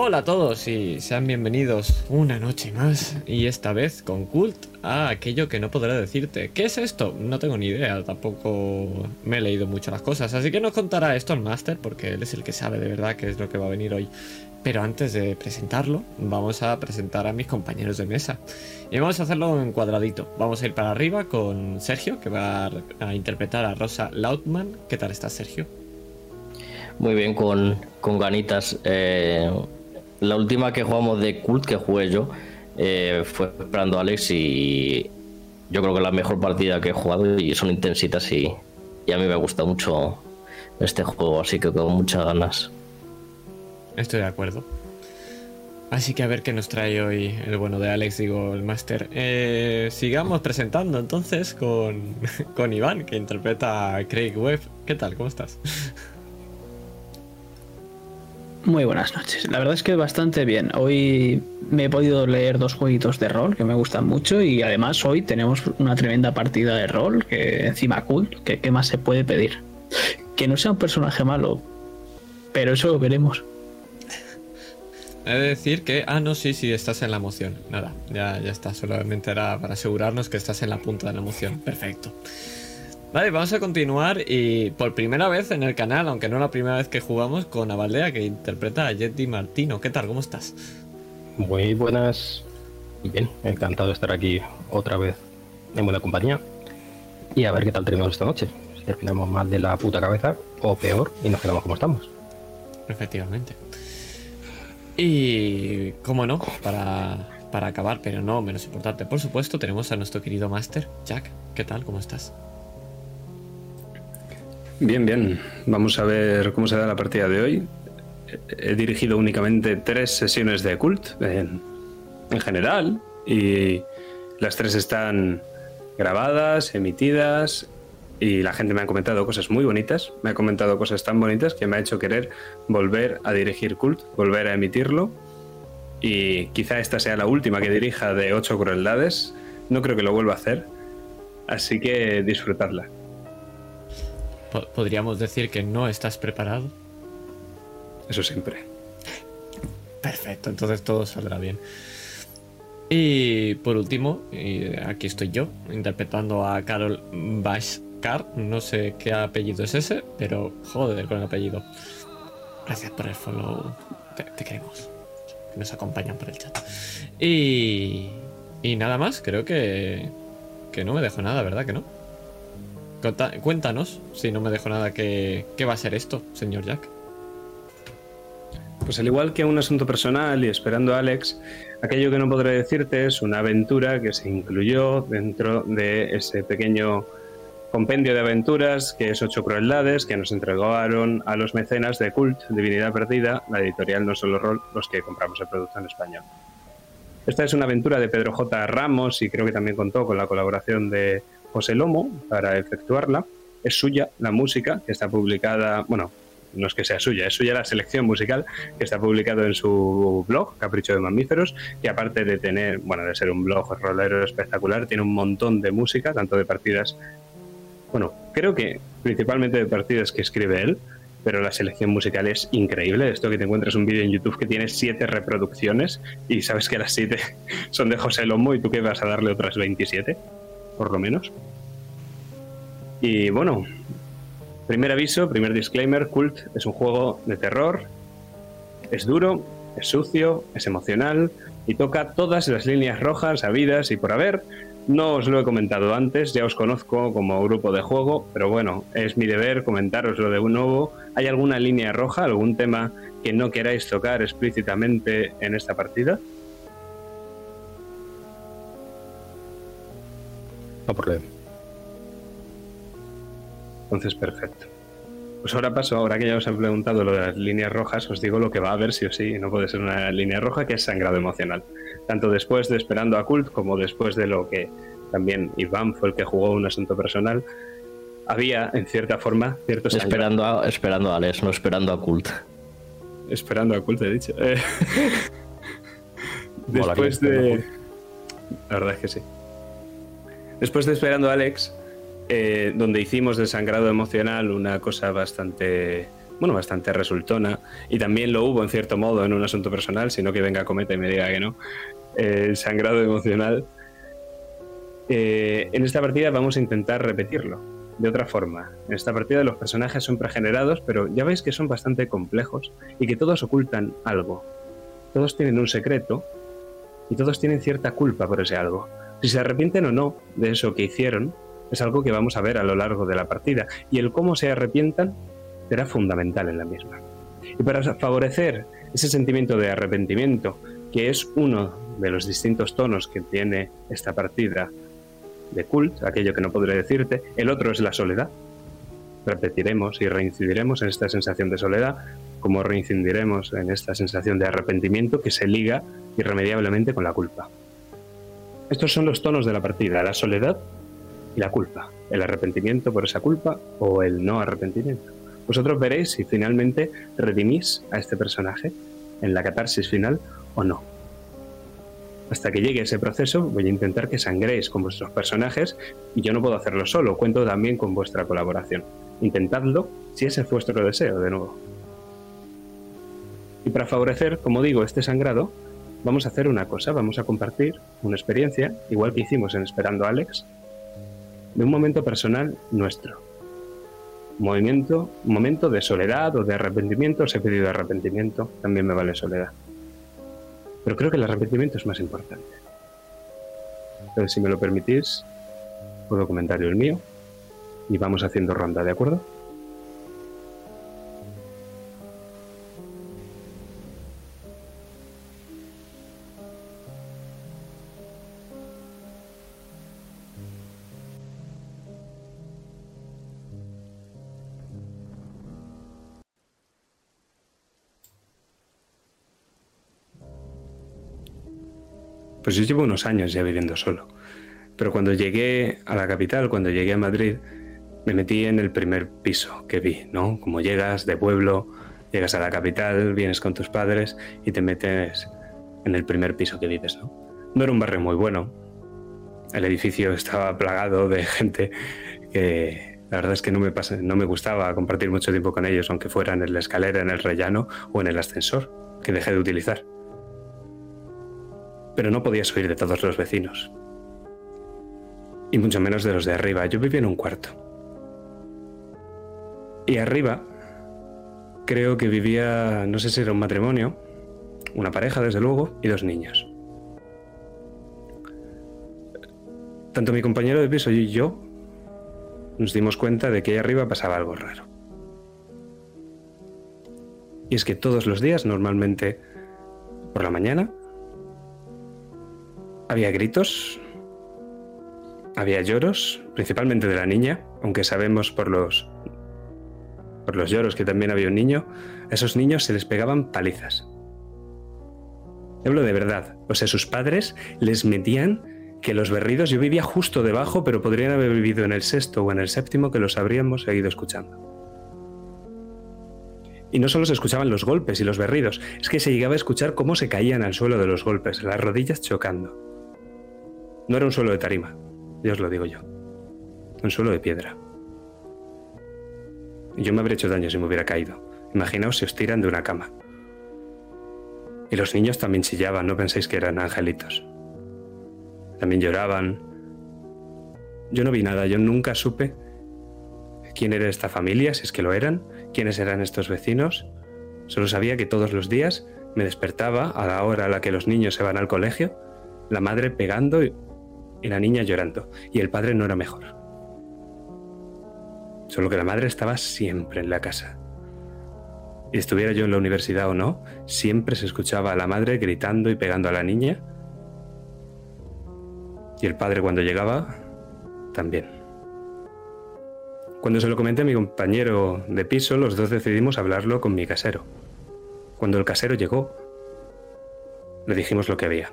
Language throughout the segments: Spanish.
Hola a todos y sean bienvenidos una noche más y esta vez con Cult a aquello que no podré decirte. ¿Qué es esto? No tengo ni idea, tampoco me he leído mucho las cosas, así que nos contará esto el Master porque él es el que sabe de verdad qué es lo que va a venir hoy. Pero antes de presentarlo, vamos a presentar a mis compañeros de mesa. Y vamos a hacerlo en cuadradito. Vamos a ir para arriba con Sergio, que va a interpretar a Rosa Lautman. ¿Qué tal estás, Sergio? Muy bien, con, con ganitas. Eh, la última que jugamos de Cult que jugué yo eh, fue esperando a Alex y yo creo que la mejor partida que he jugado y son intensitas y, y a mí me gusta mucho este juego, así que con muchas ganas. Estoy de acuerdo. Así que a ver qué nos trae hoy el bueno de Alex, digo, el máster. Eh, sigamos presentando entonces con, con Iván, que interpreta a Craig Webb. ¿Qué tal? ¿Cómo estás? Muy buenas noches. La verdad es que bastante bien. Hoy me he podido leer dos jueguitos de rol que me gustan mucho y además hoy tenemos una tremenda partida de rol que encima cool, qué más se puede pedir. Que no sea un personaje malo, pero eso lo veremos. He de decir que. Ah, no, sí, sí, estás en la emoción. Nada, ya, ya está. Solamente era para asegurarnos que estás en la punta de la emoción. Perfecto. Vale, vamos a continuar y por primera vez en el canal, aunque no la primera vez que jugamos, con Avaldea que interpreta a Jetty Martino. ¿Qué tal? ¿Cómo estás? Muy buenas. Bien, encantado de estar aquí otra vez en buena compañía. Y a ver qué tal terminamos esta noche. Si terminamos mal de la puta cabeza o peor y nos quedamos como estamos. Efectivamente. Y, como no, para, para acabar, pero no menos importante, por supuesto, tenemos a nuestro querido Master, Jack. ¿Qué tal? ¿Cómo estás? Bien, bien. Vamos a ver cómo se da la partida de hoy. He dirigido únicamente tres sesiones de cult en, en general y las tres están grabadas, emitidas y la gente me ha comentado cosas muy bonitas. Me ha comentado cosas tan bonitas que me ha hecho querer volver a dirigir cult, volver a emitirlo y quizá esta sea la última que dirija de ocho crueldades. No creo que lo vuelva a hacer, así que disfrutadla. ¿Podríamos decir que no estás preparado? Eso siempre. Perfecto, entonces todo saldrá bien. Y por último, y aquí estoy yo, interpretando a Carol Bashkar. No sé qué apellido es ese, pero joder con el apellido. Gracias por el follow. Te, te queremos. Que nos acompañan por el chat. Y, y nada más, creo que, que no me dejo nada, ¿verdad que no? Cuéntanos, si no me dejo nada, ¿qué, ¿qué va a ser esto, señor Jack? Pues al igual que un asunto personal y esperando a Alex, aquello que no podré decirte es una aventura que se incluyó dentro de ese pequeño compendio de aventuras que es Ocho Crueldades que nos entregaron a los mecenas de Cult, Divinidad Perdida, la editorial No Solo Rol, los que compramos el producto en español. Esta es una aventura de Pedro J. Ramos y creo que también contó con la colaboración de José Lomo para efectuarla. Es suya la música que está publicada, bueno, no es que sea suya, es suya la selección musical que está publicado en su blog, Capricho de Mamíferos, que aparte de tener, bueno, de ser un blog rolero espectacular, tiene un montón de música, tanto de partidas, bueno, creo que principalmente de partidas que escribe él, pero la selección musical es increíble. Esto que te encuentras un vídeo en YouTube que tiene siete reproducciones y sabes que las siete son de José Lomo y tú que vas a darle otras 27 por lo menos. Y bueno, primer aviso, primer disclaimer, Cult es un juego de terror, es duro, es sucio, es emocional y toca todas las líneas rojas habidas y por haber. No os lo he comentado antes, ya os conozco como grupo de juego, pero bueno, es mi deber comentaroslo de nuevo. ¿Hay alguna línea roja, algún tema que no queráis tocar explícitamente en esta partida? No problema. Entonces, perfecto. Pues ahora paso, ahora que ya os he preguntado lo de las líneas rojas, os digo lo que va a haber sí o sí. No puede ser una línea roja que es sangrado emocional. Tanto después de Esperando a Cult como después de lo que también Iván fue el que jugó un asunto personal, había en cierta forma ciertos esperando a, esperando a Alex, no esperando a Cult. Esperando a Cult, he dicho. Eh, después de. La verdad es que sí. Después de Esperando a Alex, eh, donde hicimos del sangrado emocional una cosa bastante bueno, bastante resultona, y también lo hubo en cierto modo en un asunto personal, sino que venga Cometa y me diga que no, el sangrado emocional. Eh, en esta partida vamos a intentar repetirlo de otra forma. En esta partida los personajes son pregenerados, pero ya veis que son bastante complejos y que todos ocultan algo. Todos tienen un secreto y todos tienen cierta culpa por ese algo. Si se arrepienten o no de eso que hicieron, es algo que vamos a ver a lo largo de la partida. Y el cómo se arrepientan será fundamental en la misma. Y para favorecer ese sentimiento de arrepentimiento, que es uno de los distintos tonos que tiene esta partida de cult, aquello que no podré decirte, el otro es la soledad. Repetiremos y reincidiremos en esta sensación de soledad, como reincidiremos en esta sensación de arrepentimiento que se liga irremediablemente con la culpa. Estos son los tonos de la partida, la soledad y la culpa, el arrepentimiento por esa culpa o el no arrepentimiento. Vosotros veréis si finalmente redimís a este personaje en la catarsis final o no. Hasta que llegue ese proceso voy a intentar que sangréis con vuestros personajes y yo no puedo hacerlo solo, cuento también con vuestra colaboración. Intentadlo si ese es vuestro deseo, de nuevo. Y para favorecer, como digo, este sangrado, vamos a hacer una cosa, vamos a compartir una experiencia, igual que hicimos en Esperando a Alex, de un momento personal nuestro. Movimiento, momento de soledad o de arrepentimiento, os he pedido arrepentimiento, también me vale soledad. Pero creo que el arrepentimiento es más importante. Entonces, si me lo permitís, puedo comentar el mío y vamos haciendo ronda, ¿de acuerdo? Pues yo llevo unos años ya viviendo solo. Pero cuando llegué a la capital, cuando llegué a Madrid, me metí en el primer piso que vi, ¿no? Como llegas de pueblo, llegas a la capital, vienes con tus padres y te metes en el primer piso que vives, ¿no? No era un barrio muy bueno. El edificio estaba plagado de gente que la verdad es que no me, no me gustaba compartir mucho tiempo con ellos, aunque fueran en la escalera, en el rellano o en el ascensor, que dejé de utilizar pero no podías oír de todos los vecinos. Y mucho menos de los de arriba. Yo vivía en un cuarto. Y arriba creo que vivía, no sé si era un matrimonio, una pareja desde luego, y dos niños. Tanto mi compañero de piso y yo nos dimos cuenta de que ahí arriba pasaba algo raro. Y es que todos los días, normalmente por la mañana, había gritos, había lloros, principalmente de la niña, aunque sabemos por los por los lloros que también había un niño, a esos niños se les pegaban palizas. Hablo de verdad, o sea, sus padres les metían que los berridos, yo vivía justo debajo, pero podrían haber vivido en el sexto o en el séptimo que los habríamos seguido escuchando. Y no solo se escuchaban los golpes y los berridos, es que se llegaba a escuchar cómo se caían al suelo de los golpes, las rodillas chocando. No era un suelo de tarima, ya os lo digo yo. Un suelo de piedra. Yo me habría hecho daño si me hubiera caído. Imaginaos si os tiran de una cama. Y los niños también chillaban, no penséis que eran angelitos. También lloraban. Yo no vi nada, yo nunca supe quién era esta familia, si es que lo eran, quiénes eran estos vecinos. Solo sabía que todos los días me despertaba a la hora a la que los niños se van al colegio, la madre pegando y la niña llorando, y el padre no era mejor. Solo que la madre estaba siempre en la casa. Y estuviera yo en la universidad o no, siempre se escuchaba a la madre gritando y pegando a la niña. Y el padre cuando llegaba, también. Cuando se lo comenté a mi compañero de piso, los dos decidimos hablarlo con mi casero. Cuando el casero llegó, le dijimos lo que había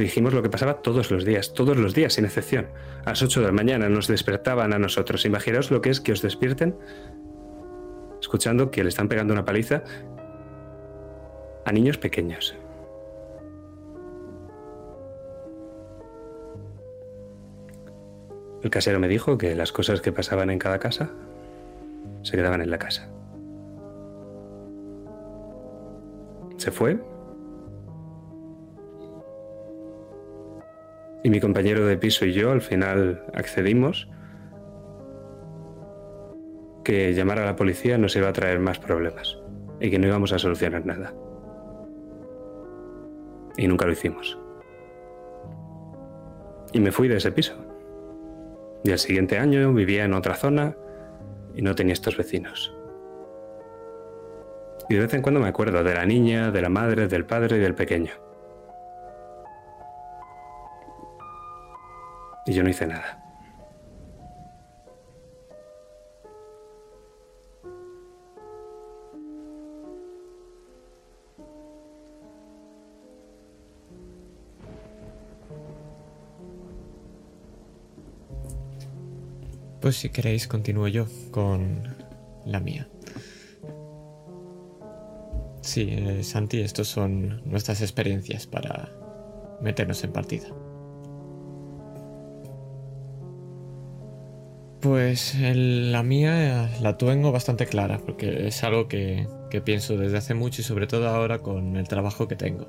dijimos lo que pasaba todos los días, todos los días, sin excepción. A las 8 de la mañana nos despertaban a nosotros. Imaginaos lo que es que os despierten escuchando que le están pegando una paliza a niños pequeños. El casero me dijo que las cosas que pasaban en cada casa se quedaban en la casa. se fue. Y mi compañero de piso y yo al final accedimos que llamar a la policía nos iba a traer más problemas y que no íbamos a solucionar nada. Y nunca lo hicimos. Y me fui de ese piso. Y el siguiente año vivía en otra zona y no tenía estos vecinos. Y de vez en cuando me acuerdo de la niña, de la madre, del padre y del pequeño. Y yo no hice nada. Pues si queréis continúo yo con la mía. Sí, eh, Santi, estos son nuestras experiencias para meternos en partida. Pues la mía la tengo bastante clara porque es algo que, que pienso desde hace mucho y sobre todo ahora con el trabajo que tengo.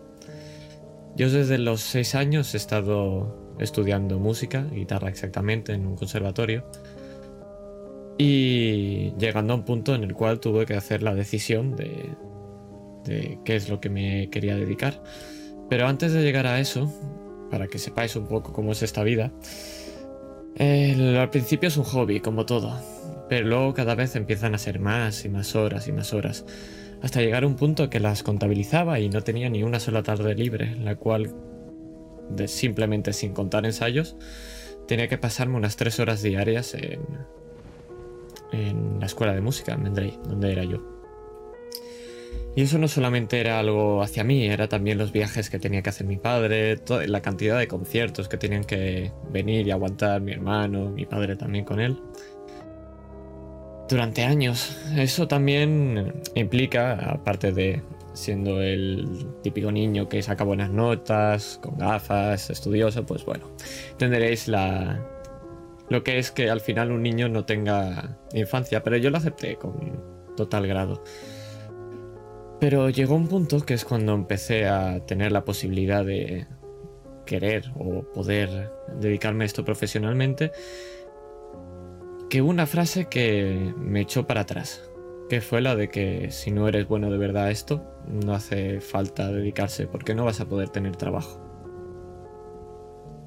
Yo desde los seis años he estado estudiando música, guitarra exactamente, en un conservatorio y llegando a un punto en el cual tuve que hacer la decisión de, de qué es lo que me quería dedicar. Pero antes de llegar a eso, para que sepáis un poco cómo es esta vida, al principio es un hobby, como todo, pero luego cada vez empiezan a ser más y más horas y más horas, hasta llegar a un punto que las contabilizaba y no tenía ni una sola tarde libre, la cual, simplemente sin contar ensayos, tenía que pasarme unas tres horas diarias en, en la escuela de música, en Mendrey, donde era yo. Y eso no solamente era algo hacia mí, era también los viajes que tenía que hacer mi padre, to- la cantidad de conciertos que tenían que venir y aguantar mi hermano, mi padre también con él. Durante años. Eso también implica, aparte de siendo el típico niño que saca buenas notas, con gafas, estudioso, pues bueno, tendréis la, lo que es que al final un niño no tenga infancia, pero yo lo acepté con total grado. Pero llegó un punto que es cuando empecé a tener la posibilidad de querer o poder dedicarme a esto profesionalmente, que una frase que me echó para atrás, que fue la de que si no eres bueno de verdad a esto, no hace falta dedicarse porque no vas a poder tener trabajo.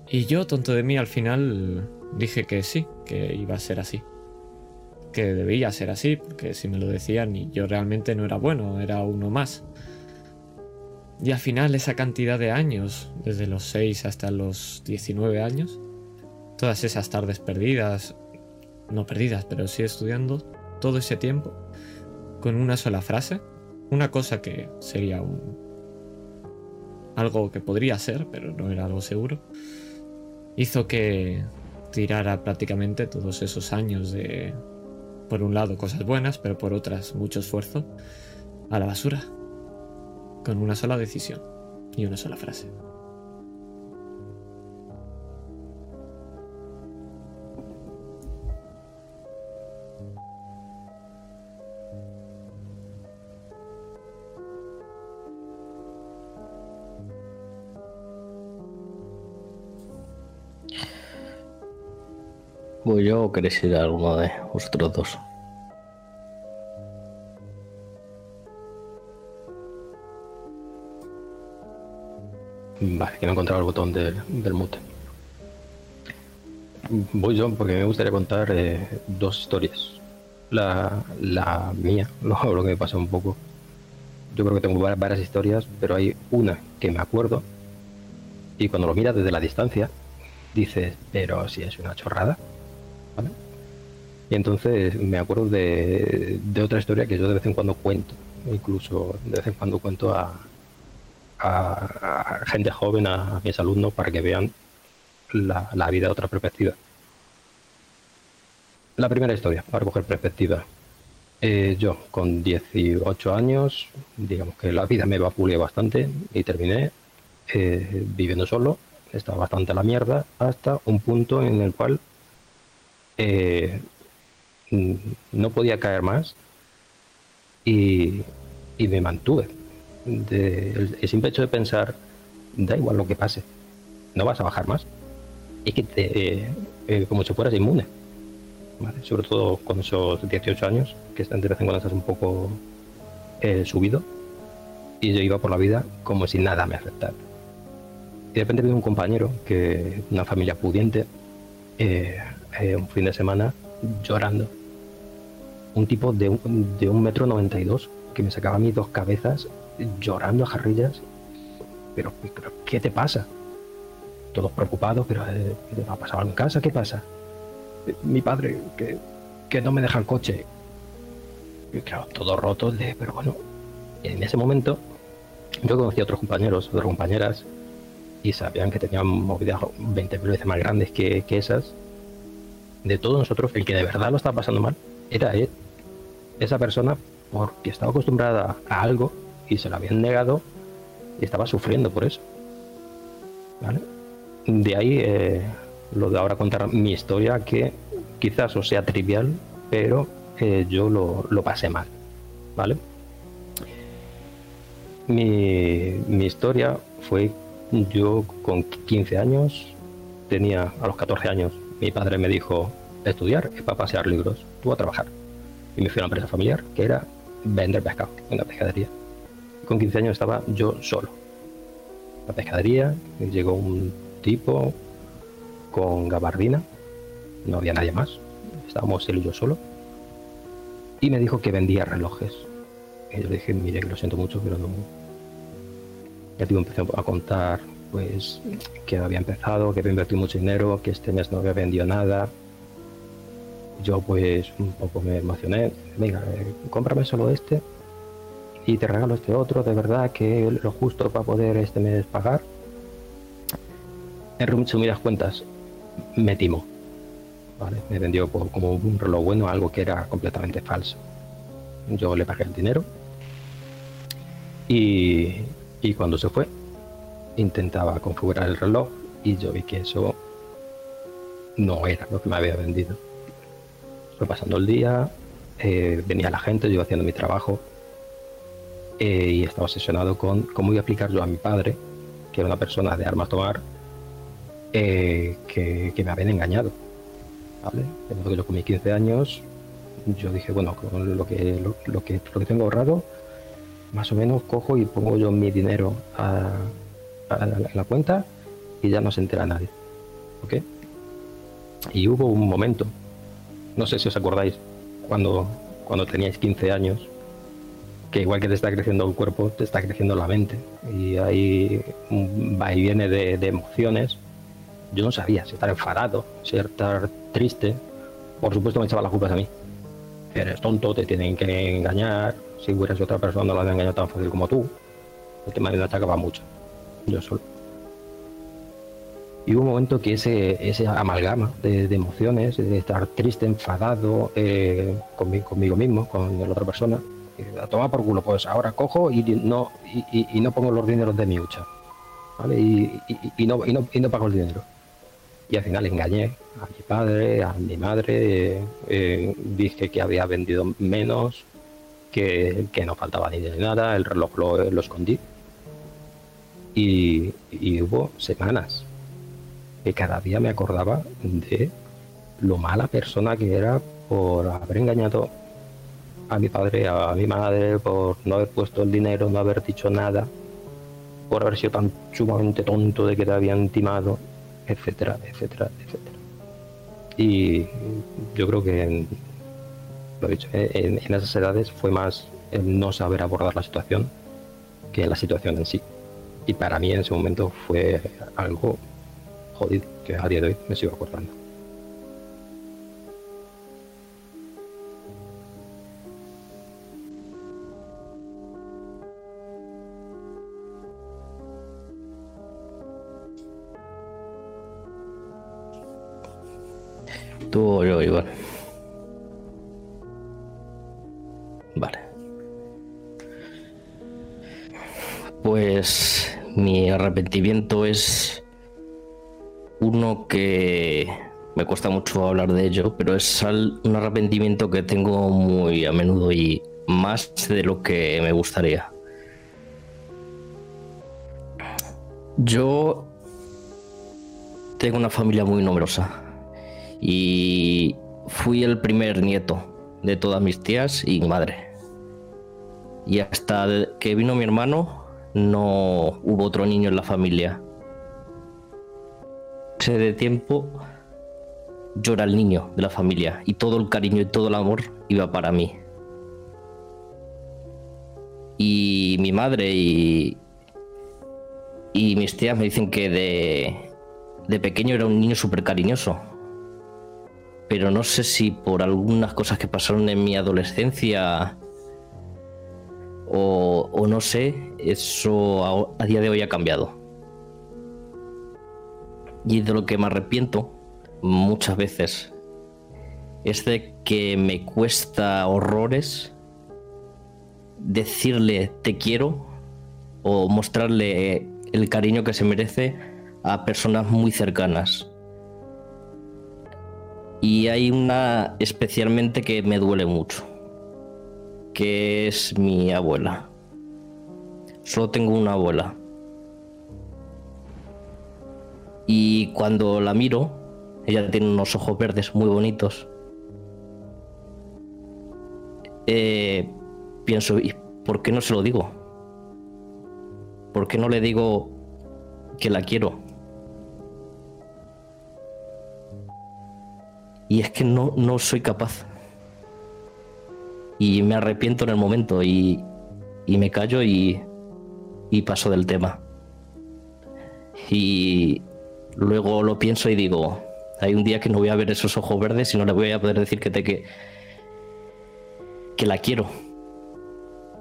Y yo, tonto de mí, al final dije que sí, que iba a ser así. Que debía ser así, porque si me lo decían y yo realmente no era bueno, era uno más. Y al final esa cantidad de años, desde los 6 hasta los 19 años, todas esas tardes perdidas, no perdidas, pero sí estudiando, todo ese tiempo, con una sola frase, una cosa que sería un... algo que podría ser, pero no era algo seguro, hizo que tirara prácticamente todos esos años de, por un lado, cosas buenas, pero por otras, mucho esfuerzo, a la basura. Con una sola decisión y una sola frase. ¿Voy yo o queréis ir a alguno de vosotros dos? Vale, que no he encontrado el botón del, del mute. Voy yo porque me gustaría contar eh, dos historias. La, la mía, lo, que me pasa un poco. Yo creo que tengo va- varias historias, pero hay una que me acuerdo y cuando lo miras desde la distancia dices, pero si es una chorrada. Y entonces me acuerdo de, otra historia que yo de vez en cuando cuento, incluso de vez en cuando cuento a, gente joven, a, mis alumnos, para que vean la, la vida de otra perspectiva. La primera historia, para coger perspectiva. Eh, yo, con 18 años, digamos que la vida me vapuleó bastante y terminé eh, viviendo solo. Estaba bastante a la mierda hasta un punto en el cual eh, no podía caer más y, y me mantuve de el, simple hecho de pensar, da igual lo que pase, no vas a bajar más. Es que te, eh, eh, como si fueras inmune. Sobre todo con esos 18 años, que están de vez en cuando estás un poco subido. Y yo iba por la vida como si nada me afectara. Y de repente vi un compañero, que una familia pudiente, un fin de semana llorando. Un tipo de un, de un metro noventa y dos que me sacaba mis dos cabezas llorando a jarrillas. Pero, ¿qué te pasa? Todos preocupados, pero eh, ¿qué te ha pasado en casa? ¿Qué pasa? Mi padre, que, que no me deja el coche. Y claro, todo roto, de, pero bueno, en ese momento yo conocí a otros compañeros, otras compañeras, y sabían que tenían movidas 20 veces más grandes que, esas. De todos nosotros, el que de verdad lo estaba pasando mal era él. Esa persona, porque estaba acostumbrada a algo y se lo habían negado y estaba sufriendo por eso. De ahí eh, lo de ahora contar mi historia, que quizás os sea trivial, pero eh, yo lo, lo, pasé mal. ¿Vale? Mi, mi historia fue yo con 15 años, tenía a los 14 años, mi padre me dijo, estudiar es para pasear libros, tú a trabajar. Y me fui a una empresa familiar que era vender pescado, una pescadería con 15 años estaba yo solo. La pescadería, llegó un tipo con gabardina, no había nadie más, estábamos él y yo solo, y me dijo que vendía relojes. Yo le dije, mire, que lo siento mucho, pero no. El tipo empezó a contar, pues, que había empezado, que había invertido mucho dinero, que este mes no había vendido nada. Yo, pues, un poco me emocioné. Venga, eh, cómprame solo este y te regalo este otro, de verdad que lo justo para poder este mes pagar. En resumidas cuentas, me timó. Me vendió como un reloj bueno algo que era completamente falso. Yo le pagué el dinero y cuando se fue intentaba configurar el reloj y yo vi que eso no era lo que me había vendido. Fue pasando el día, eh, venía la gente, yo haciendo mi trabajo eh, y estaba obsesionado con cómo iba a aplicar yo a mi padre, que era una persona de armas tomar, eh, que, me habían engañado. ¿vale? que yo con mis 15 años, yo dije, bueno, con lo que, lo, que, lo que tengo ahorrado, más o menos cojo y pongo yo mi dinero a, la, cuenta y ya no se entera nadie. ¿Ok? Y hubo un momento, no sé si os acordáis, cuando, cuando teníais 15 años, que igual que te está creciendo el cuerpo, te está creciendo la mente. Y ahí va y viene de, emociones. Yo no sabía si estar enfadado, si estar triste. Por supuesto me echaba las culpas a mí. Eres tonto, te tienen que engañar. Si hubieras otra persona no la había engañado tan fácil como tú. El tema de atacaba mucho. Yo solo. Y hubo un momento que ese, ese amalgama de, emociones, de estar triste, enfadado eh, conmigo, mismo, con la otra persona, a tomar por culo, pues ahora cojo y no, y, no pongo los dineros de mi hucha. Y, no, no, no, pago el dinero. Y al final engañé a mi padre, a mi madre, eh, dije que había vendido menos, que, no faltaba ni de nada, el reloj lo, escondí. Y, hubo semanas que cada día me acordaba de lo mala persona que era por haber engañado a mi padre, a mi madre, por no haber puesto el dinero, no haber dicho nada, por haber sido tan sumamente tonto de que te habían timado, etcétera, etcétera, etcétera. Y yo creo que, lo dicho, en, en esas edades fue más el no saber abordar la situación que la situación en sí. Y para mí en ese momento fue algo jodido, que a día de hoy me sigo acordando. Tú yo, igual. Vale. Pues mi arrepentimiento es uno que me cuesta mucho hablar de ello, pero es un arrepentimiento que tengo muy a menudo y más de lo que me gustaría. Yo tengo una familia muy numerosa y fui el primer nieto de todas mis tías y mi madre. Y hasta que vino mi hermano no hubo otro niño en la familia. Ese de tiempo era el niño de la familia y todo el cariño y todo el amor iba para mí. Y mi madre y, y mis tías me dicen que de, de pequeño era un niño súper cariñoso. Pero no sé si por algunas cosas que pasaron en mi adolescencia o, no sé, eso a, a día de hoy ha cambiado. Y de lo que me arrepiento muchas veces es de que me cuesta horrores decirle te quiero o mostrarle el cariño que se merece a personas muy cercanas. Y hay una especialmente que me duele mucho, que es mi abuela. Solo tengo una abuela. Y cuando la miro, ella tiene unos ojos verdes muy bonitos. Eh, pienso, ¿y por qué no se lo digo? ¿por qué no le digo que la quiero? Y es que no, no soy capaz. Y me arrepiento en el momento y, y me callo y, y paso del tema. Y luego lo pienso y digo, hay un día que no voy a ver esos ojos verdes y no le voy a poder decir que te que, que la quiero.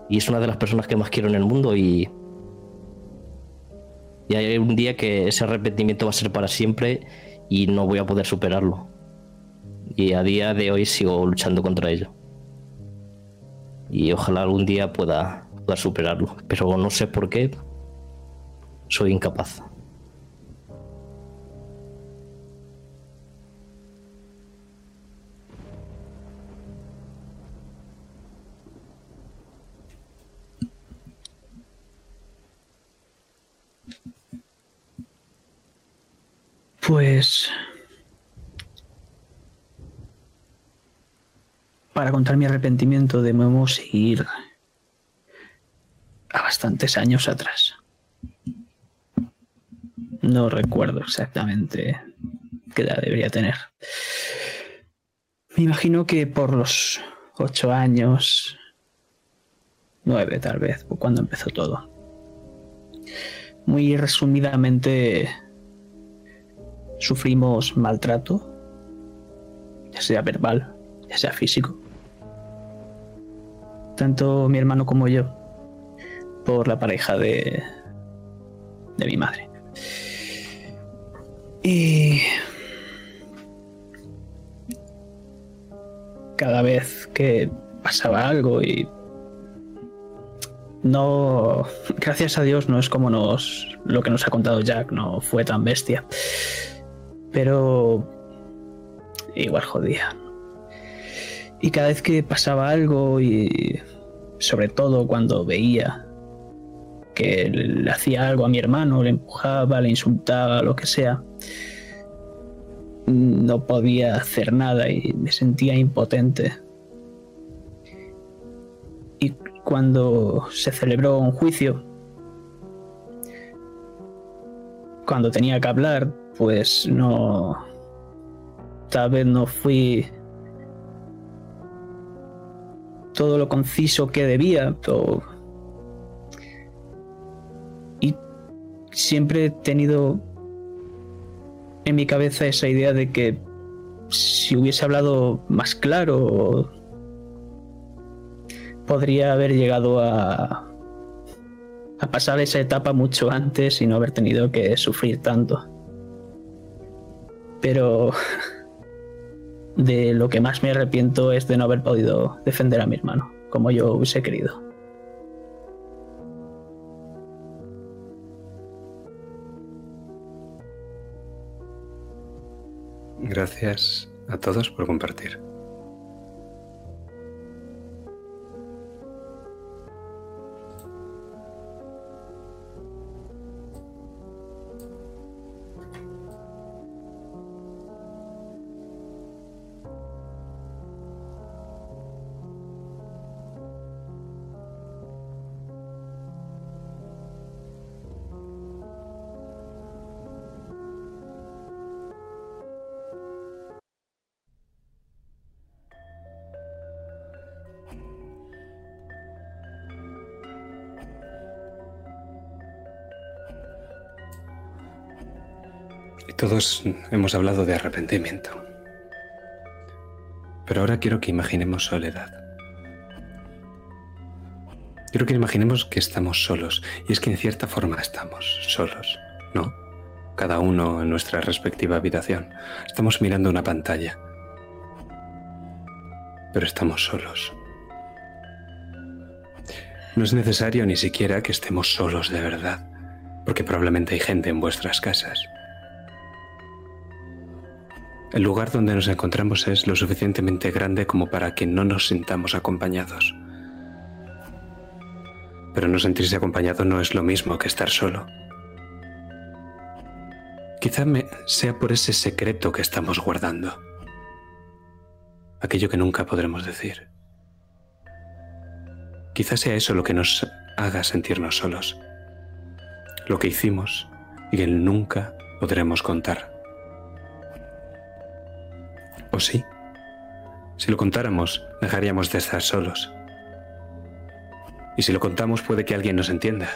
Y es una de las personas que más quiero en el mundo y, y hay un día que ese arrepentimiento va a ser para siempre y no voy a poder superarlo. Y a día de hoy sigo luchando contra ello. Y ojalá algún día pueda, superarlo. Pero no sé por qué. Soy incapaz. Pues... Para contar mi arrepentimiento debemos ir a bastantes años atrás. No recuerdo exactamente qué edad debería tener. Me imagino que por los ocho años, nueve tal vez, cuando empezó todo. Muy resumidamente, sufrimos maltrato, ya sea verbal, ya sea físico. Tanto mi hermano como yo, por la pareja de, de mi madre. Y cada vez que pasaba algo y no gracias a Dios no es como nos lo que nos ha contado Jack no fue tan bestia pero igual jodía. Y cada vez que pasaba algo y sobre todo cuando veía que le hacía algo a mi hermano, le empujaba, le insultaba, lo que sea, no podía hacer nada y me sentía impotente. Y cuando se celebró un juicio, cuando tenía que hablar, pues no. Tal vez no fui todo lo conciso que debía. Y siempre he tenido en mi cabeza esa idea de que si hubiese hablado más claro, podría haber llegado a, a pasar esa etapa mucho antes y no haber tenido que sufrir tanto pero de lo que más me arrepiento es de no haber podido defender a mi hermano, como yo hubiese querido. Gracias a todos por compartir. Todos hemos hablado de arrepentimiento. Pero ahora quiero que imaginemos soledad. Quiero que imaginemos que estamos solos. Y es que en cierta forma estamos solos, ¿no? Cada uno en nuestra respectiva habitación. Estamos mirando una pantalla. Pero estamos solos. No es necesario ni siquiera que estemos solos de verdad, porque probablemente hay gente en vuestras casas. El lugar donde nos encontramos es lo suficientemente grande como para que no nos sintamos acompañados. Pero no sentirse acompañado no es lo mismo que estar solo. Quizá me sea por ese secreto que estamos guardando. Aquello que nunca podremos decir. Quizás sea eso lo que nos haga sentirnos solos. Lo que hicimos y que nunca podremos contar. ¿O sí? Si lo contáramos, dejaríamos de estar solos. Y si lo contamos puede que alguien nos entienda,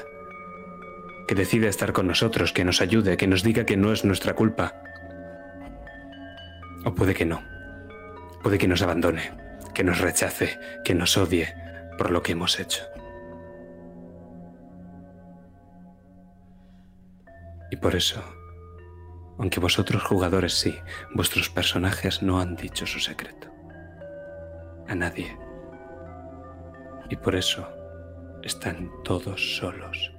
que decida estar con nosotros, que nos ayude, que nos diga que no es nuestra culpa. O puede que no. Puede que nos abandone, que nos rechace, que nos odie, por lo que hemos hecho. Y por eso, aunque vosotros jugadores sí, vuestros personajes no han dicho su secreto. A nadie. Y por eso están todos solos.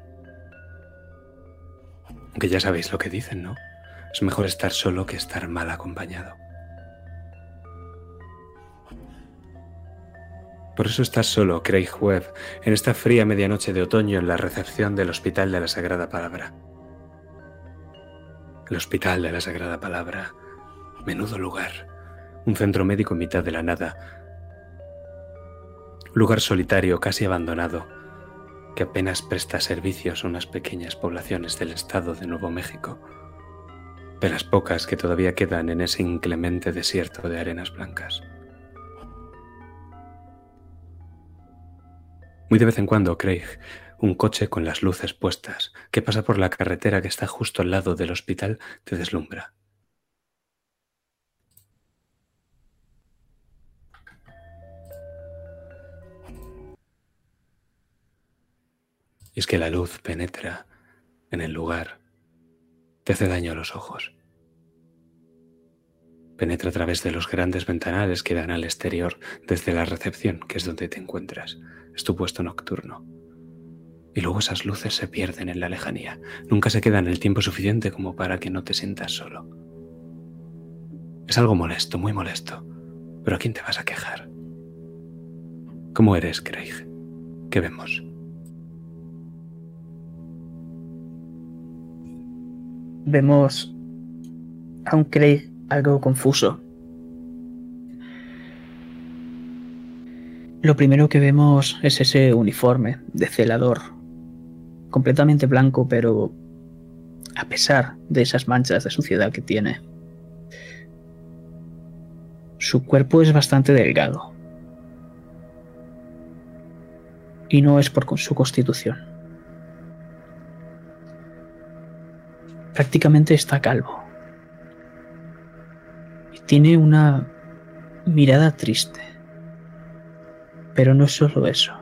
Aunque ya sabéis lo que dicen, ¿no? Es mejor estar solo que estar mal acompañado. Por eso estás solo, Craig Webb, en esta fría medianoche de otoño en la recepción del Hospital de la Sagrada Palabra. El Hospital de la Sagrada Palabra. Menudo lugar. Un centro médico en mitad de la nada. Lugar solitario, casi abandonado, que apenas presta servicios a unas pequeñas poblaciones del estado de Nuevo México, de las pocas que todavía quedan en ese inclemente desierto de arenas blancas. Muy de vez en cuando, Craig, un coche con las luces puestas, que pasa por la carretera que está justo al lado del hospital, te deslumbra. Y es que la luz penetra en el lugar, te hace daño a los ojos. Penetra a través de los grandes ventanales que dan al exterior desde la recepción, que es donde te encuentras es tu puesto nocturno. Y luego esas luces se pierden en la lejanía. Nunca se quedan el tiempo suficiente como para que no te sientas solo. Es algo molesto, muy molesto. Pero ¿a quién te vas a quejar? ¿Cómo eres, Craig? ¿Qué vemos? Vemos a un Craig algo confuso. Lo primero que vemos es ese uniforme de celador, completamente blanco, pero a pesar de esas manchas de suciedad que tiene, su cuerpo es bastante delgado. Y no es por su constitución. Prácticamente está calvo. Y tiene una mirada triste. Pero no es solo eso.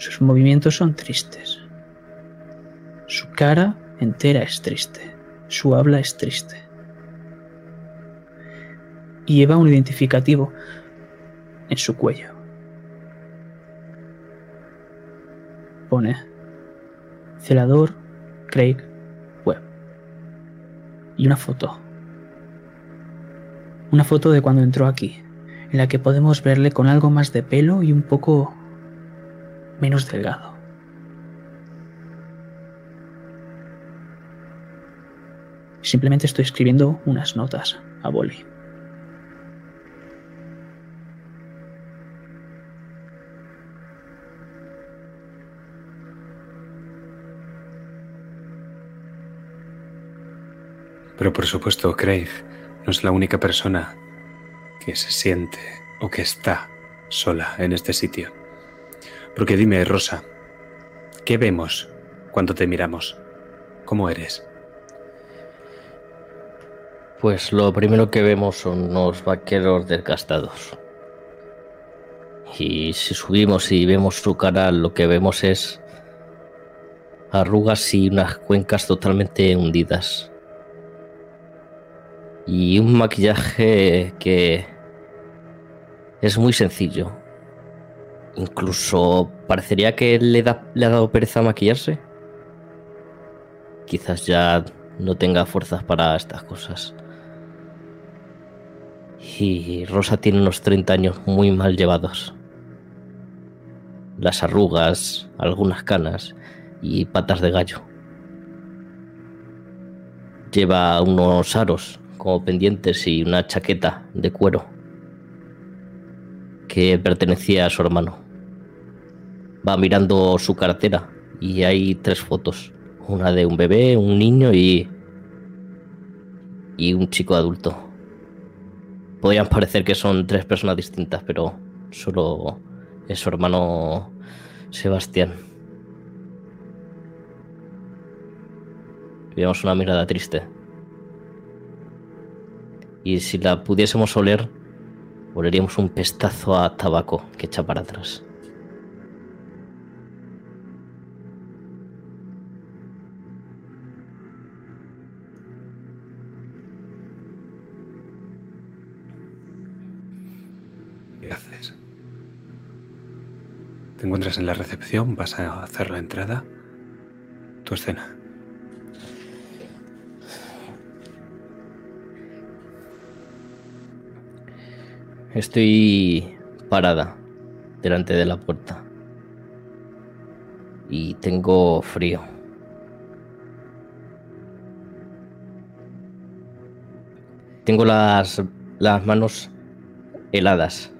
Sus movimientos son tristes. Su cara entera es triste. Su habla es triste. Y lleva un identificativo en su cuello. Pone celador Craig Webb. Y una foto. Una foto de cuando entró aquí en la que podemos verle con algo más de pelo y un poco menos delgado. Simplemente estoy escribiendo unas notas a boli. Pero por supuesto, Craig no es la única persona que se siente o que está sola en este sitio. Porque dime, Rosa, ¿qué vemos cuando te miramos? ¿Cómo eres? Pues lo primero que vemos son unos vaqueros desgastados. Y si subimos y vemos su cara, lo que vemos es arrugas y unas cuencas totalmente hundidas. Y un maquillaje que es muy sencillo. Incluso parecería que le, ha dado pereza maquillarse. Quizás ya no tenga fuerzas para estas cosas. Y Rosa tiene unos 30 años muy mal llevados. Las arrugas, algunas canas y patas de gallo. Lleva unos aros como pendientes y una chaqueta de cuero que pertenecía a su hermano. Va mirando su cartera y hay tres fotos. Una de un bebé, un niño y... y un chico adulto. Podrían parecer que son tres personas distintas, pero solo es su hermano Sebastián. Veamos una mirada triste. Y si la pudiésemos oler, oleríamos un pestazo a tabaco que echa para atrás. ¿Qué haces? Te encuentras en la recepción, vas a hacer la entrada. Tu escena. Estoy parada delante de la puerta y tengo frío. Tengo las, las manos heladas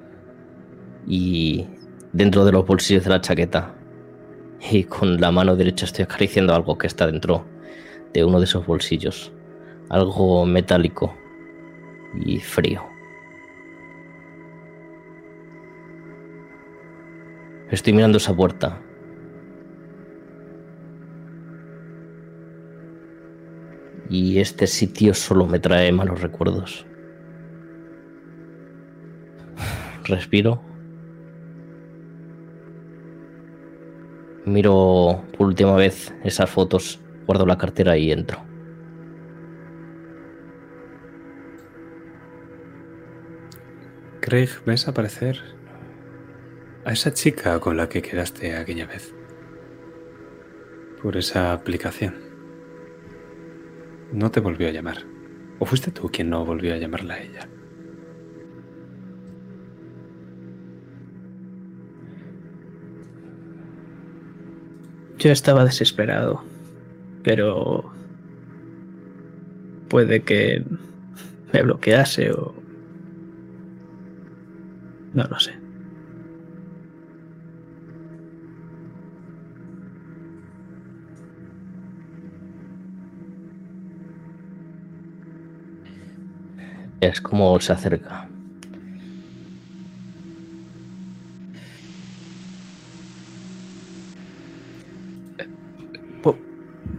y dentro de los bolsillos de la chaqueta. Y con la mano derecha estoy acariciando algo que está dentro de uno de esos bolsillos. Algo metálico y frío. Estoy mirando esa puerta. Y este sitio solo me trae malos recuerdos. Respiro. Miro por última vez esas fotos, guardo la cartera y entro. Craig, ves aparecer a esa chica con la que quedaste aquella vez. Por esa aplicación. No te volvió a llamar. ¿O fuiste tú quien no volvió a llamarla a ella? Yo estaba desesperado, pero puede que me bloquease o... No lo sé. Es como se acerca. Bu-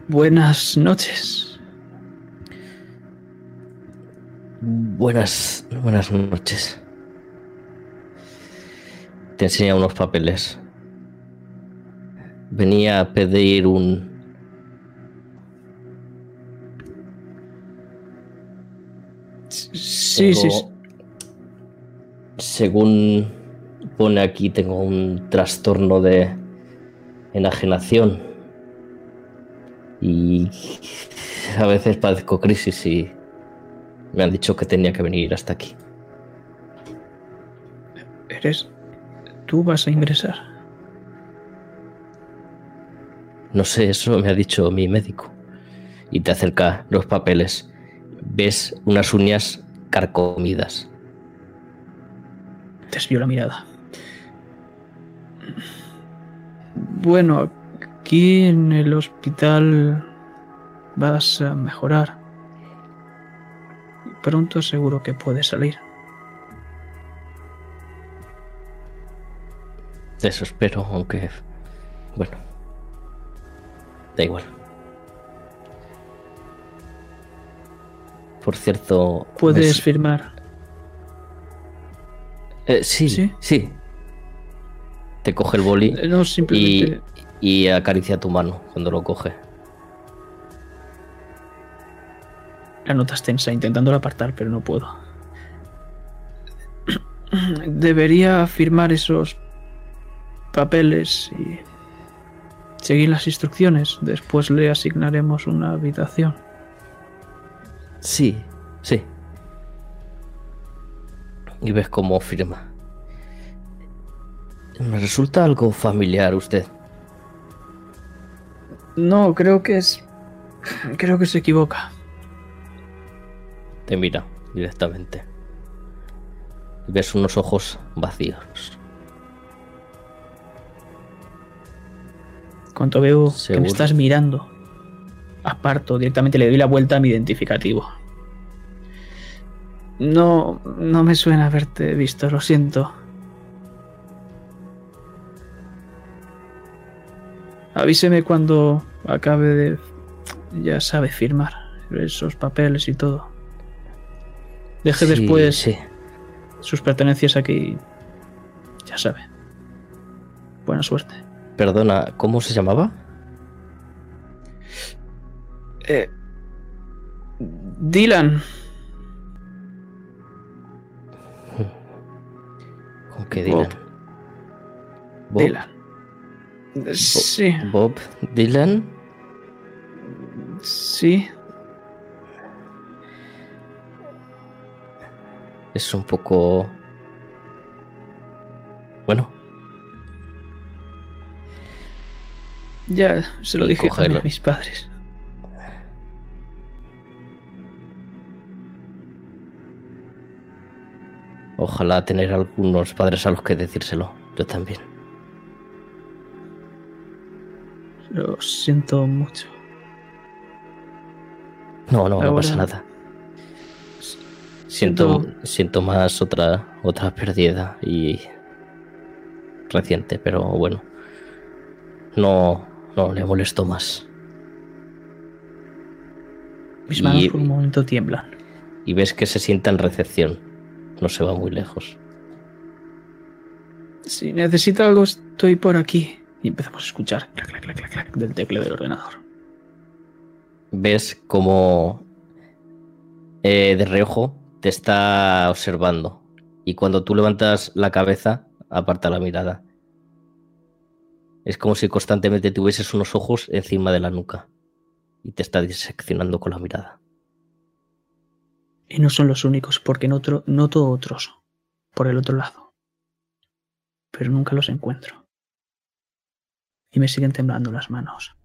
buenas noches. Buenas, buenas noches. Te enseña unos papeles. Venía a pedir un... Sí, sí, Tengo- sí. Según pone aquí, tengo un trastorno de enajenación. Y a veces padezco crisis y me han dicho que tenía que venir hasta aquí. ¿Eres... ¿Tú vas a ingresar? No sé, eso me ha dicho mi médico. Y te acerca los papeles. Ves unas uñas carcomidas. Desvió la mirada. Bueno, aquí en el hospital vas a mejorar. Pronto seguro que puedes salir. Eso espero, aunque... Bueno. Da igual. Por cierto. Puedes firmar. Eh, sí, ¿Sí? sí, Te coge el boli Eh, No, y, simplemente. y acaricia tu mano cuando lo coge. La notas tensa, intentando apartar, pero no puedo. Debería firmar esos papeles y seguir las instrucciones. Después le asignaremos una habitación. Sí, sí. Y ves cómo firma. Me resulta algo familiar usted. No, creo que es. Creo que se equivoca. Te mira directamente. Y ves unos ojos vacíos. Cuando veo que me estás mirando, aparto, directamente le doy la vuelta a mi identificativo. No, no me suena haberte visto, lo siento. Avíseme cuando acabe de, ya sabe, firmar esos papeles y todo. Deje Sí, después Sí. sus pertenencias aquí. Ya sabe. Buena suerte. Perdona, ¿cómo se llamaba? Eh, Dylan. ¿Con qué Bob. Dylan? Bob. Dylan. Sí, Bob Dylan. sí. Es un poco. Bueno, Ya se lo dije a mis padres. Ojalá tener algunos padres a los que decírselo. Yo también. Lo siento mucho. No, no, no pasa nada. Siento, siento más otra, otra pérdida y reciente, pero bueno. No, no le molesto más. Mis manos y- por un momento tiemblan. Y ves que se sienta en recepción. No se va muy lejos. Si necesita algo, estoy por aquí. Y empezamos a escuchar clac, clac, clac, clac, clac, del tecleo del ordenador. Ves como eh, de reojo te está observando. Y cuando tú levantas la cabeza, aparta la mirada. Es como si constantemente tuvieses unos ojos encima de la nuca. Y te está diseccionando con la mirada. Y no son los únicos, porque noto, noto otros por el otro lado. Pero nunca los encuentro. Y me siguen temblando las manos.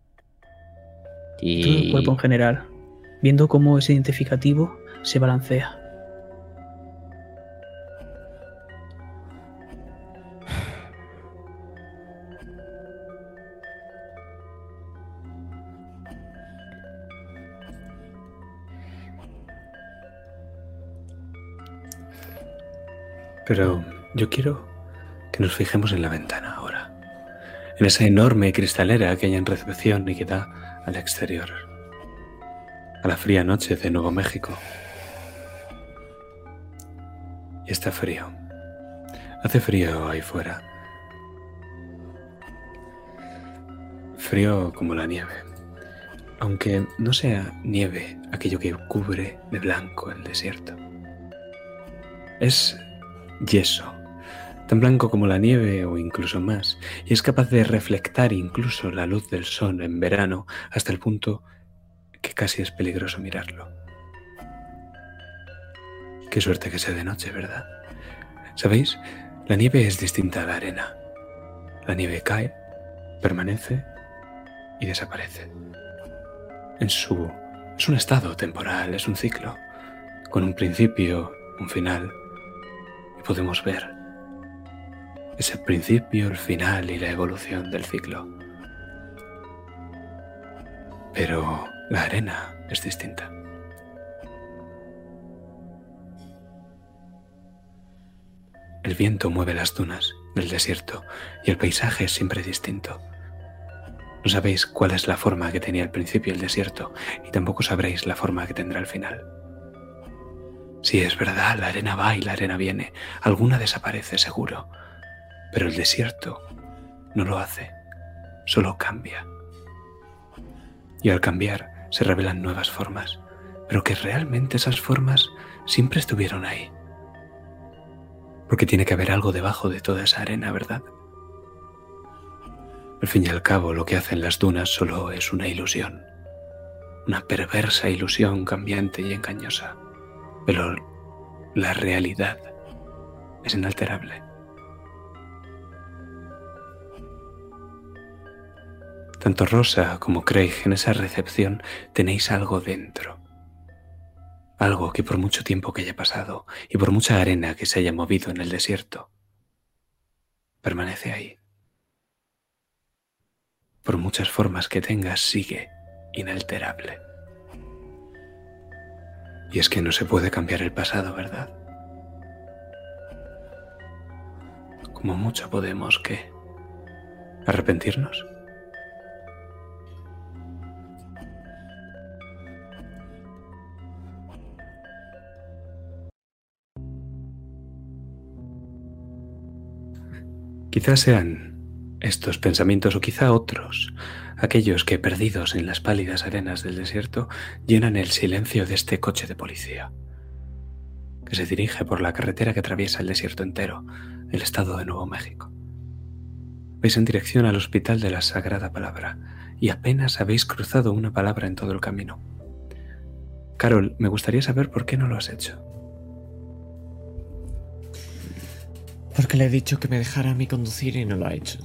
Todo el Y cuerpo en general, viendo cómo ese identificativo se balancea. Pero yo quiero que nos fijemos en la ventana ahora. En esa enorme cristalera que hay en recepción y que da al exterior. A la fría noche de Nuevo México. Y está frío. Hace frío ahí fuera. Frío como la nieve. Aunque no sea nieve aquello que cubre de blanco el desierto. Es yeso, tan blanco como la nieve o incluso más, y es capaz de reflectar incluso la luz del sol en verano hasta el punto que casi es peligroso mirarlo. Qué suerte que sea de noche, ¿verdad? ¿Sabéis? La nieve es distinta a la arena. La nieve cae, permanece y desaparece. En su... es un estado temporal, es un ciclo, con un principio, un final, podemos ver ese principio, el final y la evolución del ciclo. Pero la arena es distinta. El viento mueve las dunas del desierto y el paisaje es siempre distinto. No sabéis cuál es la forma que tenía al principio el desierto y tampoco sabréis la forma que tendrá al final. Sí, es verdad, la arena va y la arena viene. Alguna desaparece, seguro. Pero el desierto no lo hace, solo cambia. Y al cambiar se revelan nuevas formas, pero que realmente esas formas siempre estuvieron ahí. Porque tiene que haber algo debajo de toda esa arena, ¿verdad? Al fin y al cabo, lo que hacen las dunas solo es una ilusión, una perversa ilusión cambiante y engañosa. Pero la realidad es inalterable. Tanto Rosa como Craig en esa recepción tenéis algo dentro. Algo que por mucho tiempo que haya pasado y por mucha arena que se haya movido en el desierto, permanece ahí. Por muchas formas que tengas, sigue inalterable. Y es que no se puede cambiar el pasado, ¿verdad? Como mucho podemos que arrepentirnos. Quizás sean estos pensamientos o quizá otros, aquellos que perdidos en las pálidas arenas del desierto llenan el silencio de este coche de policía, que se dirige por la carretera que atraviesa el desierto entero, el estado de Nuevo México. Vais en dirección al Hospital de la Sagrada Palabra y apenas habéis cruzado una palabra en todo el camino. Carol, me gustaría saber por qué no lo has hecho. Porque le he dicho que me dejara a mí conducir y no lo ha hecho.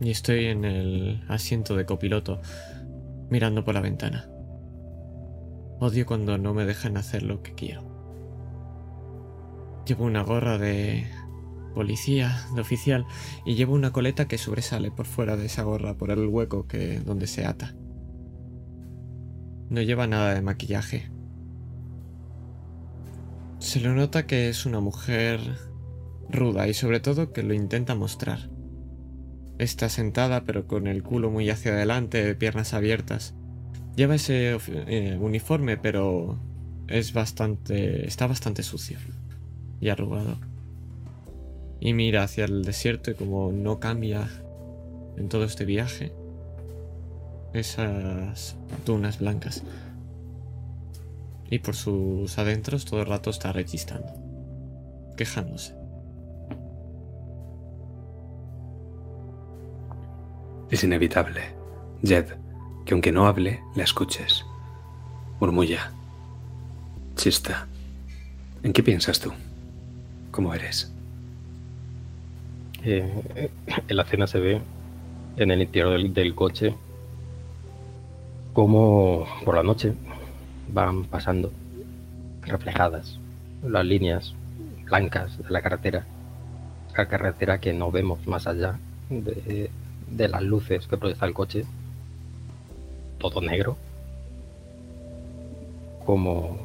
Y estoy en el asiento de copiloto, mirando por la ventana. Odio cuando no me dejan hacer lo que quiero. Llevo una gorra de policía, de oficial, y llevo una coleta que sobresale por fuera de esa gorra, por el hueco que donde se ata. No lleva nada de maquillaje. Se lo nota que es una mujer ruda y sobre todo que lo intenta mostrar. Está sentada pero con el culo muy hacia adelante, piernas abiertas. Lleva ese eh, uniforme pero es bastante está bastante sucio y arrugado. Y mira hacia el desierto y como no cambia en todo este viaje esas dunas blancas. Y por sus adentros todo el rato está rechistando, quejándose. Es inevitable, Jed, que aunque no hable, la escuches. Murmulla. Chista. ¿En qué piensas tú? ¿Cómo eres? Eh, en la cena se ve en el interior del, del coche como por la noche van pasando reflejadas las líneas blancas de la carretera, la carretera que no vemos más allá de, de las luces que proyecta el coche, todo negro, como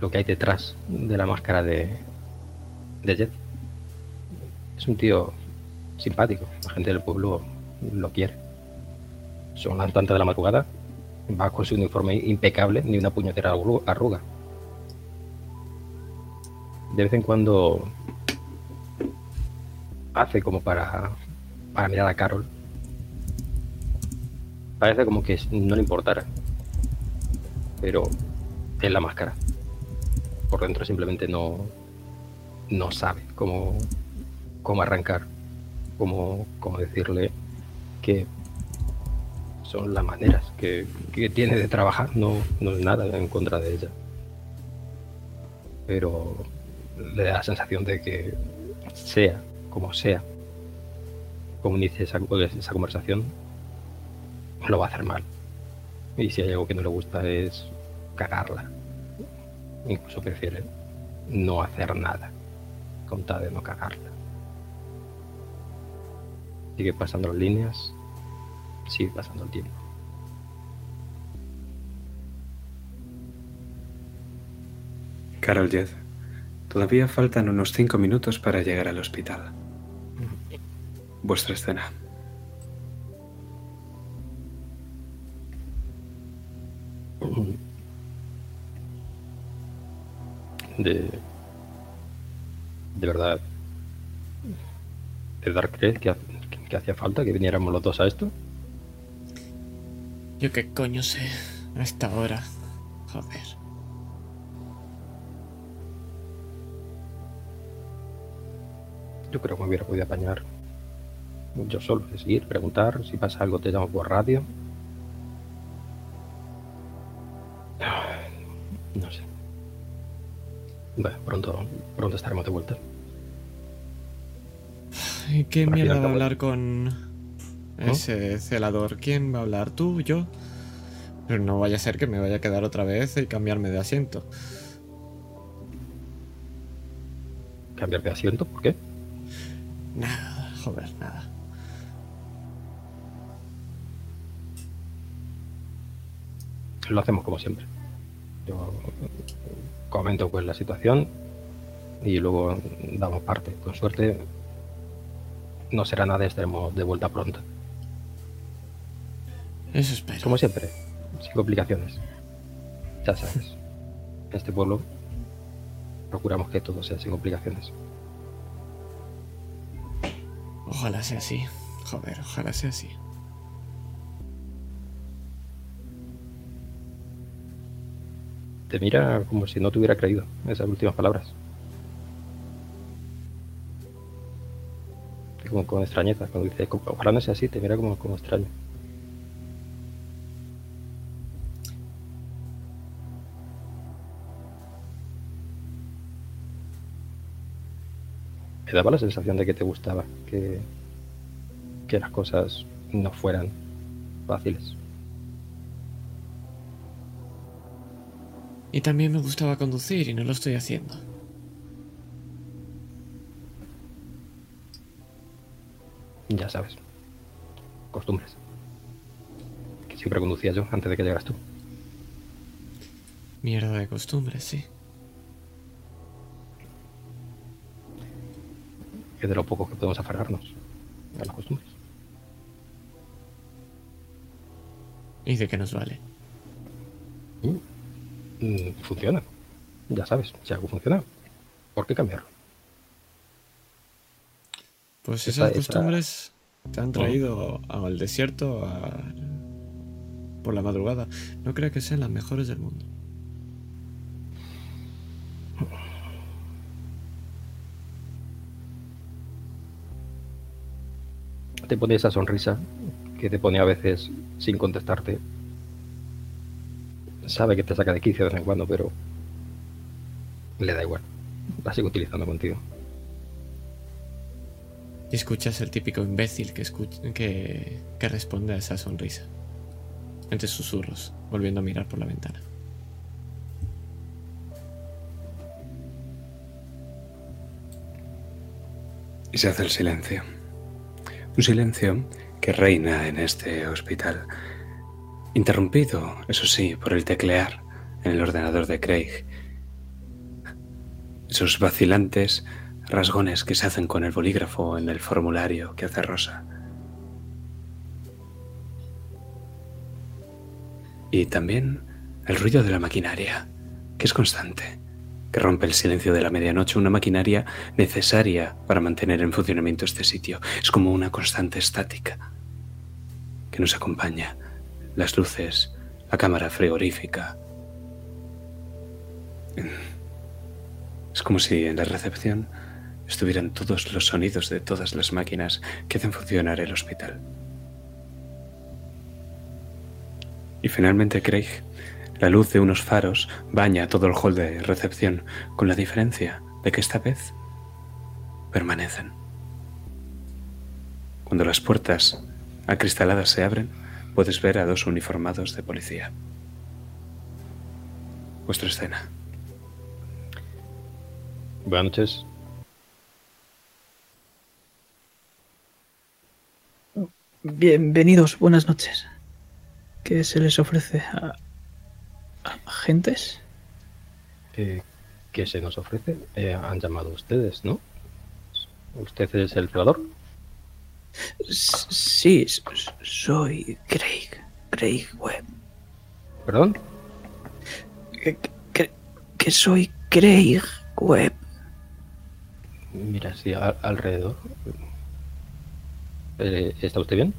lo que hay detrás de la máscara de, de Jet. Es un tío simpático, la gente del pueblo lo quiere. Son las tantas de la madrugada, va con su uniforme impecable, ni una puñetera arruga. De vez en cuando hace como para para mirar a Carol. Parece como que no le importara. Pero es la máscara. Por dentro simplemente no, no sabe cómo, cómo arrancar, cómo, cómo decirle que son las maneras que, que, tiene de trabajar, no, no es nada en contra de ella. Pero le da la sensación de que sea como sea, como inicie esa, esa conversación, lo va a hacer mal. Y si hay algo que no le gusta es cagarla. Incluso prefiere no hacer nada, con tal de no cagarla. Sigue pasando las líneas, sigue pasando el tiempo. Carol Jed, todavía faltan unos cinco minutos para llegar al hospital vuestra escena. de. De verdad. De dar creer que, que hacía falta que viniéramos los dos a esto. Yo qué coño sé. A esta hora. Joder. Yo creo que me hubiera podido apañar yo solo, es ir, preguntar, si pasa algo te llamo por radio. No sé. Bueno, pronto, pronto estaremos de vuelta. ¿Y qué mierda va a hablar con ese celador? ¿Quién va a hablar? ¿Tú? ¿Yo? Pero no vaya a ser que me vaya a quedar otra vez y cambiarme de asiento. ¿Cambiar de asiento? ¿Por qué? Nada, joder, nada. Lo hacemos como siempre. Yo comento pues la situación y luego damos parte. Con suerte no será nada, estaremos de vuelta pronto. Eso espero. Como siempre, sin complicaciones. Ya sabes, en este pueblo procuramos que todo sea sin complicaciones. Ojalá sea así. Joder, ojalá sea así. Te mira como si no te hubiera creído esas últimas palabras. Como con extrañeza, cuando dice, ojalá no sea así, te mira como, como extraño. Me daba la sensación de que te gustaba, que, que las cosas no fueran fáciles. Y también me gustaba conducir y no lo estoy haciendo. Ya sabes. Costumbres. Que siempre conducía yo antes de que llegaras tú. Mierda de costumbres, sí. Es de lo poco que podemos aferrarnos a las costumbres. ¿Y de qué nos vale? Mm, funciona. Ya sabes, si algo funciona, ¿por qué cambiarlo? Pues Esa- esas esa- costumbres te han traído al desierto a- por la madrugada. No creo que sean las mejores del mundo. Te pone esa sonrisa que te pone a veces sin contestarte. Sabe que te saca de quicio de vez en cuando, pero le da igual. La sigo utilizando contigo. Y escuchas el típico imbécil que, escuch- que, que responde a esa sonrisa. Entre susurros, volviendo a mirar por la ventana. Y se hace el silencio. Un silencio que reina en este hospital. Interrumpido, eso sí, por el teclear en el ordenador de Craig. Esos vacilantes rasgones que se hacen con el bolígrafo en el formulario que hace Rosa. Y también el ruido de la maquinaria, que es constante, que rompe el silencio de la medianoche, una maquinaria necesaria para mantener en funcionamiento este sitio. Es como una constante estática que nos acompaña. Las luces, la cámara frigorífica. Es como si en la recepción estuvieran todos los sonidos de todas las máquinas que hacen funcionar el hospital. Y finalmente Craig, la luz de unos faros baña todo el hall de recepción, con la diferencia de que esta vez permanecen. Cuando las puertas acristaladas se abren, puedes ver a dos uniformados de policía. Vuestra escena. Buenas noches. Bienvenidos, buenas noches. ¿Qué se les ofrece a, a agentes? Eh, ¿Qué se nos ofrece? Eh, han llamado ustedes, ¿no? ¿Usted es el celador? Sí, soy Craig. Craig Webb. ¿Perdón? Que, que- que soy Craig Webb. Mira, sí, a- alrededor. Eh, ¿Está usted bien?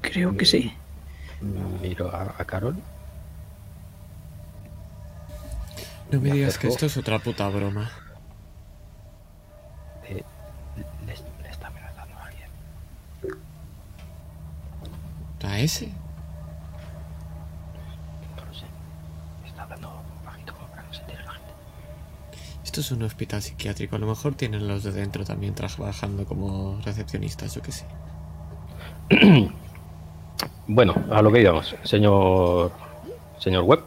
Creo que sí. Miro a, a Carol. No me Me digas que esto es otra puta broma. ¿A ese? No lo sé. Está hablando bajito como para que no se entere la gente. Esto es un hospital psiquiátrico. A lo mejor tienen los de dentro también trabajando como recepcionistas, yo qué sé. Bueno, a lo que íbamos, señor. Señor Webb.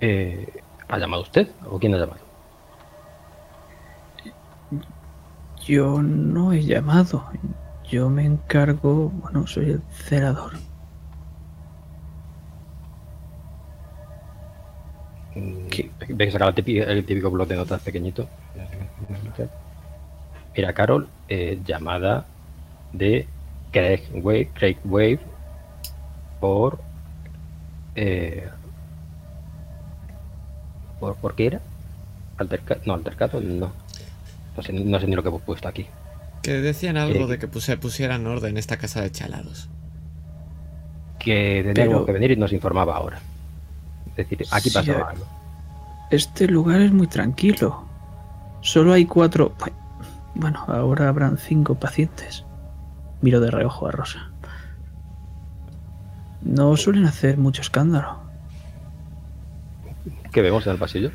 Eh, ¿Ha llamado usted o quién ha llamado? Yo no he llamado. Yo me encargo. Bueno, soy el celador. ¿Qué? Que saca el típico, el bloc de notas pequeñito. Mira, Carol, eh, llamada de Craig Wave, Craig Wave por, eh, por. ¿Por qué era? Alterca- no, altercado, no. No sé, no sé ni lo que he puesto aquí. Que decían algo Eh, de que puse- pusieran orden en esta casa de chalados. Que tenía Pero- algo que venir y nos informaba ahora. Es decir, aquí Sí, pasaba eh, algo. Este lugar es muy tranquilo. Solo hay cuatro. Bueno, ahora habrán cinco pacientes. Miro de reojo a Rosa. No suelen hacer mucho escándalo. ¿Qué vemos en el pasillo?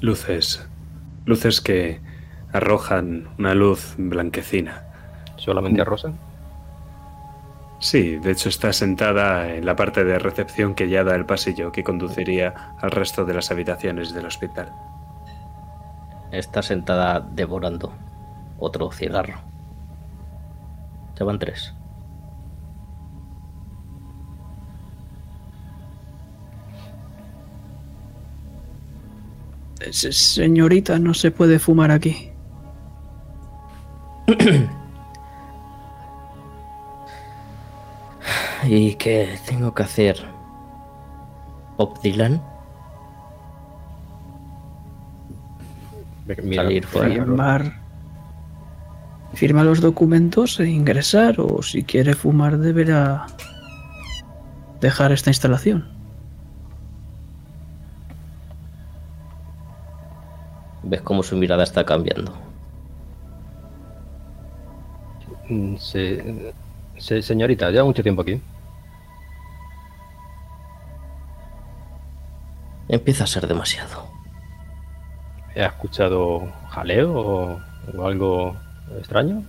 Luces. Luces que arrojan una luz blanquecina. ¿Solamente a Rosa? Sí, de hecho está sentada en la parte de recepción que ya da el pasillo que conduciría al resto de las habitaciones del hospital. Está sentada devorando otro cigarro. Ya van tres. Señorita, no se puede fumar aquí. ¿Y qué tengo que hacer? Mira, Salir fuera. Firmar. Firma los documentos e ingresar. O si quiere fumar, deberá dejar esta instalación. ¿Ves cómo su mirada está cambiando? Mm, se- señorita, lleva mucho tiempo aquí. Empieza a ser demasiado. ¿Ha escuchado jaleo o, o algo extraño?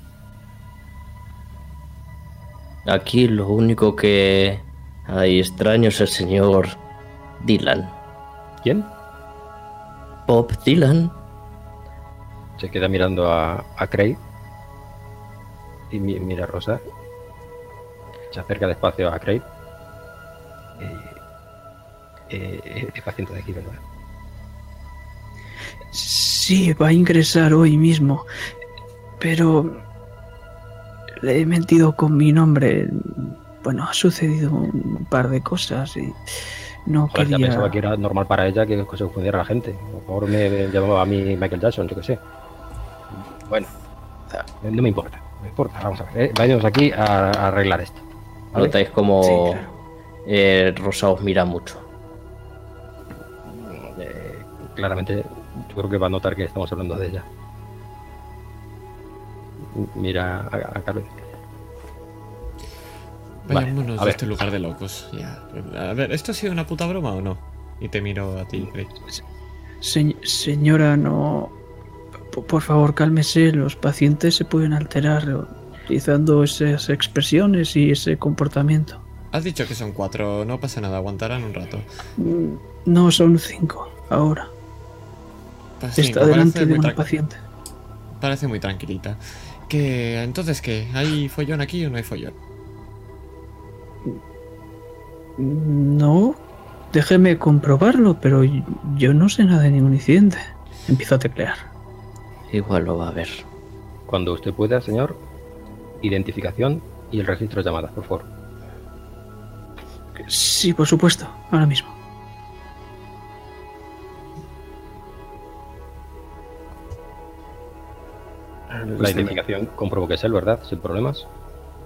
Aquí lo único que hay extraño es el señor Dylan. ¿Quién? Bob Dylan. Se queda mirando a, a Craig y mi- mira a Rosa. Se acerca despacio a Craig. Eh, eh, es paciente de aquí, ¿verdad? Sí, va a ingresar hoy mismo. Pero le he mentido con mi nombre. Bueno, ha sucedido un par de cosas y no Joder, ya pensaba que era normal para ella que se confundiera la gente. A lo mejor me llamaba a mí Michael Jackson, yo qué sé. Bueno, o sea, no me importa. No me importa. Vamos a ver. eh, Vayamos aquí a, a arreglar esto. ¿vale? Notáis como Sí, claro. eh, Rosa os mira mucho. Eh, claramente, yo creo que va a notar que estamos hablando de ella. Mira a, a Carmen. Vale, Vayámonos a de ver. este lugar de locos. Ya. A ver, ¿esto ha sido una puta broma o no? Y te miro a ti. Se- señora, no. Por favor, cálmese. Los pacientes se pueden alterar utilizando esas expresiones y ese comportamiento. Has dicho que son cuatro, no pasa nada, aguantarán un rato. Mm, No son cinco ahora. Pues Está delante de una paciente. Parece muy tranquilita. Que entonces qué, ¿hay follón aquí o no hay follón? No, déjeme comprobarlo, pero yo no sé nada de ningún incidente. Empiezo a teclear. Igual lo va a ver. Cuando usted pueda, señor, identificación y el registro de llamadas, por favor. Sí, por supuesto, ahora mismo. La identificación compruebo que es él, ¿verdad? Sin problemas.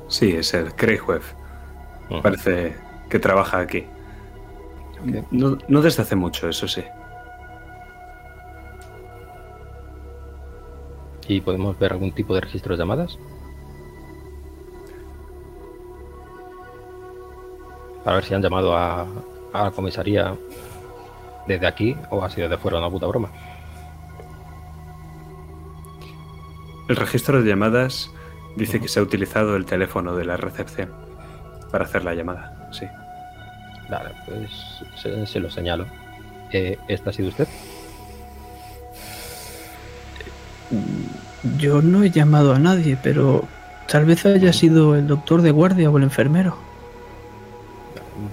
Sí, es el. Ujú. Parece que trabaja aquí. No, no desde hace mucho, eso sí. ¿Y podemos ver algún tipo de registro de llamadas? Para ver si han llamado a, a la comisaría desde aquí o ha sido de fuera una puta broma. El registro de llamadas dice que se ha utilizado el teléfono de la recepción para hacer la llamada. Sí. Vale, pues se, se lo señalo. Eh, ¿Esta ha sido usted? Yo no he llamado a nadie, pero tal vez haya sido el doctor de guardia o el enfermero.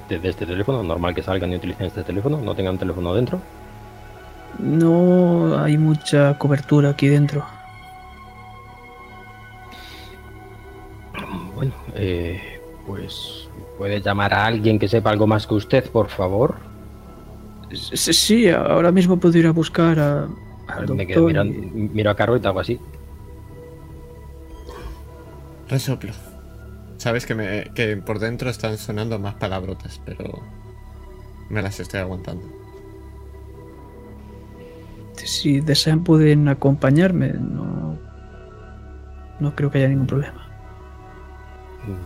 Desde este teléfono, normal que salgan y utilicen este teléfono, no tengan teléfono dentro. No hay mucha cobertura aquí dentro. Bueno, eh, pues puede llamar a alguien que sepa algo más que usted, por favor. Sí, sí, ahora mismo puedo ir a buscar a, al Me quedo mirando, y- miro a Caro y te hago así. Resoplo. Sabes que, me, que por dentro están sonando más palabrotas, pero me las estoy aguantando. Si desean pueden acompañarme. No, no creo que haya ningún problema.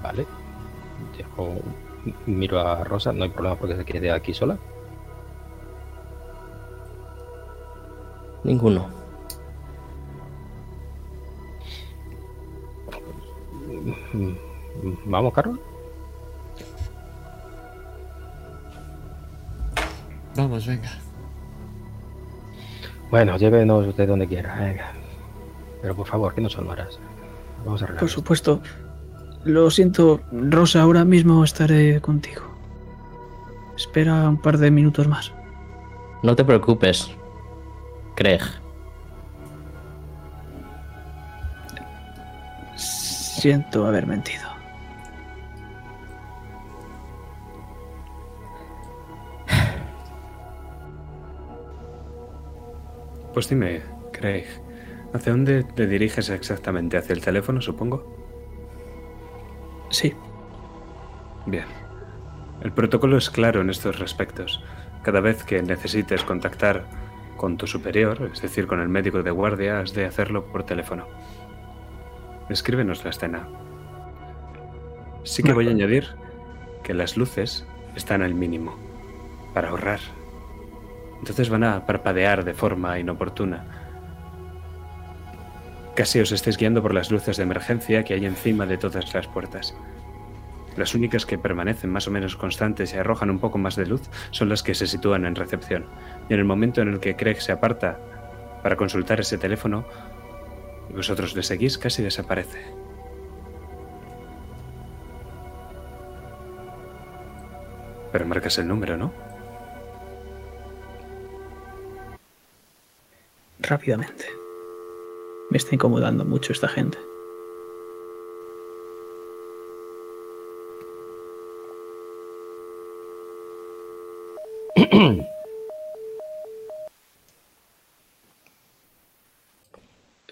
Vale. Dejo- miro a Rosa, no hay problema porque se quede aquí sola. Ninguno. Vamos, Carol. Vamos, venga. Bueno, llévenos usted donde quiera. venga. Pero por favor, que no son horas. Vamos a arreglar. Por esto. supuesto. Lo siento, Rosa, ahora mismo estaré contigo. Espera un par de minutos más. No te preocupes. Craig. Siento haber mentido. Pues dime, Craig, ¿hacia dónde te diriges exactamente? ¿Hacia el teléfono, supongo? Sí, Bien. El protocolo es claro en estos respectos. Cada vez que necesites contactar con tu superior, es decir, con el médico de guardia, has de hacerlo por teléfono. Escríbenos la escena. Sí que voy a añadir que las luces están al mínimo, para ahorrar. Entonces van a parpadear de forma inoportuna. Casi os estáis guiando por las luces de emergencia que hay encima de todas las puertas. Las únicas que permanecen más o menos constantes y arrojan un poco más de luz son las que se sitúan en recepción. Y en el momento en el que Craig se aparta para consultar ese teléfono y vosotros le seguís, casi desaparece. Pero marcas el número, ¿no? rápidamente. Me está incomodando mucho esta gente.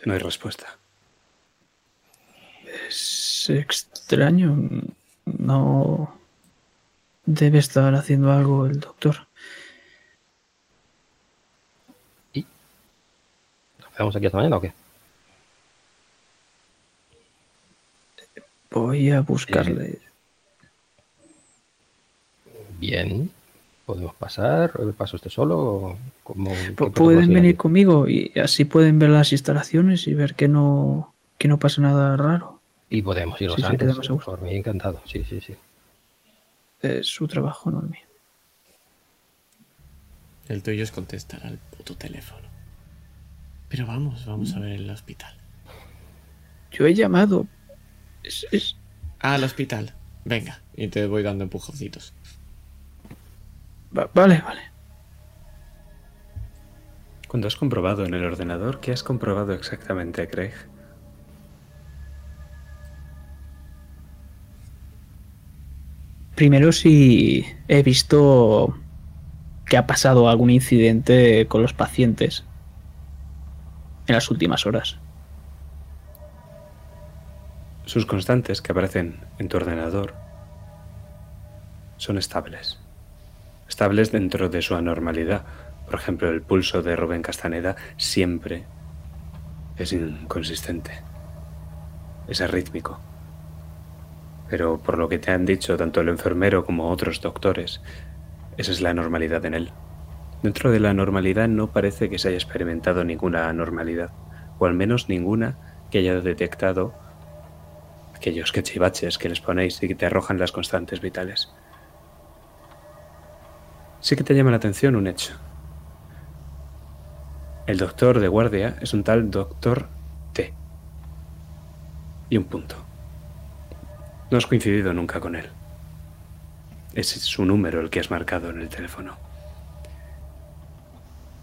No hay respuesta. Es extraño. No debe estar haciendo algo el doctor. ¿Nos quedamos aquí hasta mañana o qué? Voy a buscarle. Bien. ¿Podemos pasar? ¿Pasa usted solo? o cómo- Pueden venir conmigo y así pueden ver las instalaciones y ver que no, que no pasa nada raro. Y podemos irnos Sí, sí, antes. quedamos a gusto. Por mí encantado. Sí, sí, sí. Es su trabajo, no el mío. El tuyo es contestar al puto teléfono. Pero vamos, vamos a ver el hospital. Yo he llamado. Es- es- Ah, al hospital. Venga, y te voy dando empujoncitos. Va- vale, vale. Cuando has comprobado en el ordenador, ¿qué has comprobado exactamente, Craig? Primero si he visto que ha pasado algún incidente con los pacientes en las últimas horas. Sus constantes que aparecen en tu ordenador son estables. Estables dentro de su anormalidad. Por ejemplo, el pulso de Rubén Castaneda siempre es inconsistente. Es arrítmico. Pero por lo que te han dicho tanto el enfermero como otros doctores, esa es la normalidad en él. Dentro de la normalidad no parece que se haya experimentado ninguna anormalidad, o al menos ninguna que haya detectado aquellos quechivaches que les ponéis y que te arrojan las constantes vitales. Sí que te llama la atención un hecho. El doctor de guardia es un tal doctor T. Y un punto. No has coincidido nunca con él. Es su número el que has marcado en el teléfono.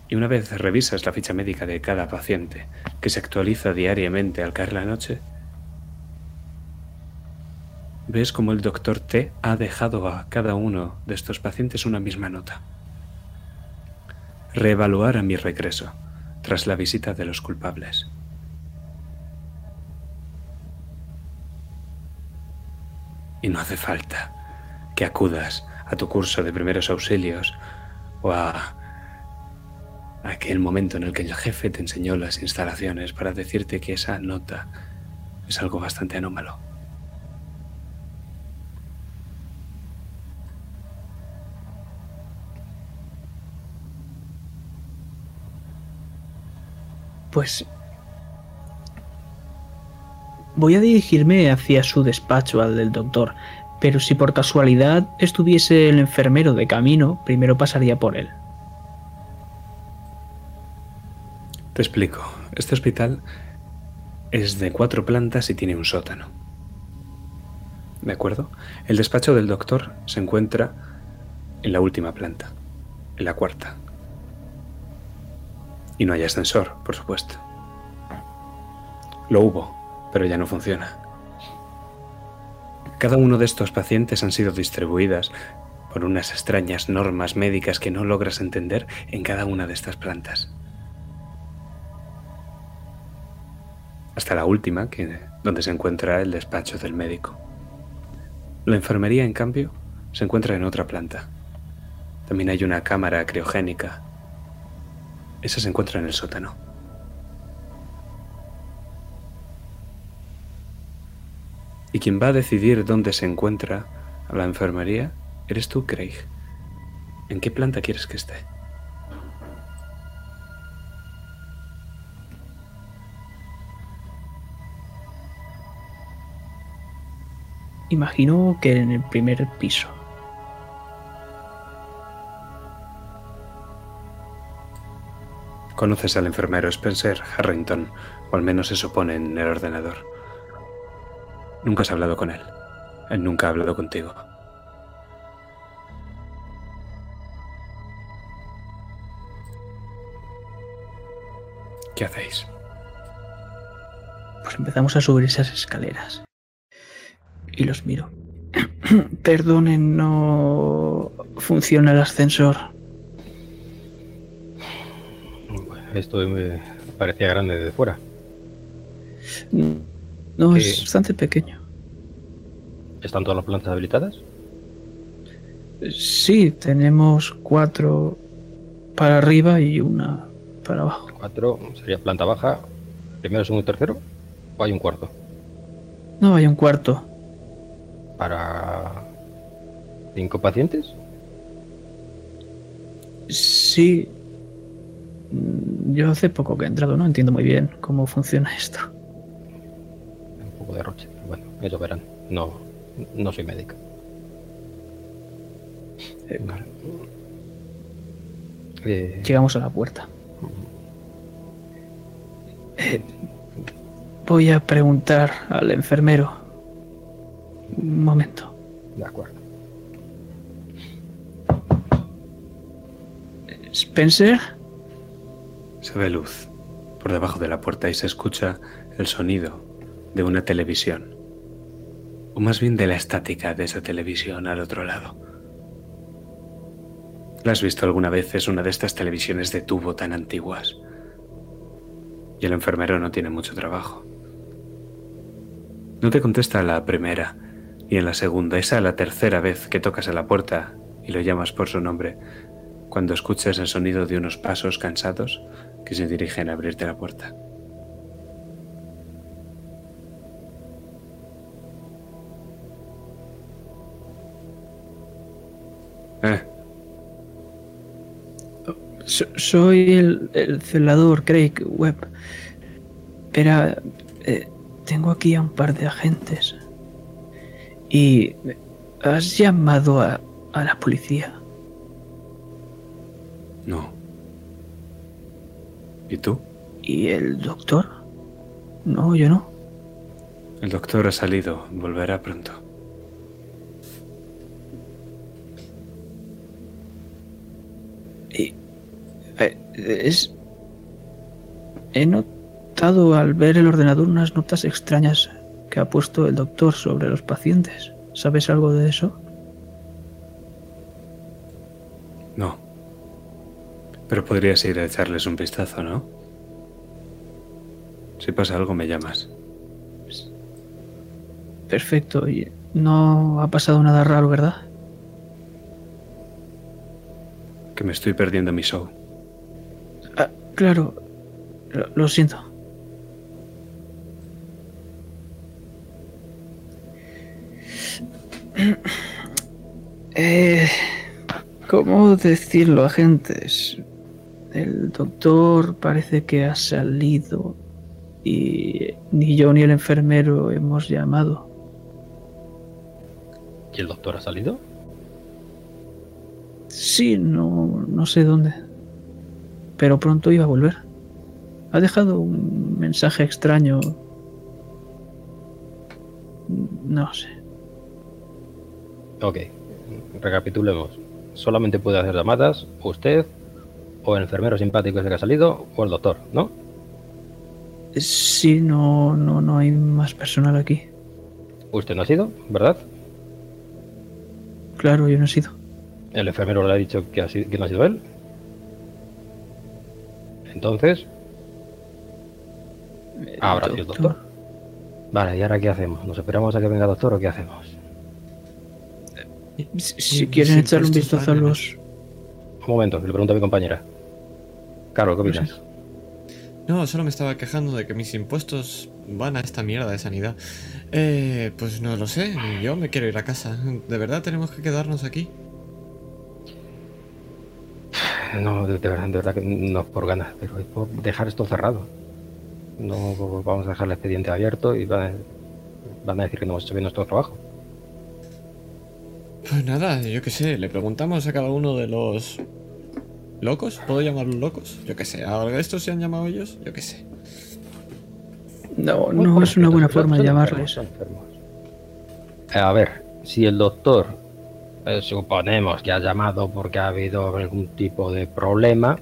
Y una vez revisas la ficha médica de cada paciente, que se actualiza diariamente al caer la noche, ves como el doctor T ha dejado a cada uno de estos pacientes una misma nota. Reevaluar a mi regreso, tras la visita de los culpables. Y no hace falta que acudas a tu curso de primeros auxilios o a aquel momento en el que el jefe te enseñó las instalaciones para decirte que esa nota es algo bastante anómalo. Pues voy a dirigirme hacia su despacho, al del doctor, pero si por casualidad estuviese el enfermero de camino, primero pasaría por él. Te explico. Este hospital es de cuatro plantas y tiene un sótano. ¿De acuerdo? El despacho del doctor se encuentra en la última planta, en la cuarta. Y no hay ascensor, por supuesto. Lo hubo, pero ya no funciona. Cada uno de estos pacientes han sido distribuidas por unas extrañas normas médicas que no logras entender en cada una de estas plantas. Hasta la última, que, donde se encuentra el despacho del médico. La enfermería, en cambio, se encuentra en otra planta. También hay una cámara criogénica. Esa se encuentra en el sótano. Y quien va a decidir dónde se encuentra la enfermería eres tú, Craig. ¿En qué planta quieres que esté? Imagino que en el primer piso. Conoces al enfermero Spencer Harrington, o al menos eso pone en el ordenador. Nunca has hablado con él. Él nunca ha hablado contigo. ¿Qué hacéis? Pues empezamos a subir esas escaleras. Y los miro. Perdonen, no funciona el ascensor. Esto me parecía grande desde fuera. No, ¿Qué? es bastante pequeño. ¿Están todas las plantas habilitadas? Sí, tenemos cuatro para arriba y una para abajo. Cuatro, sería planta baja. Primero, segundo y tercero. ¿O hay un cuarto? No, hay un cuarto. ¿Para cinco pacientes? Sí. Mm, Yo hace poco que he entrado, no entiendo muy bien cómo funciona esto. Un poco de roche. pero Bueno, ellos verán. No, no soy médico. Eh, Llegamos a la puerta. Eh, voy a preguntar al enfermero. Un momento. de acuerdo. Spencer, Se ve luz por debajo de la puerta y se escucha el sonido de una televisión. O más bien de la estática de esa televisión al otro lado. ¿La has visto alguna vez? Es una de estas televisiones de tubo tan antiguas. Y el enfermero no tiene mucho trabajo. No te contesta la primera y en la segunda. Es la tercera vez que tocas a la puerta y lo llamas por su nombre. Cuando escuchas el sonido de unos pasos cansados que se dirigen a abrirte la puerta. Eh, So- soy el, el celador Craig Webb. Pero eh, tengo aquí a un par de agentes. Y has llamado a, a la policía. no. ¿Y tú? ¿Y el doctor? No, yo no. El doctor ha salido. Volverá pronto. Y, eh, es... He notado al ver el ordenador unas notas extrañas que ha puesto el doctor sobre los pacientes. ¿Sabes algo de eso? No. Pero podrías ir a echarles un vistazo, ¿no? Si pasa algo, me llamas. Perfecto. Y no ha pasado nada raro, ¿verdad? Que me estoy perdiendo mi show. Ah, claro. Lo, lo siento. Eh, ¿Cómo decirlo, agentes? El doctor parece que ha salido y ni yo ni el enfermero hemos llamado. ¿Y el doctor ha salido? Sí, no, no sé dónde. Pero pronto iba a volver. Ha dejado un mensaje extraño. No sé. Ok, recapitulemos. Solamente puede hacer llamadas usted, o el enfermero simpático ese que ha salido, o el doctor, ¿no? Sí, no, no, no hay más personal aquí. Usted no ha sido, ¿verdad? Claro, yo no he sido. El enfermero le ha dicho que, ha sido- que no ha sido él. Entonces, habrá sido el doctor. Vale, ¿y ahora qué hacemos? ¿Nos esperamos a que venga el doctor o qué hacemos? Si, quieren echarle un vistazo a los... Un momento, le pregunto a mi compañera. Carlos, ¿qué No sé. opinas? No, solo me estaba quejando de que mis impuestos van a esta mierda de sanidad. Eh, pues no lo sé, yo me quiero ir a casa. ¿De verdad tenemos que quedarnos aquí? No, de, de verdad, de verdad que no es por ganas, pero es por dejar esto cerrado. No vamos a dejar el expediente abierto y van a, van a decir que no hemos hecho bien nuestro trabajo. Pues nada, yo qué sé, le preguntamos a cada uno de los... ¿Locos? ¿Puedo llamarlos locos? Yo qué sé, ¿a estos se han llamado ellos? Yo qué sé. No, no es una buena forma de son enfermos. A ver, si el doctor eh, suponemos que ha llamado porque ha habido algún tipo de problema,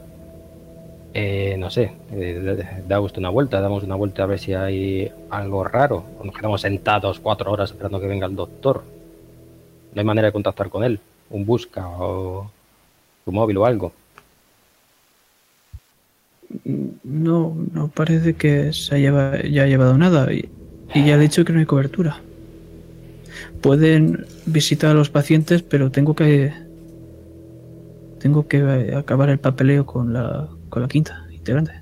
eh, no sé, eh, da usted una vuelta, damos una vuelta a ver si hay algo raro. O nos quedamos sentados cuatro horas esperando que venga el doctor. No hay manera de contactar con él. Un busca o su móvil o algo. No, no parece que se haya, haya llevado nada y, y ya he dicho que no hay cobertura. Pueden visitar a los pacientes, pero tengo que tengo que acabar el papeleo con la con la quinta integrante.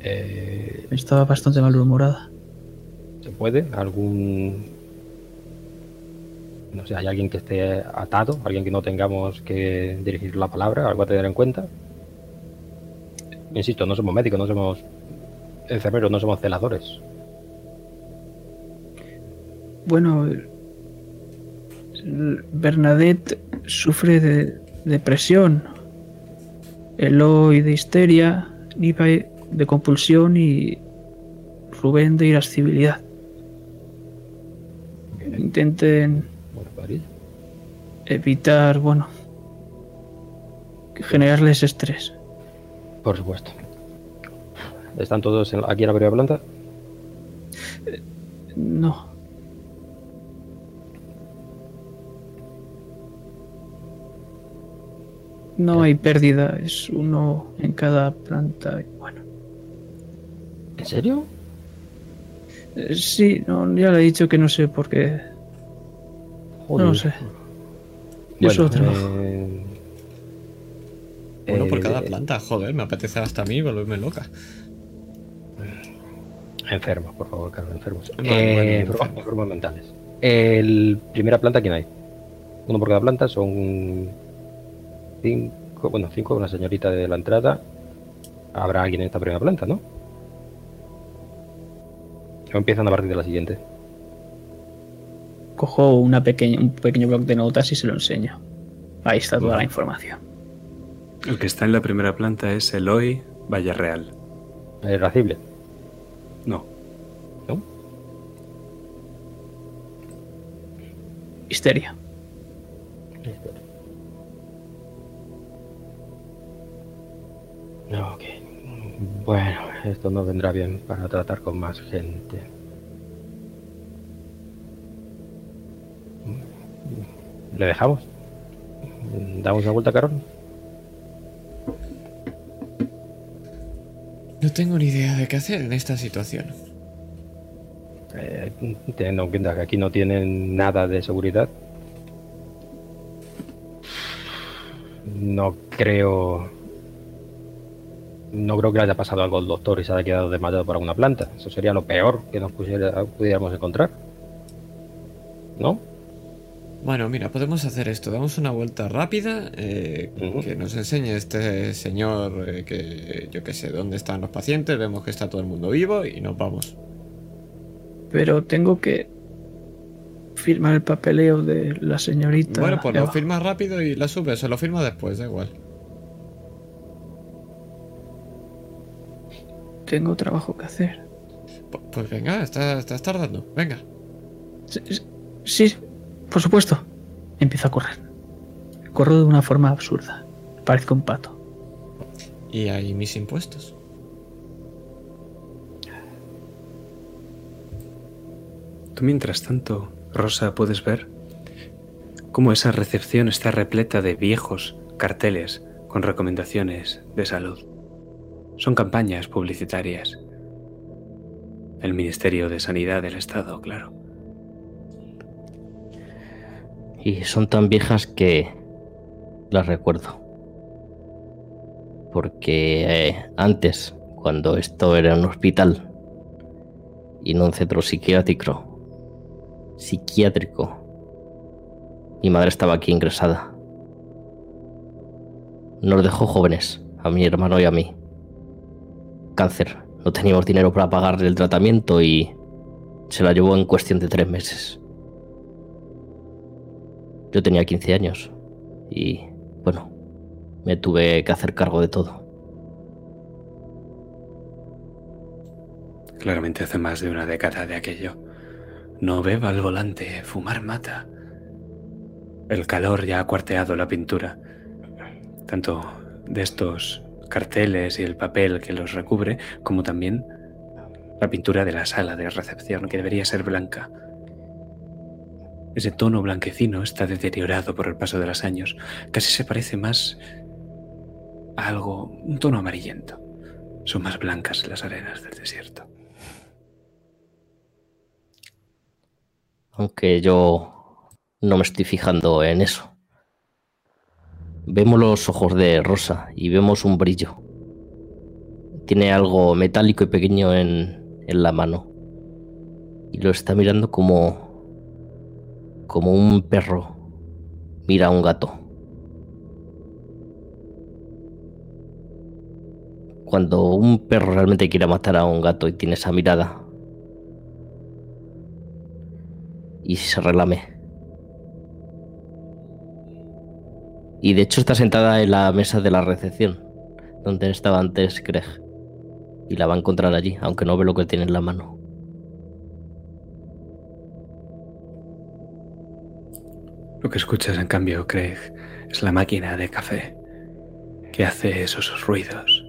Eh, Estaba bastante malhumorada. ¿Se puede? ¿Algún... No sé, ¿hay alguien que esté atado? ¿Alguien que no tengamos que dirigir la palabra? ¿Algo a tener en cuenta? Insisto, no somos médicos, no somos enfermeros, no somos celadores. Bueno, Bernadette sufre de depresión, Eloy de histeria, Nipai de compulsión y Rubén de irascibilidad. Intenten evitar, bueno, generarles estrés. Por supuesto. ¿Están todos aquí en la primera planta? No. No hay pérdida, es uno en cada planta. Bueno. ¿En serio? Eh, sí, no, ya le he dicho que no sé por qué. Joder. No sé. Bueno, pues Eso eh, uno por eh, cada planta, joder, me apetece hasta a mí volverme loca. Enfermos, por favor, Carlos, enfermos. Eh, bueno, enfermos- mentales. El primera planta, ¿quién hay? Uno por cada planta, son cinco, bueno, cinco, una señorita de la entrada. Habrá alguien en esta primera planta, ¿no? O empiezan a partir de la siguiente. Cojo una pequeña, un pequeño bloc de notas y se lo enseño. Ahí está toda la información. El que está en la primera planta es Eloy Villarreal. ¿Es racible? No, ¿No? Histeria. Ok. Bueno, esto no vendrá bien para tratar con más gente. ¿Le dejamos? ¿Damos una vuelta, Carol? No tengo ni idea de qué hacer en esta situación. Eh, teniendo en cuenta que aquí no tienen nada de seguridad. No creo. No creo que le haya pasado algo al doctor y se haya quedado desmayado por alguna planta. Eso sería lo peor que nos pudiéramos encontrar. ¿No? Bueno, mira, podemos hacer esto. Damos una vuelta rápida. eh. Que nos enseñe este señor eh, que yo qué sé, dónde están los pacientes. Vemos que está todo el mundo vivo y nos vamos. Pero tengo que firmar el papeleo de la señorita. Bueno, pues lo Eva. firmas rápido y la subes. O lo firma después, da igual. Tengo trabajo que hacer. Pu- Pues venga, estás, estás tardando. Venga. Sí, Sí, por supuesto. Empiezo a correr. Corro de una forma absurda. Parezco un pato. Y ahí mis impuestos. Tú mientras tanto, Rosa, puedes ver cómo esa recepción está repleta de viejos carteles con recomendaciones de salud. Son campañas publicitarias. El Ministerio de Sanidad del Estado, claro. Y son tan viejas que las recuerdo. Porque eh, antes, cuando esto era un hospital y no un centro psiquiátrico, psiquiátrico, mi madre estaba aquí ingresada. Nos dejó jóvenes, a mi hermano y a mí. Cáncer. No teníamos dinero para pagarle el tratamiento y se la llevó en cuestión de tres meses. Yo tenía 15 años y, bueno, me tuve que hacer cargo de todo. Claramente hace más de una década de aquello. No beba al volante, fumar mata. El calor ya ha cuarteado la pintura. Tanto de estos carteles y el papel que los recubre, como también la pintura de la sala de recepción, que debería ser blanca. Ese tono blanquecino está deteriorado por el paso de los años. Casi se parece más a algo, un tono amarillento. Son más blancas las arenas del desierto. Aunque yo no me estoy fijando en eso. Vemos los ojos de Rosa y vemos un brillo. Tiene algo metálico y pequeño en, en la mano. Y lo está mirando como. Como un perro mira a un gato. Cuando un perro realmente quiere matar a un gato y tiene esa mirada, y se relame. Y de hecho está sentada en la mesa de la recepción, donde estaba antes Craig. Y la va a encontrar allí, aunque no ve lo que tiene en la mano. Lo que escuchas, en cambio, Craig, es la máquina de café que hace esos ruidos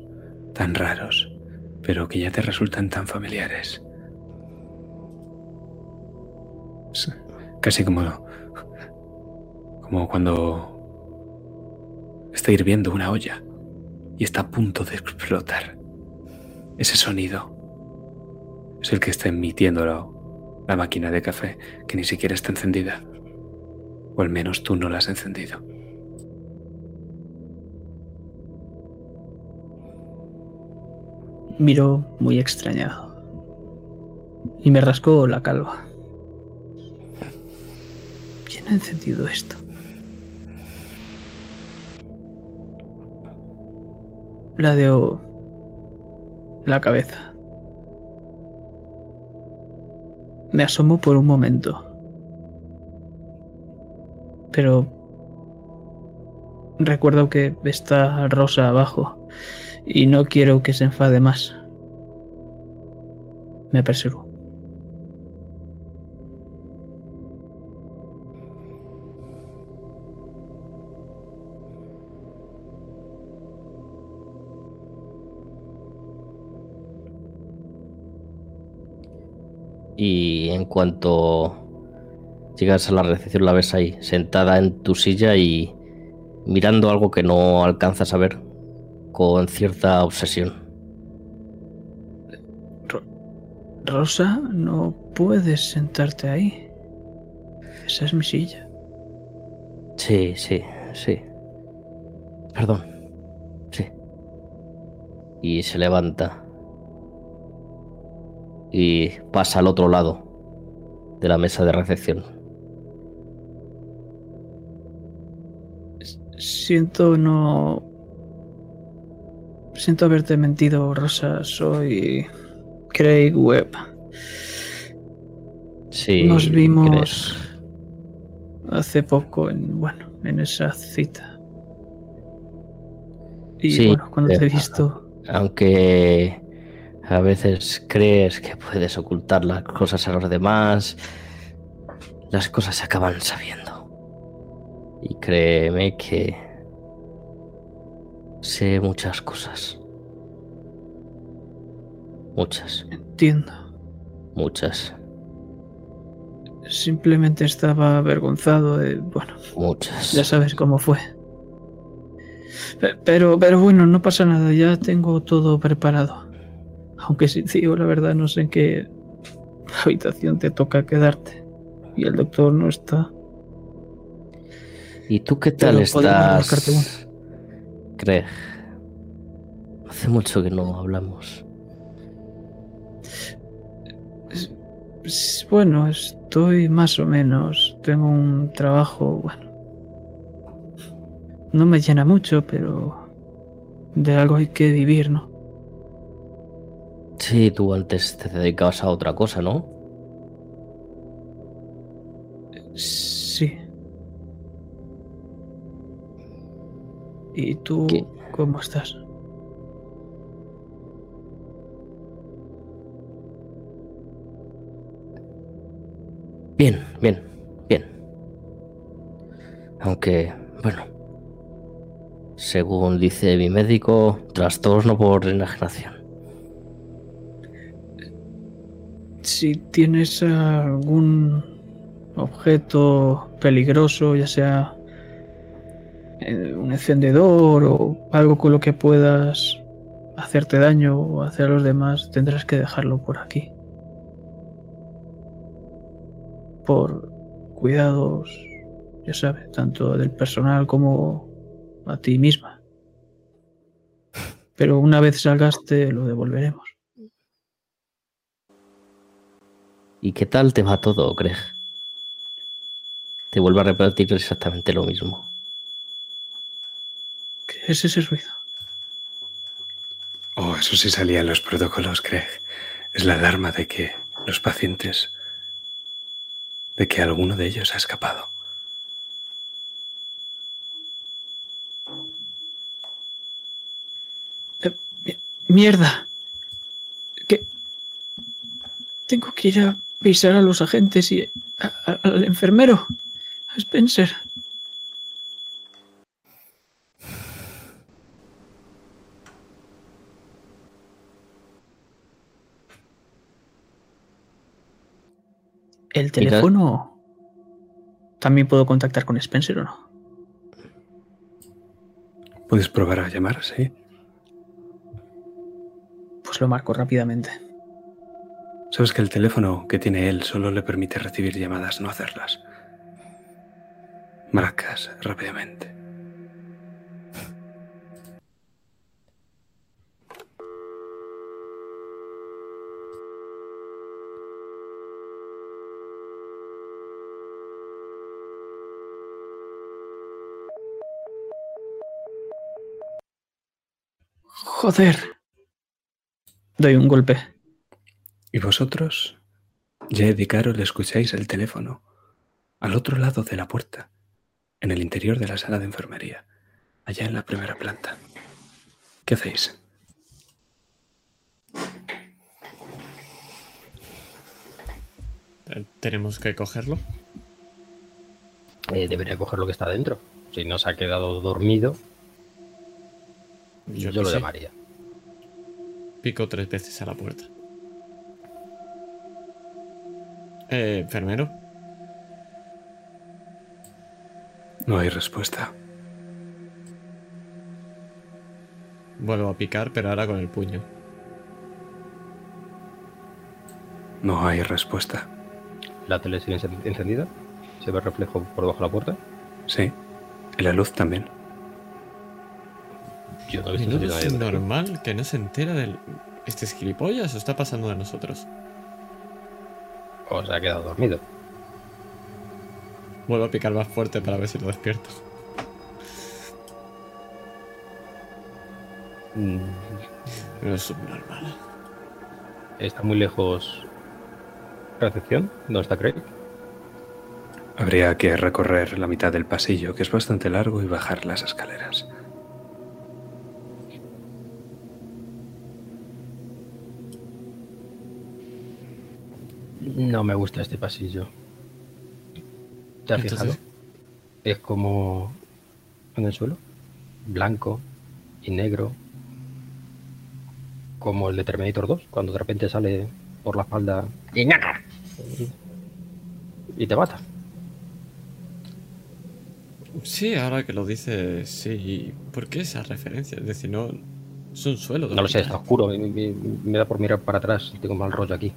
tan raros, pero que ya te resultan tan familiares. Es casi como, como cuando Está hirviendo una olla y está a punto de explotar. Ese sonido es el que está emitiéndolo la máquina de café que ni siquiera está encendida. O al menos tú no la has encendido. Miró muy extrañado. Y me rascó la calva. ¿Quién ha encendido esto? Ladeó la cabeza. Me asomó por un momento. Pero recuerdo que está Rosa abajo y no quiero que se enfade más. Me apresuró. Y en cuanto llegas a la recepción, la ves ahí, sentada en tu silla y mirando algo que no alcanzas a ver con cierta obsesión. Rosa, no puedes sentarte ahí. Esa es mi silla. Sí, sí, sí. Perdón. Sí. Y se levanta. Y pasa al otro lado de la mesa de recepción. Siento no... Siento haberte mentido, Rosa. Soy Craig Webb. Sí. Nos creo. vimos hace poco en, bueno, en esa cita. Y Sí, bueno, cuando te he eh, visto, Aunque a veces crees que puedes ocultar las cosas a los demás, las cosas se acaban sabiendo. Y créeme que sé muchas cosas. Muchas, entiendo. muchas, Simplemente estaba avergonzado de, bueno, muchas. ya sabes cómo fue. Pe- Pero, pero bueno, no pasa nada, ya tengo todo preparado. Aunque si digo la verdad, no sé en qué habitación te toca quedarte. Y el doctor no está. ¿Y tú qué tal Pero estás? Craig. Hace mucho que no hablamos. Bueno, estoy más o menos. Tengo un trabajo, bueno. No me llena mucho, pero de algo hay que vivir, ¿no? Sí, tú antes te dedicabas a otra cosa, ¿no? Sí. ¿Y tú ¿Qué? cómo estás? Bien, bien, bien. Aunque, bueno, según dice mi médico, trastorno por enajenación. Si tienes algún objeto peligroso, ya sea un encendedor o algo con lo que puedas hacerte daño o hacer a los demás, tendrás que dejarlo por aquí. Por cuidados, ya sabes, tanto del personal como a ti misma. Pero una vez salgas te lo devolveremos. ¿Y qué tal te va todo, Greg? Te vuelvo a repetir exactamente lo mismo. ¿Qué es ese ruido? Oh, eso sí salía en los protocolos, Craig. Es la alarma de que los pacientes, de que alguno de ellos ha escapado. Mierda. Que tengo que ir a avisar a los agentes y a- a- al enfermero, a Spencer. El teléfono. ¿También puedo contactar con Spencer o no? Puedes probar a llamar, sí. Pues lo marco rápidamente. Sabes que el teléfono que tiene él solo le permite recibir llamadas, no hacerlas. Marcas rápidamente. Joder. Doy un golpe. ¿Y vosotros? Jed y Carol escucháis el teléfono al otro lado de la puerta, en el interior de la sala de enfermería, allá en la primera planta. ¿Qué hacéis? Eh, Tenemos que cogerlo. Eh, debería coger lo que está dentro. Si no se ha quedado dormido, yo, lo sé. llamaría. Pico tres veces a la puerta. Eh, enfermero. No hay respuesta. Vuelvo a picar, pero ahora con el puño. No hay respuesta. La tele sigue encen- encendida. Se ve reflejo por debajo de la puerta. Sí. Y la luz también. Yo no he visto dentro. normal que no se entera del. ¿Este es gilipollas o está pasando de nosotros? O se ha quedado dormido. Vuelvo a picar más fuerte para ver si lo despierto. Mm, No es subnormal. Está muy lejos. Recepción. ¿Dónde está Craig? Habría que recorrer la mitad del pasillo, que es bastante largo, y bajar las escaleras. No me gusta este pasillo. ¿Te has Entonces- fijado? Es como en el suelo, blanco y negro, como el de Terminator 2, cuando de repente sale por la espalda y te mata. Sí, ahora que lo dices, sí. ¿Por qué esa referencia? Es decir, no. Es un suelo. No lo sé, está oscuro, me, me- me da por mirar para atrás, tengo mal rollo aquí.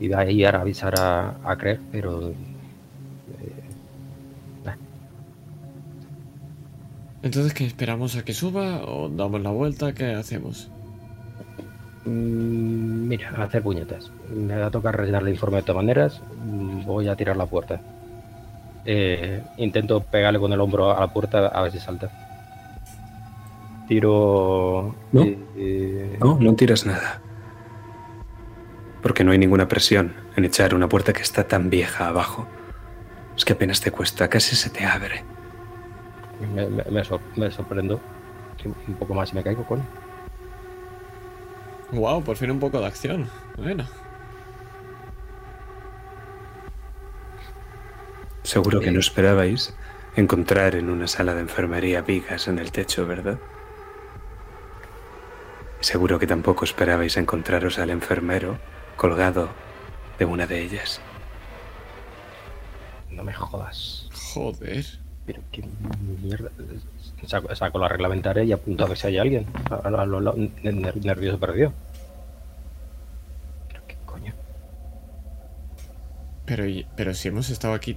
Iba a ir a avisar a, a Craig, pero... eh, nah. Entonces, ¿qué esperamos a que suba o damos la vuelta? ¿Qué hacemos? Mm, Mira, a hacer puñetas. Me va a tocar rellenar el informe de todas maneras. Voy a tirar la puerta. Eh, intento pegarle con el hombro a la puerta a ver si salta. Tiro. No. eh, No, no tiras nada. Porque no hay ninguna presión en echar una puerta que está tan vieja abajo. Es que apenas te cuesta, casi se te abre. me, me- me sor- me sorprendo. Un poco más y me caigo con. Wow, por fin un poco de acción. Bueno. Seguro que no esperabais encontrar en una sala de enfermería vigas en el techo, ¿verdad? Seguro que tampoco esperabais encontraros al enfermero colgado de una de ellas. No me jodas. Joder. Pero qué mierda. Saco, saco la reglamentaria y apunto a ver si hay alguien. A, a- a nervioso perdido. Pero qué coño. Pero, y- pero si hemos estado aquí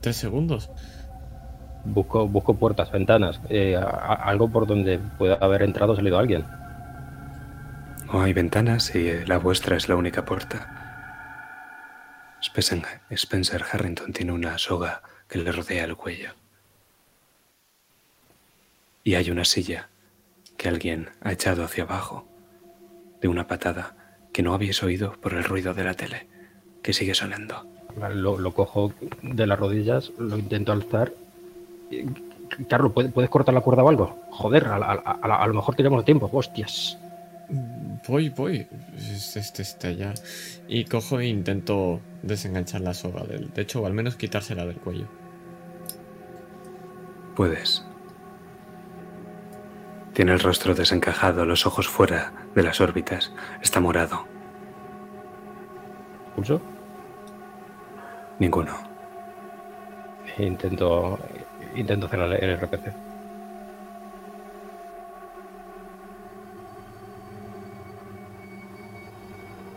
tres segundos. Busco, busco puertas, ventanas, eh, a- a- algo por donde pueda haber entrado o salido alguien. No hay ventanas y la vuestra es la única puerta. Spencer, Harrington tiene una soga que le rodea el cuello. Y hay una silla que alguien ha echado hacia abajo de una patada que no habéis oído por el ruido de la tele, que sigue sonando. Lo, cojo de las rodillas, lo intento alzar. Carlos, ¿puedes, cortar la cuerda o algo? Joder, a- a lo mejor tenemos tiempo. Hostias. Voy, voy. Es- Este está ya. Y cojo e intento desenganchar la soga del techo o al menos quitársela del cuello. Puedes. Tiene el rostro desencajado, los ojos fuera de las órbitas. Está morado. Pulso. Ninguno. Intento, intento hacer el, el RPC.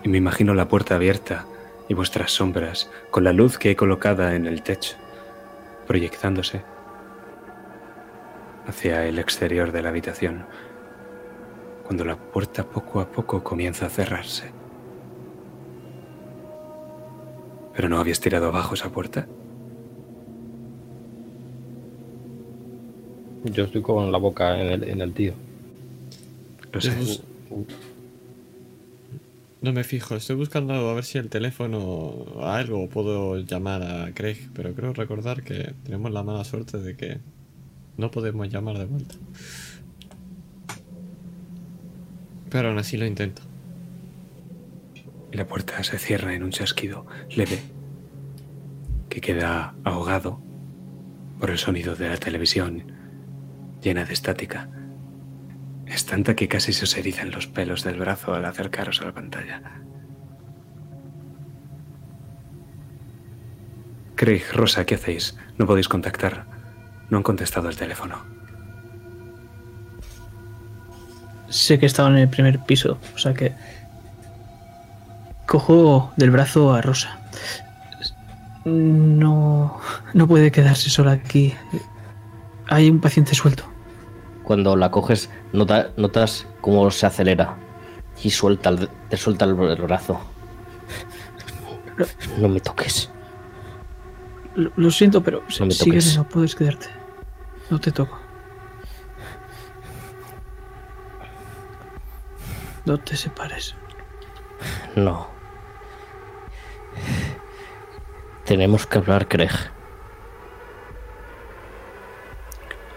Y me imagino la puerta abierta y vuestras sombras con la luz que he colocada en el techo, proyectándose hacia el exterior de la habitación, cuando la puerta poco a poco comienza a cerrarse. ¿Pero no habías tirado abajo esa puerta? Yo estoy con la boca en el, en el tío. Lo sé. No me fijo, estoy buscando a ver si el teléfono o algo puedo llamar a Craig, pero creo recordar que tenemos la mala suerte de que no podemos llamar de vuelta. Pero aún así lo intento. La puerta se cierra en un chasquido leve que queda ahogado por el sonido de la televisión llena de estática. Es tanta que casi se os erizan los pelos del brazo al acercaros a la pantalla. Craig, Rosa, ¿qué hacéis? No podéis contactar. No han contestado el teléfono. Sé que estaba en el primer piso, o sea que. Cojo del brazo a Rosa. No. No puede quedarse sola aquí. Hay un paciente suelto. Cuando la coges, nota- notas cómo se acelera y suelta el- te suelta el, brazo. No me toques. Lo, lo siento, pero No me sigue, toques. no puedes quedarte. No te toco. No te separes. No. Tenemos que hablar, Craig.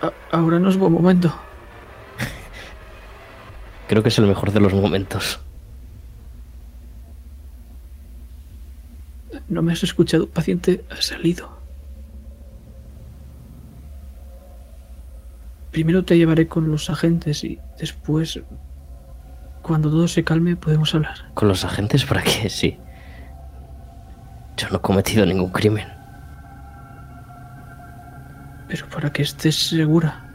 A- ahora no es buen momento. Creo que es el mejor de los momentos. No me has escuchado. Paciente ha salido. Primero te llevaré con los agentes y después, cuando todo se calme, podemos hablar. ¿Con los agentes para qué? Sí. Yo no he cometido ningún crimen. Pero para que estés segura.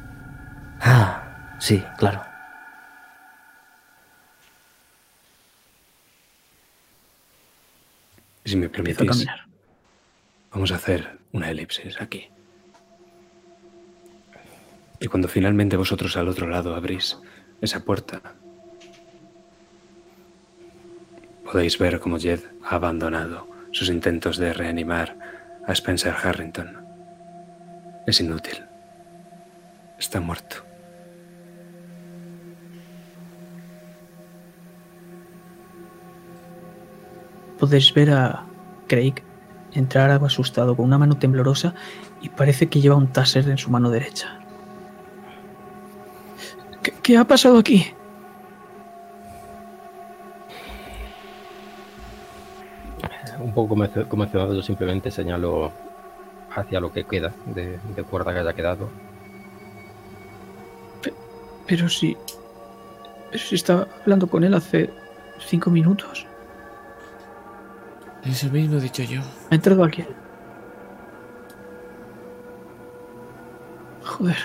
Ah, sí, claro. Y si me permitís, caminar. vamos a hacer una elipsis aquí. Y cuando finalmente vosotros al otro lado abrís esa puerta, podéis ver cómo Jed ha abandonado sus intentos de reanimar a Spencer Harrington. Es inútil. Está muerto. Podéis ver a Craig entrar algo asustado con una mano temblorosa y parece que lleva un taser en su mano derecha. ¿Qué, qué ha pasado aquí? Un poco convencionado, yo simplemente señalo hacia lo que queda de, de cuerda que haya quedado. Pero si. Pero si estaba hablando con él hace cinco minutos. Eso mismo he dicho yo. Ha entrado alguien. Joder.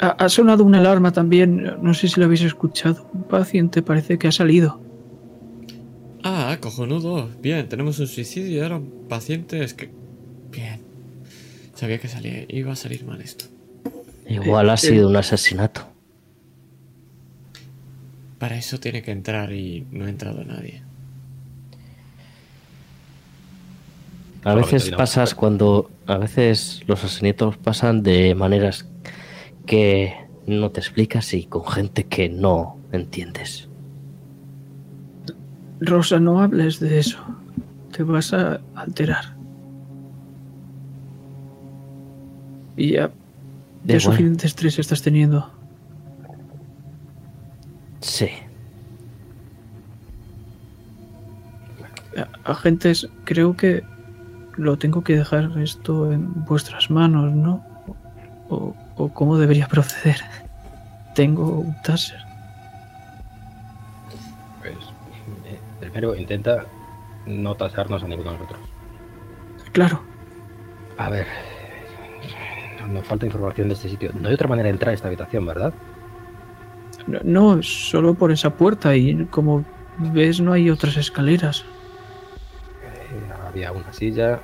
Ha, ha sonado una alarma también. No sé si lo habéis escuchado. Un paciente parece que ha salido. Ah, cojonudo. Bien, tenemos un suicidio y ahora un paciente es que... Bien. Sabía que salía, iba a salir mal esto. Igual Eh, ha eh. sido un asesinato. Para eso tiene que entrar y no ha entrado nadie. A veces pasas cuando. A veces los asesinatos pasan de maneras que no te explicas y con gente que no entiendes. Rosa, no hables de eso. Te vas a alterar. Y ya. Da Ya suficiente estrés estás teniendo. Sí. Agentes, creo que lo tengo que dejar esto en vuestras manos, ¿no? O, o cómo debería proceder. Tengo un taser. Pues, eh, primero intenta no tasarnos a ninguno de nosotros. Claro, A ver, nos falta información de este sitio. No hay otra manera de entrar a esta habitación, ¿verdad? no, no, solo por esa puerta y como ¿Ves? No hay otras escaleras. Había una silla.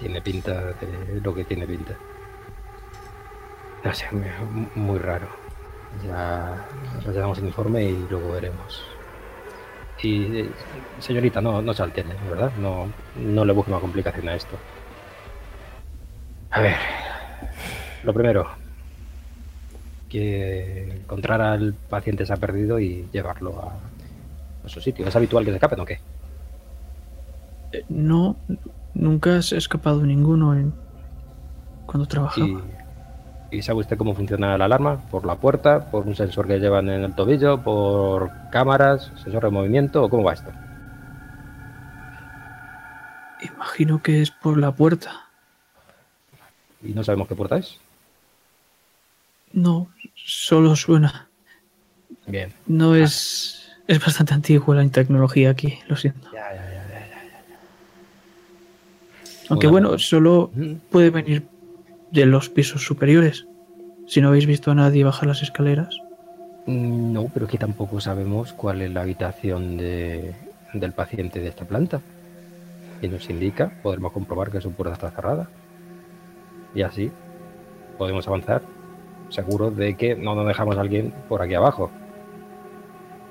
Tiene pinta de lo que tiene pinta. No sé, muy raro. Ya rellenamos el informe y luego veremos. Y eh, señorita, no, no se altiene, ¿verdad? No, no le busque más complicación a esto. A ver, lo primero, que encontrar al paciente se ha perdido y llevarlo a, a su sitio. ¿Es habitual que se escapen o qué? Eh, No, nunca se ha escapado ninguno en... cuando trabajaba. Y, ¿Y sabe usted cómo funciona la alarma? ¿Por la puerta? ¿Por un sensor que llevan en el tobillo? ¿Por cámaras? ¿Sensor de movimiento? ¿O cómo va esto? Imagino que es por la puerta. Y no sabemos qué puerta es. No, solo suena. Bien. No es... Es bastante antigua la tecnología aquí, lo siento. Ya, ya, ya, ya, ya. Aunque bueno, solo puede venir de los pisos superiores. Si no habéis visto a nadie bajar las escaleras. Mm, No, pero es que tampoco sabemos cuál es la habitación de- del paciente de esta planta. Y nos indica, podremos comprobar que su puerta está cerrada. Y así podemos avanzar, seguros de que no nos dejamos a alguien por aquí abajo.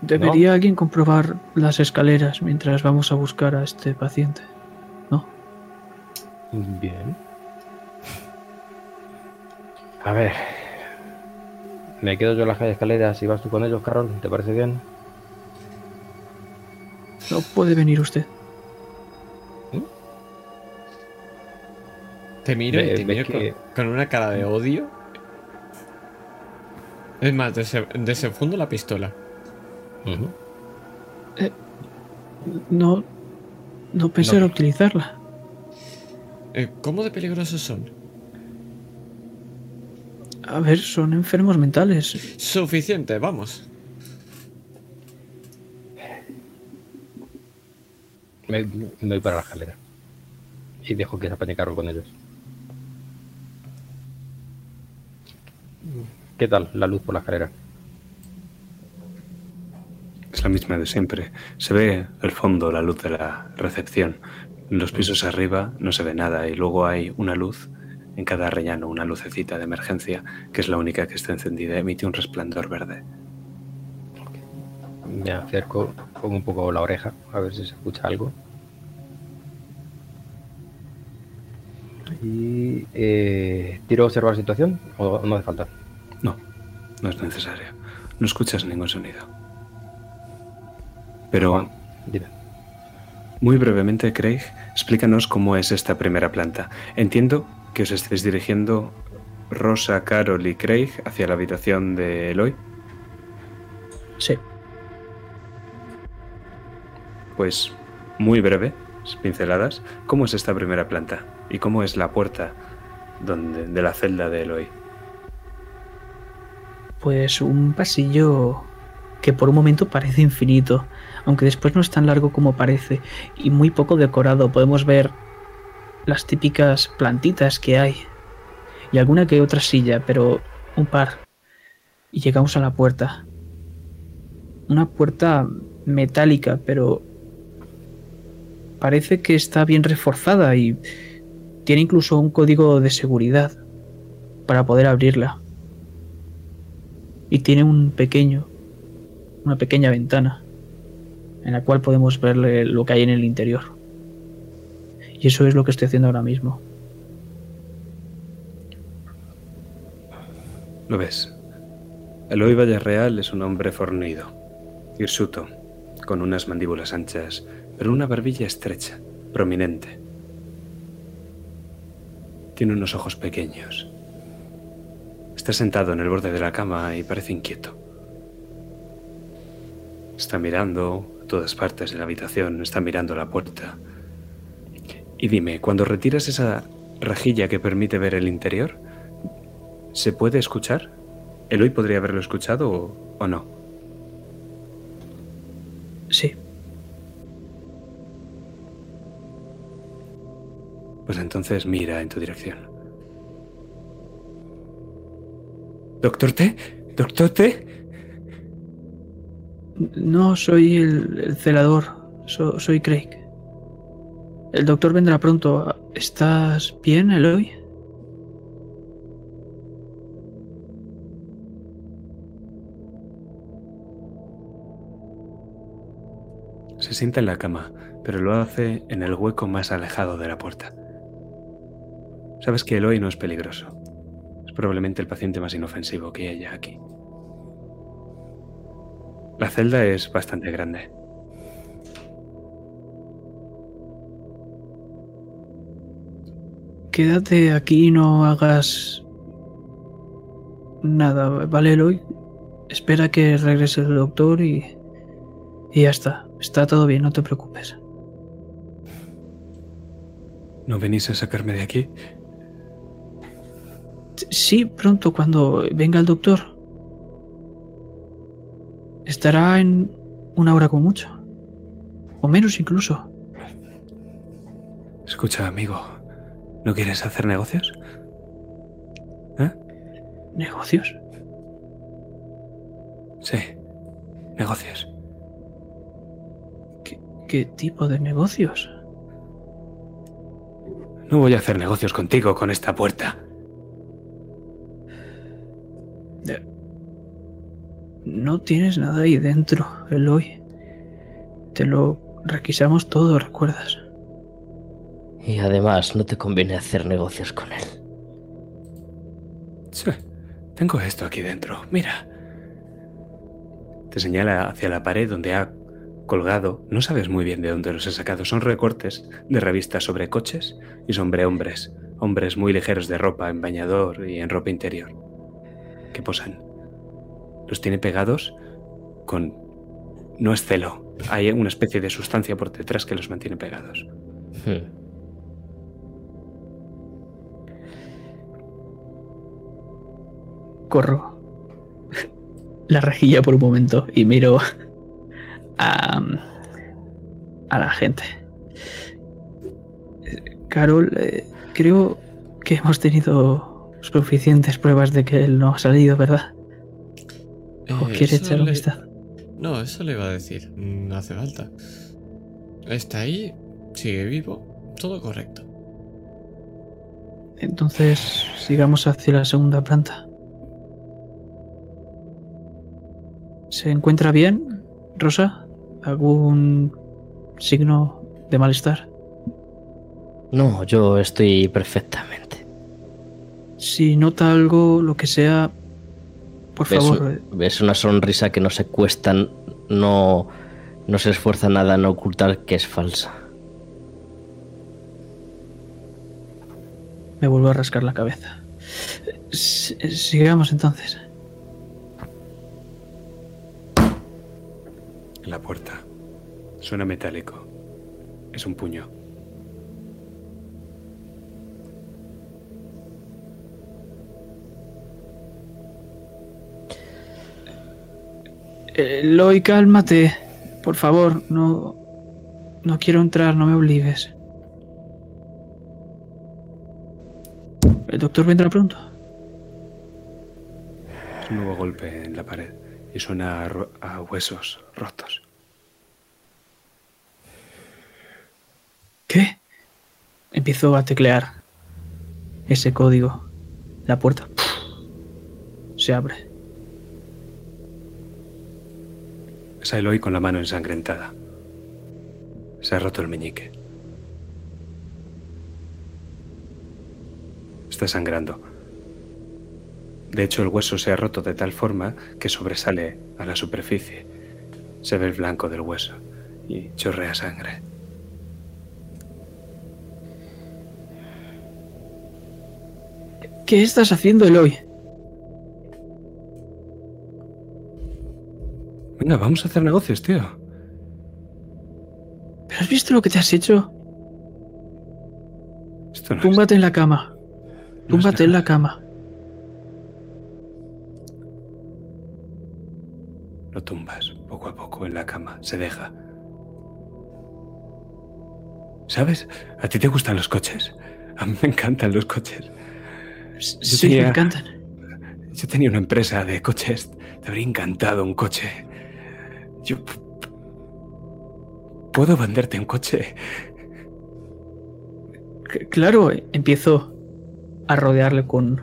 Debería alguien comprobar las escaleras mientras vamos a buscar a este paciente. ¿No? Bien. A ver. Me quedo yo en las escaleras y vas tú con ellos, Carol. ¿Te parece bien? No puede venir usted. Te miro y te miro que- con, con una cara de odio. Es más, dese- desenfundo la pistola. Ujú. No. No pensé No. en utilizarla. Eh, ¿Cómo de peligrosos son? A ver, son enfermos mentales. Suficiente, vamos. Me, me voy para la escalera. Y dejo que se apañe Carol con ellos. ¿Qué tal la luz por la escalera? Es la misma de siempre. Se ve al fondo la luz de la recepción. En los pisos arriba no se ve nada y luego hay una luz en cada rellano, una lucecita de emergencia que es la única que está encendida. Emite un resplandor verde. Me acerco, pongo un poco la oreja, a ver si se escucha algo. Y eh, tiro a observar la situación o no hace falta. No, no es necesario. No escuchas ningún sonido. Pero Dime. Muy brevemente, Craig, explícanos cómo es esta primera planta. Entiendo que os estáis dirigiendo Rosa, Carol y Craig hacia la habitación de Eloy. Sí. Pues muy breve, pinceladas, ¿cómo es esta primera planta? ¿Y cómo es la puerta donde, de la celda de Eloy? Pues un pasillo que por un momento parece infinito, aunque después no es tan largo como parece y muy poco decorado. Podemos ver las típicas plantitas que hay y alguna que otra silla, pero un par. Y llegamos a la puerta. Una puerta metálica, pero parece que está bien reforzada y tiene incluso un código de seguridad para poder abrirla y tiene un pequeño, una pequeña ventana en la cual podemos ver lo que hay en el interior. Y eso es lo que estoy haciendo ahora mismo. Lo ves. Eloy Villarreal es un hombre fornido, hirsuto, con unas mandíbulas anchas, pero una barbilla estrecha, prominente. Tiene unos ojos pequeños. Está sentado en el borde de la cama y parece inquieto. Está mirando a todas partes de la habitación, está mirando la puerta. Y dime, cuando retiras esa rejilla que permite ver el interior, ¿se puede escuchar? ¿Eloy podría haberlo escuchado o, o no? Sí, Pues entonces mira en tu dirección. ¿Doctor T? ¿Doctor T? No soy el, el celador, so- soy Craig. El doctor vendrá pronto. ¿Estás bien, Eloy? Se sienta en la cama, pero lo hace en el hueco más alejado de la puerta. Sabes que Eloy no es peligroso. Es probablemente el paciente más inofensivo que haya aquí. La celda es bastante grande. Quédate aquí y no hagas nada, ¿vale, Eloy? Espera que regrese el doctor y, y ya está. Está todo bien, no te preocupes. ¿No venís a sacarme de aquí? Sí, pronto cuando venga el doctor. Estará en una hora con mucho. O menos incluso. Escucha, amigo. ¿No quieres hacer negocios? ¿Eh? ¿Negocios? Sí. Negocios. ¿Qué, qué tipo de negocios? No voy a hacer negocios contigo con esta puerta. No tienes nada ahí dentro, Eloy. Te lo requisamos todo, ¿recuerdas? Y además no te conviene hacer negocios con él. Sí, tengo esto aquí dentro. Mira. Te señala hacia la pared donde ha colgado. No sabes muy bien de dónde los he sacado. Son recortes de revistas sobre coches y sobre hombres. Hombres muy ligeros de ropa, en bañador y en ropa interior. Que posan. Los tiene pegados con... No es celo. Hay una especie de sustancia por detrás que los mantiene pegados. Hmm. Corro la rejilla por un momento y miro a, a la gente. Carol, eh, creo que hemos tenido suficientes pruebas de que él no ha salido, ¿verdad? ¿O Eh, echar un le- vistazo? No, eso le iba a decir. No hace falta. Está ahí, sigue vivo, todo correcto. Entonces, sigamos hacia la segunda planta. ¿Se encuentra bien, Rosa? ¿Algún signo de malestar? No, yo estoy perfectamente. Si nota algo, lo que sea, por Ves, favor, ves una sonrisa que no se cuesta, no, no se esfuerza nada en ocultar que es falsa. me vuelvo a rascar la cabeza. S- Sigamos entonces. En la puerta. Suena metálico. Es un puño. Eloy, cálmate. Por favor, no. No quiero entrar, no me obligues. ¿El doctor vendrá pronto? Un nuevo golpe en la pared y suena a huesos rotos. ¿Qué? Empiezo a teclear ese código. La puerta se abre. Es Eloy con la mano ensangrentada. Se ha roto el meñique. Está sangrando. De hecho, el hueso se ha roto de tal forma que sobresale a la superficie. Se ve el blanco del hueso y chorrea sangre. ¿Qué estás haciendo, Eloy? Venga, vamos a hacer negocios, tío. ¿Pero has visto lo que te has hecho? Esto no es- Túmbate en la cama. no Túmbate en la cama. Lo tumbas poco a poco en la cama, se deja. ¿Sabes? ¿A ti te gustan los coches? A mí me encantan los coches. Sí, tenía- me encantan. Yo tenía una empresa de coches. Te habría encantado un coche. Yo puedo venderte un coche. C- Claro, empiezo a rodearle con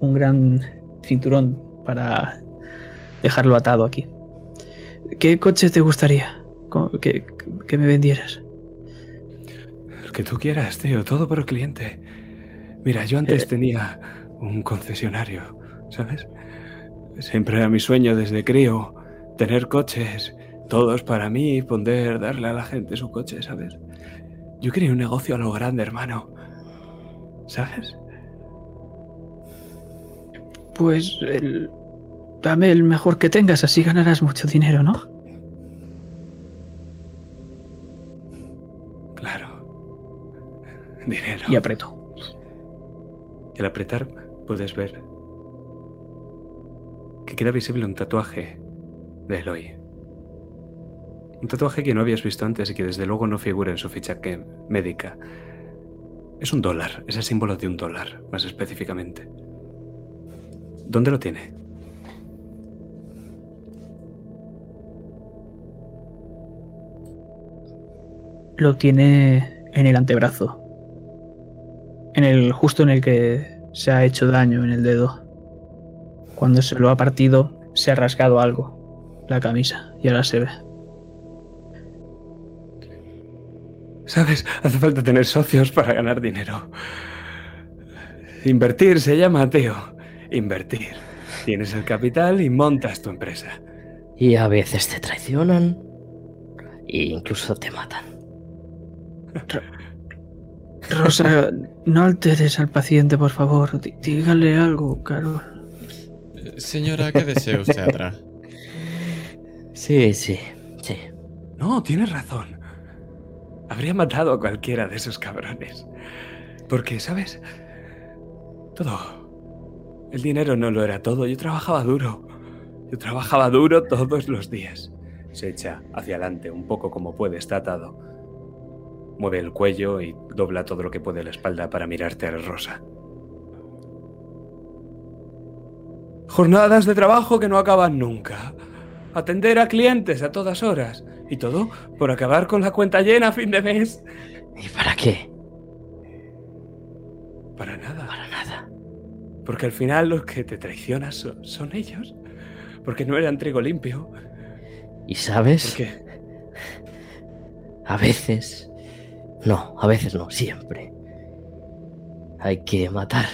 un gran cinturón para dejarlo atado aquí. ¿Qué coche te gustaría que, que me vendieras? El que tú quieras, tío, todo por el cliente. Mira, yo antes Eh. tenía un concesionario, ¿sabes? Siempre era mi sueño desde crío tener coches, todos para mí, poder darle a la gente su coche, ¿sabes? Yo quería un negocio a lo grande, hermano. ¿Sabes? Pues el- dame el mejor que tengas, así ganarás mucho dinero, ¿no? Claro. Dinero. Y aprieto. Y al apretar puedes ver que queda visible un tatuaje de Eloy. Un tatuaje que no habías visto antes y que desde luego no figura en su ficha que médica. Es un dólar, es el símbolo de un dólar, más específicamente. ¿Dónde lo tiene? Lo tiene en el antebrazo. En el justo en el que se ha hecho daño en el dedo. Cuando se lo ha partido, se ha rasgado algo. La camisa. Y ahora se ve. ¿Sabes? Hace falta tener socios para ganar dinero. Invertir se llama, tío. Invertir. Tienes el capital y montas tu empresa. Y a veces te traicionan. E incluso te matan. Rosa, no alteres al paciente, por favor. Dí- Dígale algo, Carol. Eh, Señora, ¿qué desea usted atrás? Sí, sí, sí. No, tienes razón. Habría matado a cualquiera de esos cabrones. Porque, ¿sabes? Todo. El dinero no lo era todo. Yo trabajaba duro. Yo trabajaba duro todos los días. Se echa hacia adelante un poco como puede, está atado. Mueve el cuello y dobla todo lo que puede la espalda para mirarte a la rosa. Jornadas de trabajo que no acaban nunca. Atender a clientes a todas horas. Y todo por acabar con la cuenta llena a fin de mes. ¿Y para qué? Para nada. Para nada. Porque al final los que te traicionan son, son ellos. Porque no eran trigo limpio. ¿Y sabes? Porque A veces... No, a veces no, siempre. Hay que matar.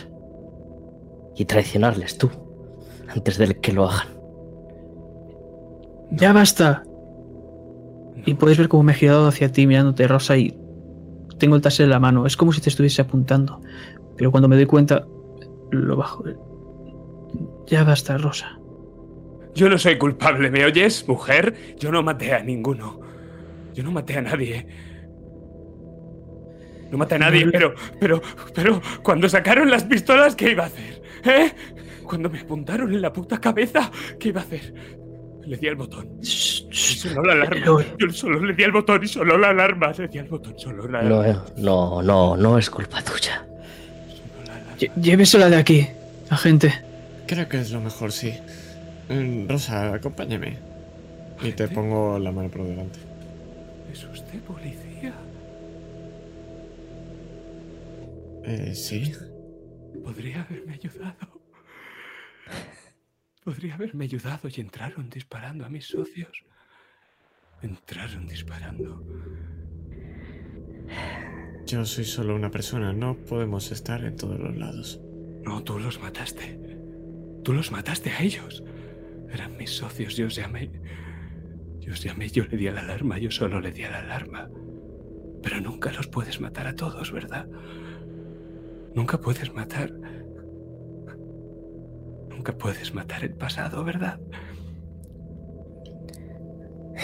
Y traicionarles tú. Antes de que lo hagan. Ya basta. Y puedes ver cómo me he girado hacia ti mirándote, Rosa, y tengo el taser en la mano. Es como si te estuviese apuntando. Pero cuando me doy cuenta, lo bajo. Ya basta, Rosa. yo no soy culpable, ¿me oyes, mujer? Yo no maté a ninguno. Yo no maté a nadie. No maté a nadie, No- pero, pero, pero, cuando sacaron las pistolas, ¿qué iba a hacer? ¿Eh? Cuando me apuntaron en la puta cabeza, ¿qué iba a hacer? Le di al botón. Sonó la alarma. Yo solo le di al botón y sonó la alarma. Le di al botón, sonó la No, alarma. eh, no, no, no es culpa tuya. Llévesela de aquí, agente. Creo que es lo mejor, sí. Mm, Rosa, acompáñame. Y te pongo la mano por delante. ¿Es usted policía? Eh, sí. Podría haberme ayudado. Podría haberme ayudado y entraron disparando a mis socios. Entraron disparando. Yo soy solo una persona, no podemos estar en todos los lados. No, tú los mataste. Tú los mataste a ellos. Eran mis socios, yo os llamé. Yo os llamé, yo le di a la alarma, yo solo le di a la alarma. Pero nunca los puedes matar a todos, ¿verdad? Nunca puedes matar. Nunca puedes matar el pasado, ¿verdad?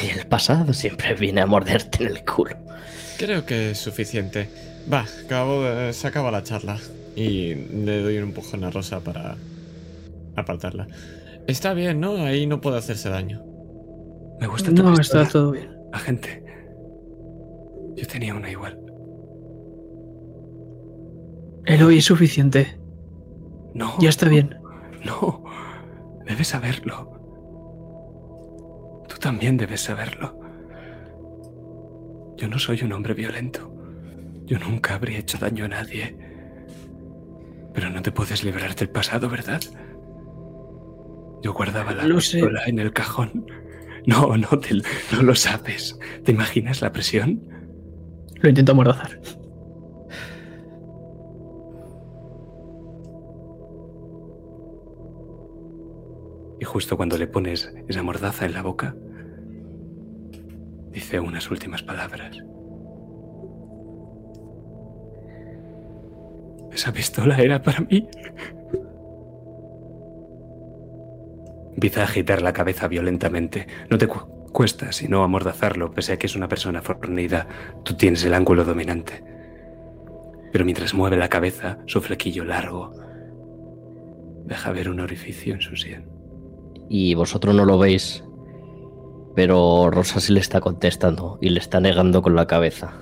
Y el pasado siempre viene a morderte en el culo. Creo que es suficiente. Va, acabo de- se acaba la charla. Y le doy un empujón a Rosa para apartarla. Está bien, ¿no? Ahí no puede hacerse daño. Me gusta tu No, pistola, está todo bien. agente. Yo tenía una igual. Eloy es suficiente. No. Ya está bien. No. Debes saberlo. Tú también debes saberlo. Yo no soy un hombre violento. Yo nunca habría hecho daño a nadie. Pero no te puedes librar del pasado, ¿verdad? Yo guardaba la Lo sé. en el cajón. No, no, te- no lo sabes. ¿Te imaginas la presión? Lo intento amordazar. Y justo cuando le pones esa mordaza en la boca, dice unas últimas palabras. Esa pistola era para mí. Empieza a agitar la cabeza violentamente. No te cu- cuesta sino amordazarlo, pese a que es una persona fornida. Tú tienes el ángulo dominante. Pero mientras mueve la cabeza, su flequillo largo deja ver un orificio en su sien. Y vosotros no lo veis, pero Rosa sí le está contestando y le está negando con la cabeza.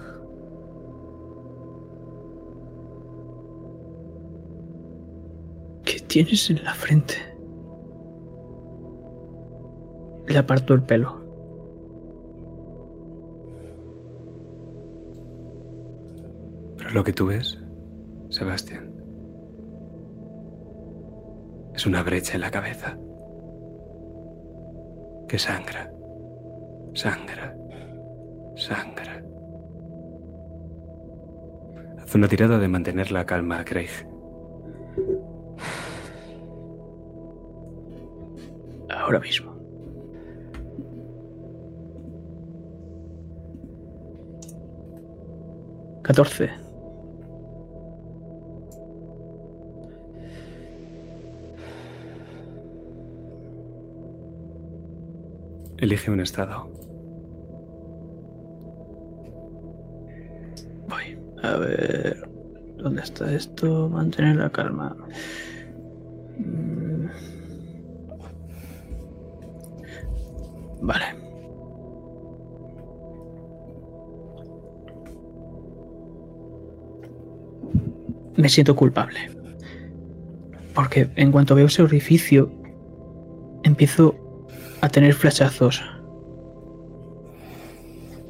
¿Qué tienes en la frente? Le aparto el pelo. Pero lo que tú ves, Sebastián, es una brecha en la cabeza que sangra, sangra, sangra. Haz una tirada de mantener la calma, Craig. Ahora mismo. Catorce. Elige un estado. Voy. A ver. ¿Dónde está esto? Mantener la calma. Mm. Vale. Me siento culpable. Porque en cuanto veo ese orificio, empiezo a tener flashazos.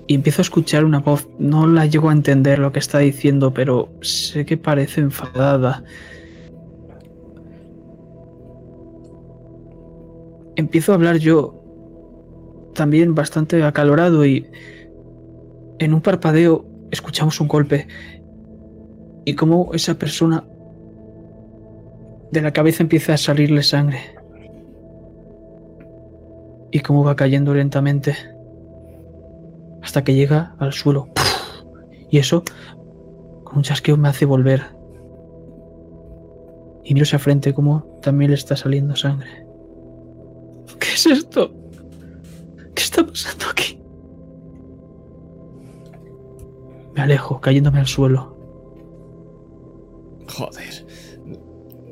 Y empiezo a escuchar una voz. No la llego a entender lo que está diciendo, pero sé que parece enfadada. Empiezo a hablar yo también bastante acalorado y en un parpadeo escuchamos un golpe y como esa persona de la cabeza empieza a salirle sangre y cómo va cayendo lentamente hasta que llega al suelo y eso con un chasqueo me hace volver y miro hacia frente como también le está saliendo sangre ¿qué es esto? ¿qué está pasando aquí? me alejo cayéndome al suelo Joder.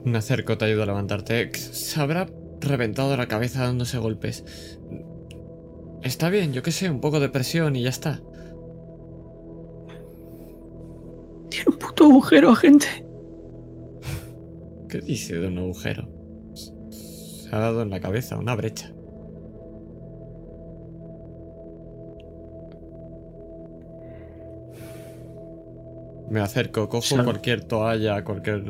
Me acerco, te ayudo a levantarte. Se habrá reventado la cabeza dándose golpes. Está bien, yo qué sé, un poco de presión y ya está. tiene un puto agujero agente ¿Qué dice de un agujero? Se ha dado en la cabeza una brecha. Me acerco, cojo cualquier toalla, cualquier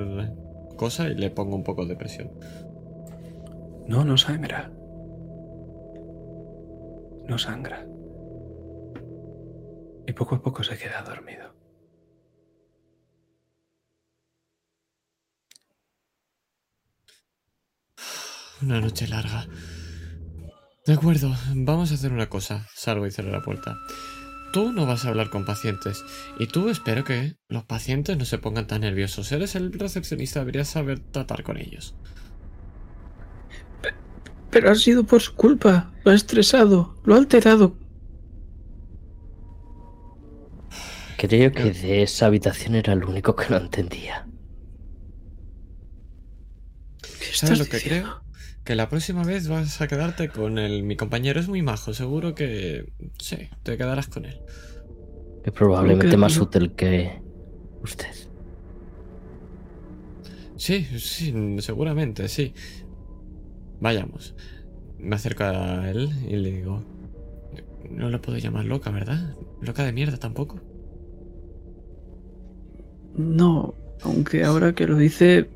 cosa y le pongo un poco de presión. No, no sangra. No sangra. Y poco a poco se queda dormido. Una noche larga. De acuerdo, vamos a hacer una cosa. Salgo y cierro la puerta. Tú no vas a hablar con pacientes. Y tú espero que los pacientes no se pongan tan nerviosos. Eres el recepcionista, deberías saber tratar con ellos. Pero ha sido por su culpa lo ha estresado lo ha alterado Creo que de esa habitación era el único que no entendía. ¿qué ¿Sabes lo que diciendo? creo? Que la próxima vez vas a quedarte con el... Mi compañero es muy majo, seguro que... Sí, te quedarás con él. Es probablemente más útil que usted. Sí, sí, seguramente, sí. Vayamos. Me acerco a él y le digo... No lo puedo llamar loca, ¿verdad? Loca de mierda tampoco. No, aunque ahora que lo dice,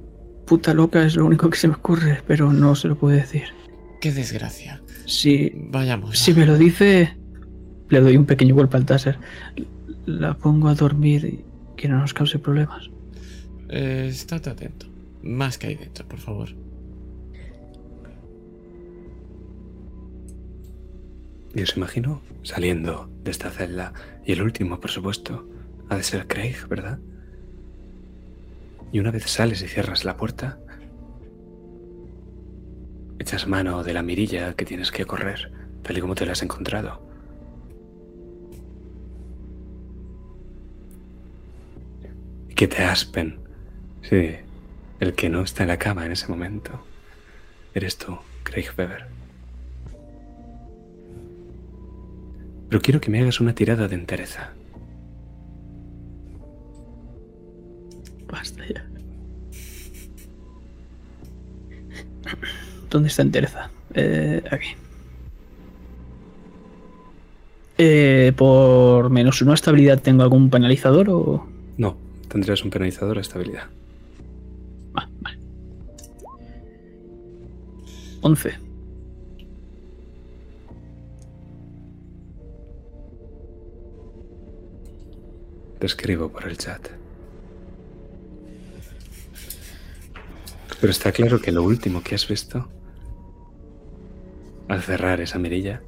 puta loca es lo único que se me ocurre, pero no se lo puedo decir. Qué desgracia. Si, Vayamos. si me lo dice, le doy un pequeño golpe al taser. La pongo a dormir y que no nos cause problemas. Eh, estate atento. Más que ahí dentro, por favor. Y os imagino saliendo de esta celda. Y el último, por supuesto, ha de ser Craig, ¿verdad? Y una vez sales y cierras la puerta, echas mano de la mirilla que tienes que correr, tal y como te la has encontrado. Y que te aspen. Sí, el que no está en la cama en ese momento. Eres tú, Craig Weber. Pero quiero que me hagas una tirada de entereza. Basta ya. ¿Dónde está entereza? Eh, aquí. Eh, por menos una estabilidad, ¿tengo algún penalizador o.? No, tendrías un penalizador a estabilidad. Ah, vale. 11. Te escribo por el chat. Pero está claro que lo último que has visto al cerrar esa mirilla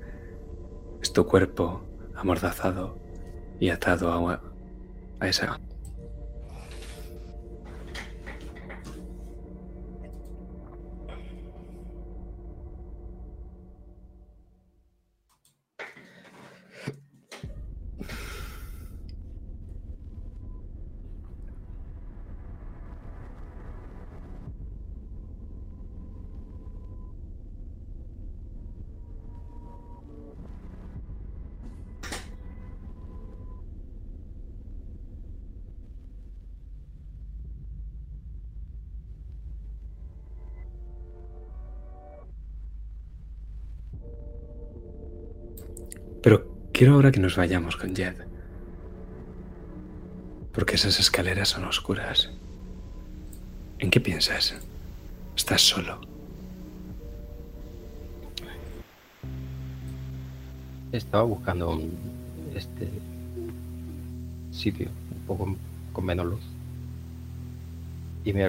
es tu cuerpo amordazado y atado a, a esa. Quiero ahora que nos vayamos con Jed. Porque esas escaleras son oscuras. ¿En qué piensas? Estás solo. Estaba buscando este sitio un poco con menos luz. Y me,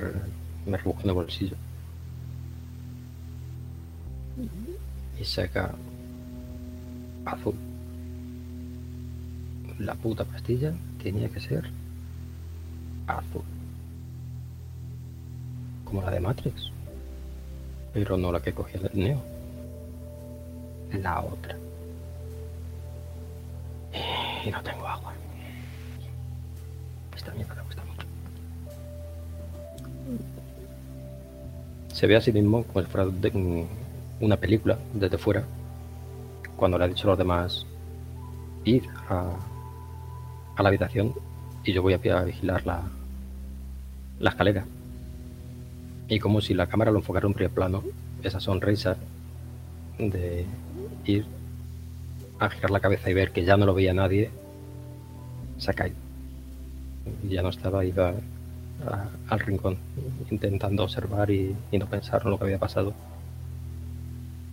me rebusco en el bolsillo. Y saca azul. La puta pastilla tenía que ser azul. Como la de Matrix. Pero no la que cogía el Neo. La otra. Y no tengo agua. Esta mierda me gusta mucho. Se ve a sí mismo como si fuera de- una película desde fuera. Cuando le ha dicho a los demás ir a, a la habitación y yo voy a, vigilar la, la escalera. Y como si la cámara lo enfocara en un primer plano, esa sonrisa de ir a girar la cabeza y ver que ya no lo veía nadie, se ha caído. Ya no estaba, iba a- al rincón, intentando observar y, y no pensar en lo que había pasado.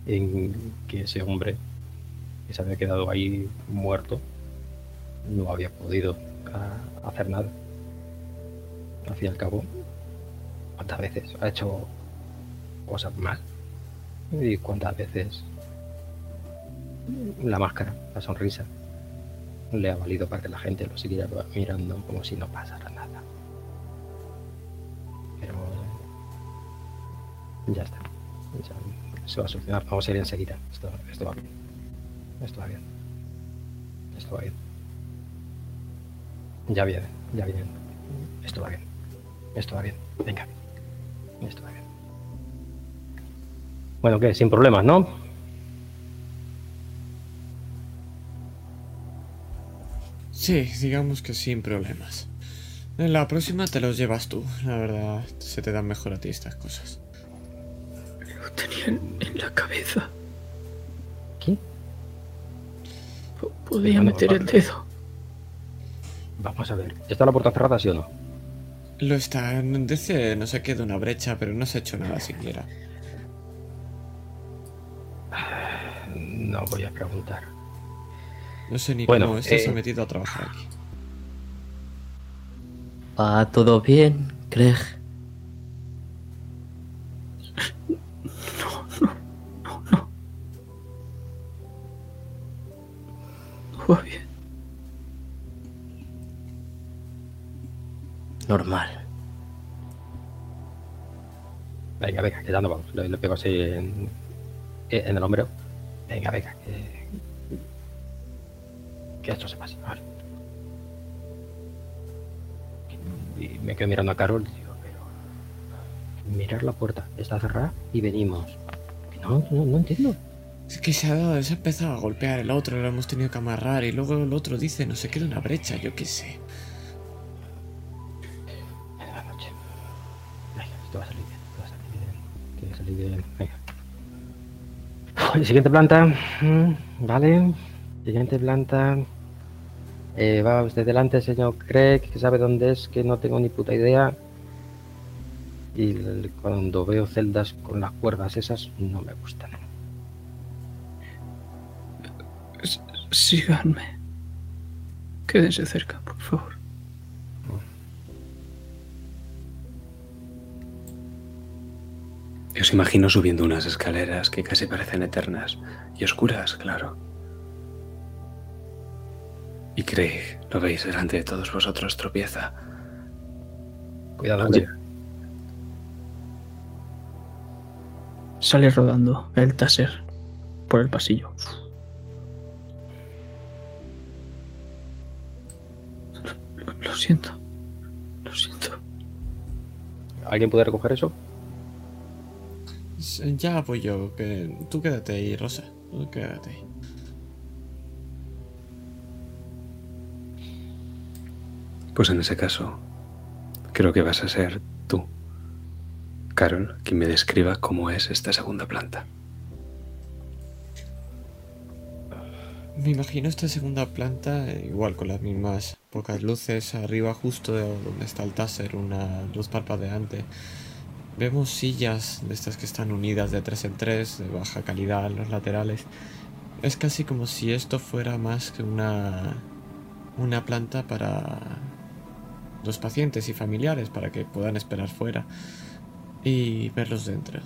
En que ese hombre que se había quedado ahí muerto no había podido ah, hacer nada. Al fin y al cabo, ¿cuántas veces ha hecho cosas mal? ¿Y cuántas veces la máscara, la sonrisa, le ha valido para que la gente lo siguiera mirando como si no pasara nada. Pero ya está. Se va a solucionar. Vamos a ir enseguida. Esto, esto va bien. Esto va bien. Esto va bien. Ya viene, ya viene. Esto va bien. Esto va bien. Venga. Esto va bien. Bueno, ¿qué? Sin problemas, ¿no? Sí, digamos que sin problemas. En la próxima te los llevas tú. La verdad, se te dan mejor a ti estas cosas. Lo tenía en, la cabeza. ¿Qué? Podría Bueno, meter el dedo. Vamos a ver. ¿Está la puerta cerrada, sí o no? Lo está. Dice no sé qué de una brecha, pero no se ha hecho nada siquiera. No voy a preguntar. No sé ni Bueno, cómo este se eh, ha metido a trabajar aquí. ¿Va todo bien, Craig? No va bien. Normal. Venga, venga, que ya no vamos. Le, le pego así en, en el hombro. Venga, venga, que, que esto se pase. Vale. Y me quedo mirando a Carol y digo, pero. Mirar la puerta, está cerrada y venimos. No, no, no entiendo. Es que se ha, dado, se ha empezado a golpear el otro, lo hemos tenido que amarrar y luego el otro dice no sé qué de una brecha, yo qué sé. Esto va a salir bien, va a salir bien. A salir bien. Venga. Siguiente planta. Mm, Vale. Siguiente planta. Eh, va usted delante, señor Craig, que sabe dónde es, que no tengo ni puta idea. Y cuando veo celdas con las cuerdas esas, no me gustan. S- Síganme. Quédense cerca, por favor. Os imagino subiendo unas escaleras que casi parecen eternas y oscuras, claro. Y Craig, lo veis delante de todos vosotros, tropieza. Cuidado, Oye. Angie. Sale rodando el taser por el pasillo. Lo, lo siento. Lo siento. ¿Alguien puede recoger eso? S- Ya voy yo, que tú quédate ahí, Rosa. Tú quédate ahí. Pues en ese caso, creo que vas a ser tú, Carol, quien me describa cómo es esta segunda planta. Me imagino esta segunda planta eh, igual con las mismas pocas luces arriba justo de donde está el taser, una luz parpadeante. Vemos sillas de estas que están unidas de tres en tres, de baja calidad en los laterales. Es casi como si esto fuera más que una una planta para los pacientes y familiares para que puedan esperar fuera y verlos dentro.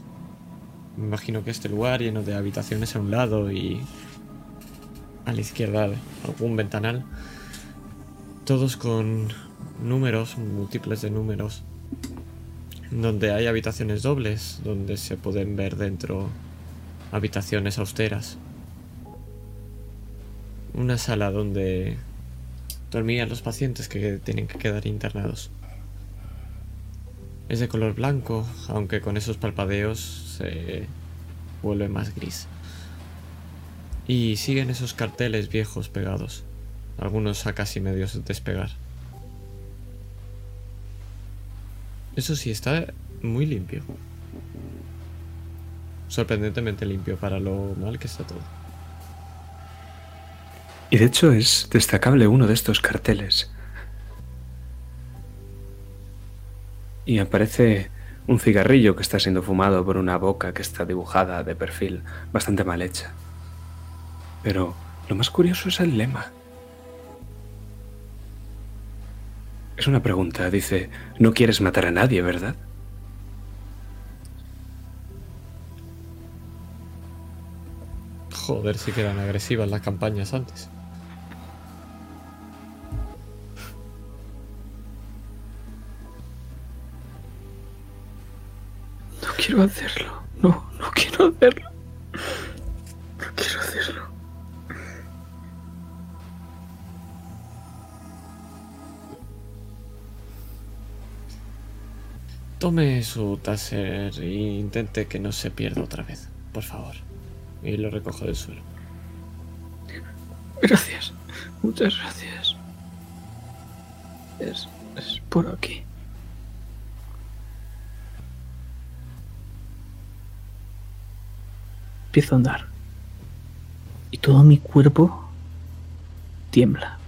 Me imagino que este lugar lleno de habitaciones a un lado y a la izquierda algún ventanal. Todos con números, múltiples de números. Donde hay habitaciones dobles, donde se pueden ver dentro habitaciones austeras. Una sala donde dormían los pacientes que tienen que quedar internados. Es de color blanco, aunque con esos palpadeos se vuelve más gris. Y siguen esos carteles viejos pegados, algunos a casi medios de despegar. Eso sí, está muy limpio. Sorprendentemente limpio para lo mal que está todo. Y de hecho es destacable uno de estos carteles. Y aparece un cigarrillo que está siendo fumado por una boca que está dibujada de perfil bastante mal hecha. Pero lo más curioso es el lema. Es una pregunta, dice, no quieres matar a nadie, ¿verdad? Joder, si quedan agresivas las campañas antes. No quiero hacerlo. No, no quiero hacerlo. No quiero hacerlo. Tome su taser e intente que no se pierda otra vez, por favor. Y lo recojo del suelo. Gracias. Muchas gracias. Es, es por aquí. Empiezo a andar. Y todo mi cuerpo tiembla.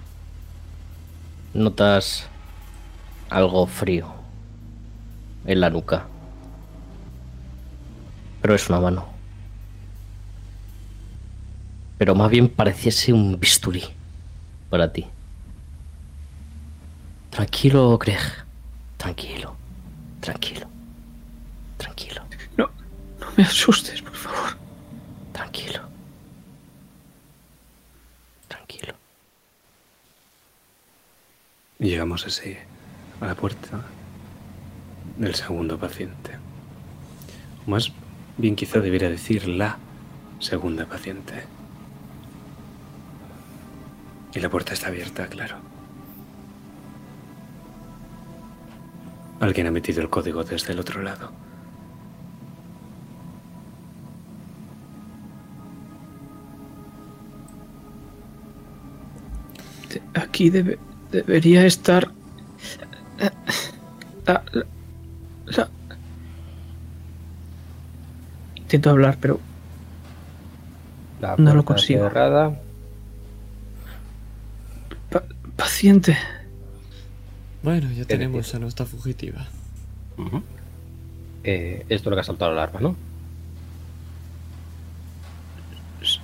Notas algo frío en la nuca. Pero es una mano. Pero más bien pareciese un bisturí para ti. Tranquilo, Greg. Tranquilo. Tranquilo. Tranquilo. No, no me asustes, por favor. Tranquilo. Tranquilo. Y llegamos así a la puerta del segundo paciente. Más bien quizá debiera decir la segunda paciente. Y la puerta está abierta, claro. Alguien ha metido el código desde el otro lado. Aquí debe, debería estar. La, la- la- Intento hablar, pero La No lo consigo. cerrada. pa- paciente. Bueno, ya ¿Qué tenemos a nuestra fugitiva. Eh, esto es lo que ha saltado la alarma, ¿no?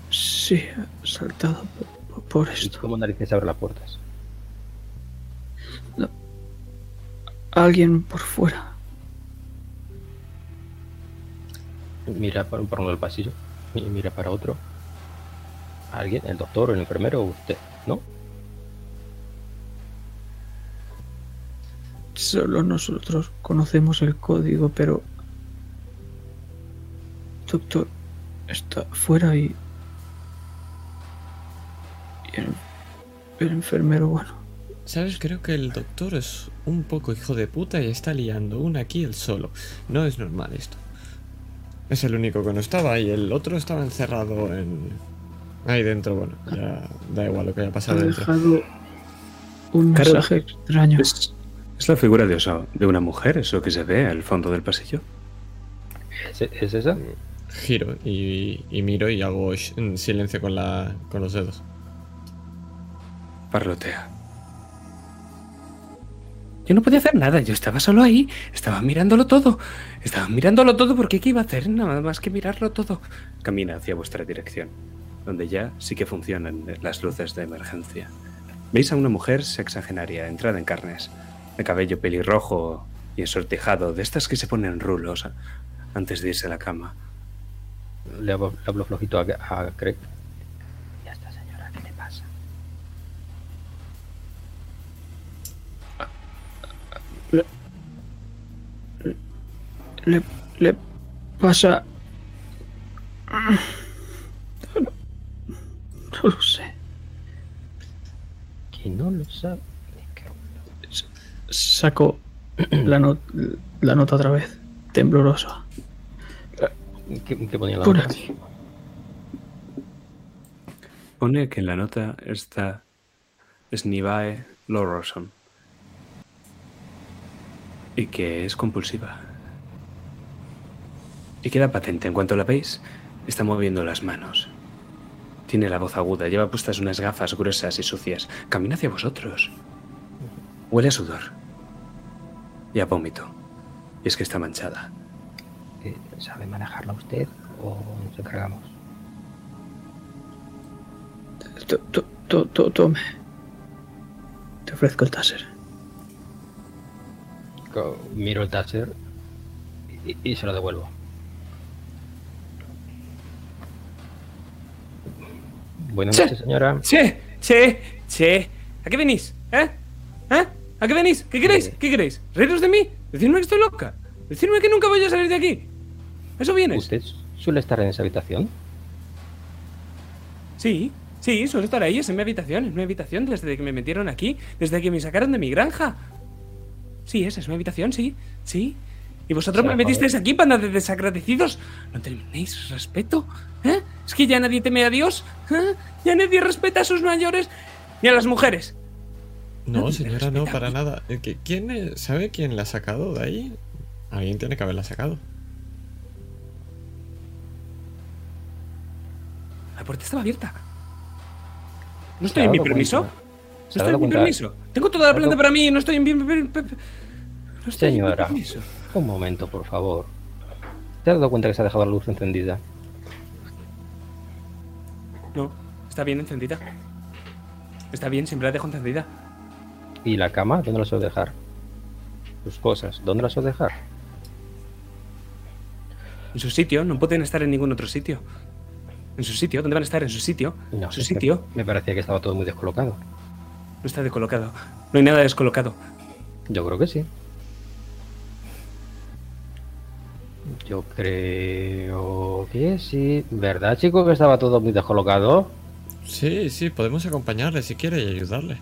Sí, ha saltado por, por ¿Y esto. cómo narices abre las puertas? Alguien por fuera. Mira por, por uno del pasillo y mira para otro. ¿Alguien? ¿El doctor, el enfermero o usted? ¿No? Solo nosotros conocemos el código, pero... Doctor, está fuera y... y el, el enfermero, bueno, ¿Sabes? Creo que el doctor es un poco hijo de puta y está liando una aquí el solo. No es normal esto. Es el único que no estaba y el otro estaba encerrado en... Ahí dentro, bueno, ya da igual lo que haya ha pasado dentro. dejado un mensaje extraño. ¿Es, es la figura de, oso- de una mujer eso que se ve al fondo del pasillo? ¿Es, es esa? Giro y, y miro y hago silencio con, la, con los dedos. Parlotea. Yo no podía hacer nada, yo estaba solo ahí, estaba mirándolo todo. Estaba mirándolo todo porque ¿qué iba a hacer? Nada más que mirarlo todo. Camina hacia vuestra dirección, donde ya sí que funcionan las luces de emergencia. Veis a una mujer sexagenaria, entrada en carnes, de cabello pelirrojo y ensortijado, de estas que se ponen rulos antes de irse a la cama. Le hablo, le hablo flojito a, a Craig. Le, le pasa... No, no lo sé. Que no lo sabe. Saco la, no- la nota otra vez, temblorosa. ¿Qué, qué ponía la Por nota? aquí. Pone que en la nota está Snivae Loroson y que es compulsiva. Y queda patente, en cuanto la veis, está moviendo las manos. Tiene la voz aguda, lleva puestas unas gafas gruesas y sucias. Camina hacia vosotros. Huele a sudor. Y a vómito. Y es que está manchada. Eh, ¿Sabe manejarla usted o nos encargamos? To- to- to- to- Tome. Te ofrezco el taser. Miro el taser y, y se lo devuelvo. Buenas noches, señora. Che, che, che. ¿A qué venís? ¿Eh? ¿Eh? ¿A qué venís? ¿Qué queréis? Eh. ¿Qué queréis? ¿Reíros de mí? ¿Decirme que estoy loca? ¿Decirme que nunca voy a salir de aquí? ¿Eso vienes? ¿Usted suele estar en esa habitación? Sí, sí, suelo estar ahí, es en mi habitación, es mi habitación desde que me metieron aquí, desde que me sacaron de mi granja. Sí, esa es mi habitación, sí, sí. ¿Y vosotros me metisteis aquí, panda de desagradecidos? ¿No tenéis respeto? ¿Eh? ¿Es que ya nadie teme a Dios? ¿Eh? ¿Ya nadie respeta a sus mayores? Ni a las mujeres. No, señora, no, para nada. Eh, ¿Quién es- sabe quién la ha sacado de ahí? Alguien tiene que haberla sacado. La puerta estaba abierta. ¿No estoy en mi permiso? ¿No ¿Se ha estoy en mi permiso? Tengo toda la ¿Se ha planta para mí y no estoy en mi No estoy en mi Señora, permiso. Un momento, por favor. ¿Te has dado cuenta que se ha dejado la luz encendida? No, está bien encendida. Está bien, siempre la dejo encendida. ¿Y la cama? ¿Dónde la suelo dejar? Tus cosas, ¿dónde las suelo dejar? En su sitio, no pueden estar en ningún otro sitio. En su sitio, ¿dónde van a estar? En su sitio. No, en su sitio. Me parecía que estaba todo muy descolocado. No está descolocado. No hay nada descolocado. Yo creo que sí. Yo creo que sí. ¿Verdad, chico, que estaba todo muy descolocado? Sí, sí, podemos acompañarle si quiere y ayudarle.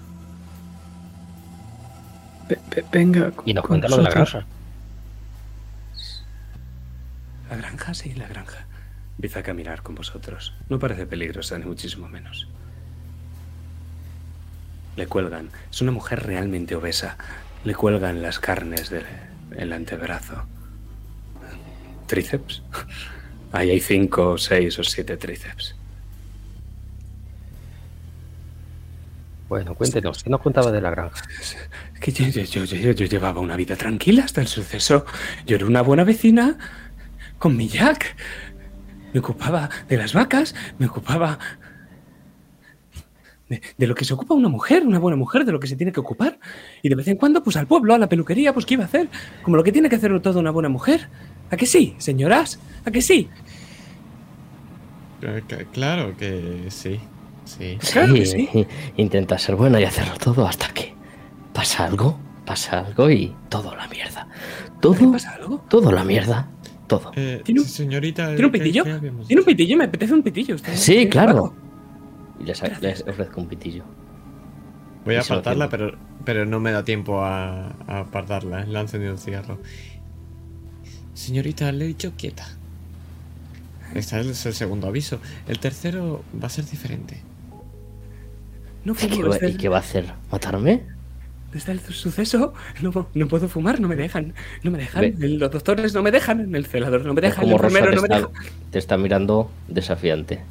Ve- ve- venga. Y nos con cuenta lo de la granja. La granja, sí, la granja. Empieza a caminar con vosotros. No parece peligrosa, ni muchísimo menos. Le cuelgan. Es una mujer realmente obesa. Le cuelgan las carnes del antebrazo. ¿Tríceps? Ahí hay cinco, seis o siete tríceps. Bueno, cuéntenos, ¿qué nos contaba de la granja? Es que yo, yo- yo- yo- yo llevaba una vida tranquila hasta el suceso. Yo era una buena vecina con mi Jack. Me ocupaba de las vacas, me ocupaba de, de lo que se ocupa una mujer, una buena mujer, de lo que se tiene que ocupar. Y de vez en cuando, pues al pueblo, a la peluquería, pues ¿qué iba a hacer? Como lo que tiene que hacer toda una buena mujer. ¿A que sí, señoras? ¿A que sí? Eh, c- Claro que sí. Sí. Claro que sí. Intenta ser buena y hacerlo todo hasta que pasa algo, pasa algo y todo la mierda. ¿Qué Todo, pasa algo? todo la mierda, todo. Eh, ¿Tiene un- señorita. ¿Tiene un ¿qué- pitillo? ¿Tiene un pitillo? Me apetece un pitillo. ¿Usted Sí, tiene claro. Y les, les ofrezco un pitillo. Voy a apartarla, pero, pero no me da tiempo a, a apartarla. Le han encendido un cigarro. Señorita, le he dicho quieta. Este es el segundo aviso. El tercero va a ser diferente. No ¿Y qué, va, desde y el- qué va a hacer? ¿Matarme? Desde el suceso no, no puedo fumar, no me dejan. No me dejan. Ve. Los doctores no me dejan. El celador no me deja. El como enfermero te, no me está, deja. te está mirando desafiante.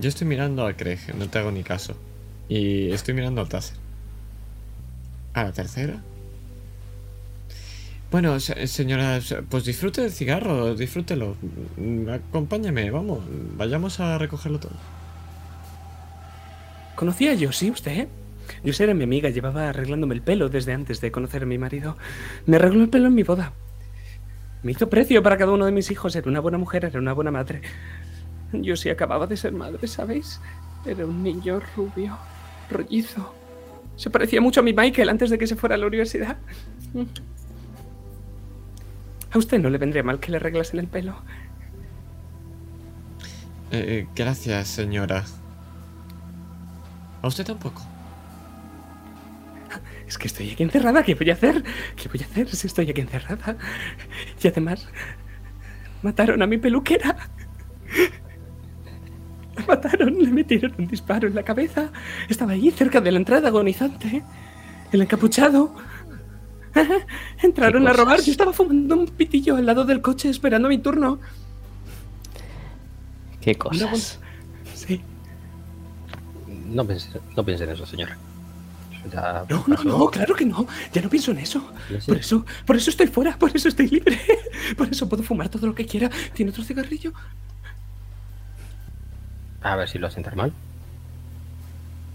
Yo estoy mirando a Craig, no te hago ni caso. Y estoy mirando al Taser. ¿A la tercera? Bueno, se- señora, se- pues disfrute del cigarro, disfrútelo. Acompáñame, vamos, vayamos a recogerlo todo. Conocía a Josie, usted. Josie era mi amiga, llevaba arreglándome el pelo desde antes de conocer a mi marido. Me arregló el pelo en mi boda. Me hizo precio para cada uno de mis hijos. Era una buena mujer, era una buena madre. Josie acababa de ser madre, ¿sabéis? Era un niño rubio, rollizo. Se parecía mucho a mi Michael antes de que se fuera a la universidad. A usted no le vendría mal que le arreglasen el pelo. Eh, eh, gracias, señora. A usted tampoco. Es que estoy aquí encerrada, ¿qué voy a hacer? ¿Qué voy a hacer si estoy aquí encerrada? Y además, mataron a mi peluquera. La mataron, le metieron un disparo en la cabeza. Estaba ahí cerca de la entrada agonizante. El encapuchado. Entraron ¿Qué a robar. Yo estaba fumando un pitillo al lado del coche esperando mi turno. ¿Qué cosas? buena- Sí. No piense, no piense en eso, señora. Ya No, no, no, claro que no. Ya no pienso en eso. Por eso, por eso estoy fuera, por eso estoy libre. Por eso puedo fumar todo lo que quiera. ¿Tiene otro cigarrillo? A ver si lo hacen mal.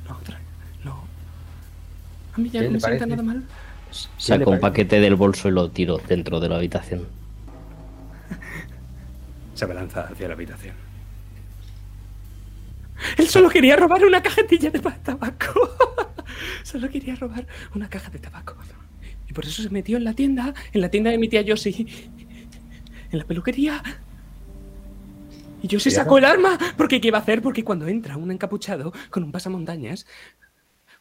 No, no. A mí ya ¿Qué no me sienta nada mal. Saco un paquete del bolso y lo tiro dentro de la habitación. Se abalanza hacia la habitación. Él solo quería robar una cajetilla de tabaco. solo quería robar una caja de tabaco. Y por eso se metió en la tienda, en la tienda de mi tía Josie. En la peluquería. Y Josie sacó el arma. Porque ¿qué iba a hacer? Porque cuando entra un encapuchado con un pasamontañas,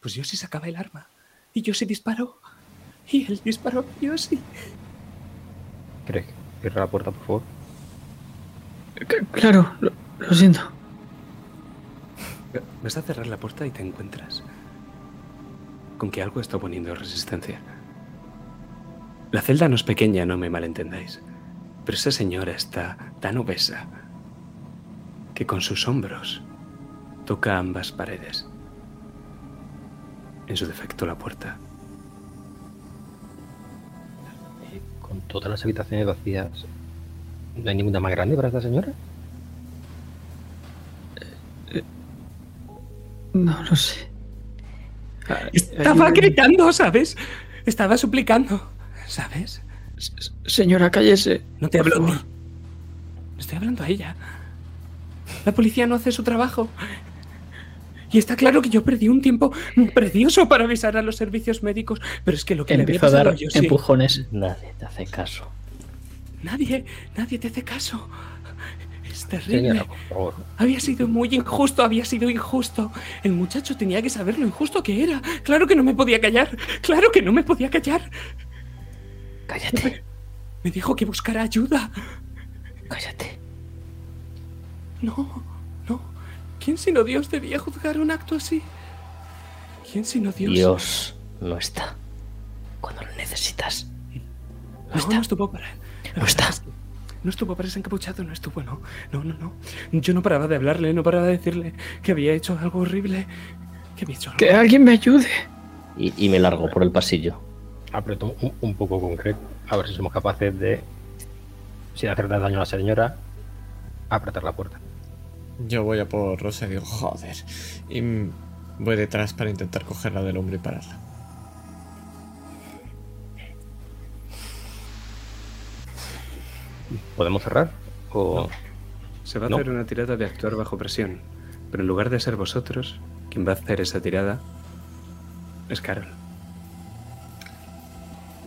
pues Josie sacaba el arma. Y Josie disparó. Y él disparó a Josie. Craig, cierra la puerta, por favor. C- Claro, lo, lo siento. Vas a cerrar la puerta y te encuentras con que algo está oponiendo resistencia. La celda no es pequeña, no me malentendáis, pero esa señora está tan obesa que con sus hombros Toca ambas paredes. En su defecto, la puerta. Con todas las habitaciones vacías, ¿no hay ninguna más grande para esta señora? No lo sé. Estaba gritando, ¿sabes? Estaba suplicando, ¿sabes? Señora, cállese. No te hablo a. Le Estoy hablando a ella. La policía no hace su trabajo. Y está claro que yo perdí un tiempo precioso para avisar a los servicios médicos, pero es que lo que le había Empiezo a pasado dar a Yoshi- empujones. Nadie te hace caso. Nadie, nadie te hace caso. Es terrible. Señora, por favor. Había sido muy injusto, había sido injusto. El muchacho tenía que saber lo injusto que era. Claro que no me podía callar. Claro que no me podía callar. Cállate, Me dijo que buscara ayuda. cállate. No, no. ¿Quién sino Dios debía juzgar un acto así? ¿Quién sino Dios? Dios no está. Cuando lo necesitas. No, está. no estuvo para. No está. No estuvo para ese encapuchado, no estuvo, no. No, no, no. Yo no paraba de hablarle, no paraba de decirle que había hecho algo horrible. Que había hecho algo. Que alguien me ayude. Y, y me largo por el pasillo. Aprieto un, un poco concreto, a ver si somos capaces de, sin hacerle daño a la señora, apretar la puerta. Yo voy a por Rosa y digo, joder. Y voy detrás para intentar cogerla del hombro y pararla. ¿Podemos cerrar? O... Se va a No. hacer una tirada de actuar bajo presión. Pero en lugar de ser vosotros, quien va a hacer esa tirada es Carol.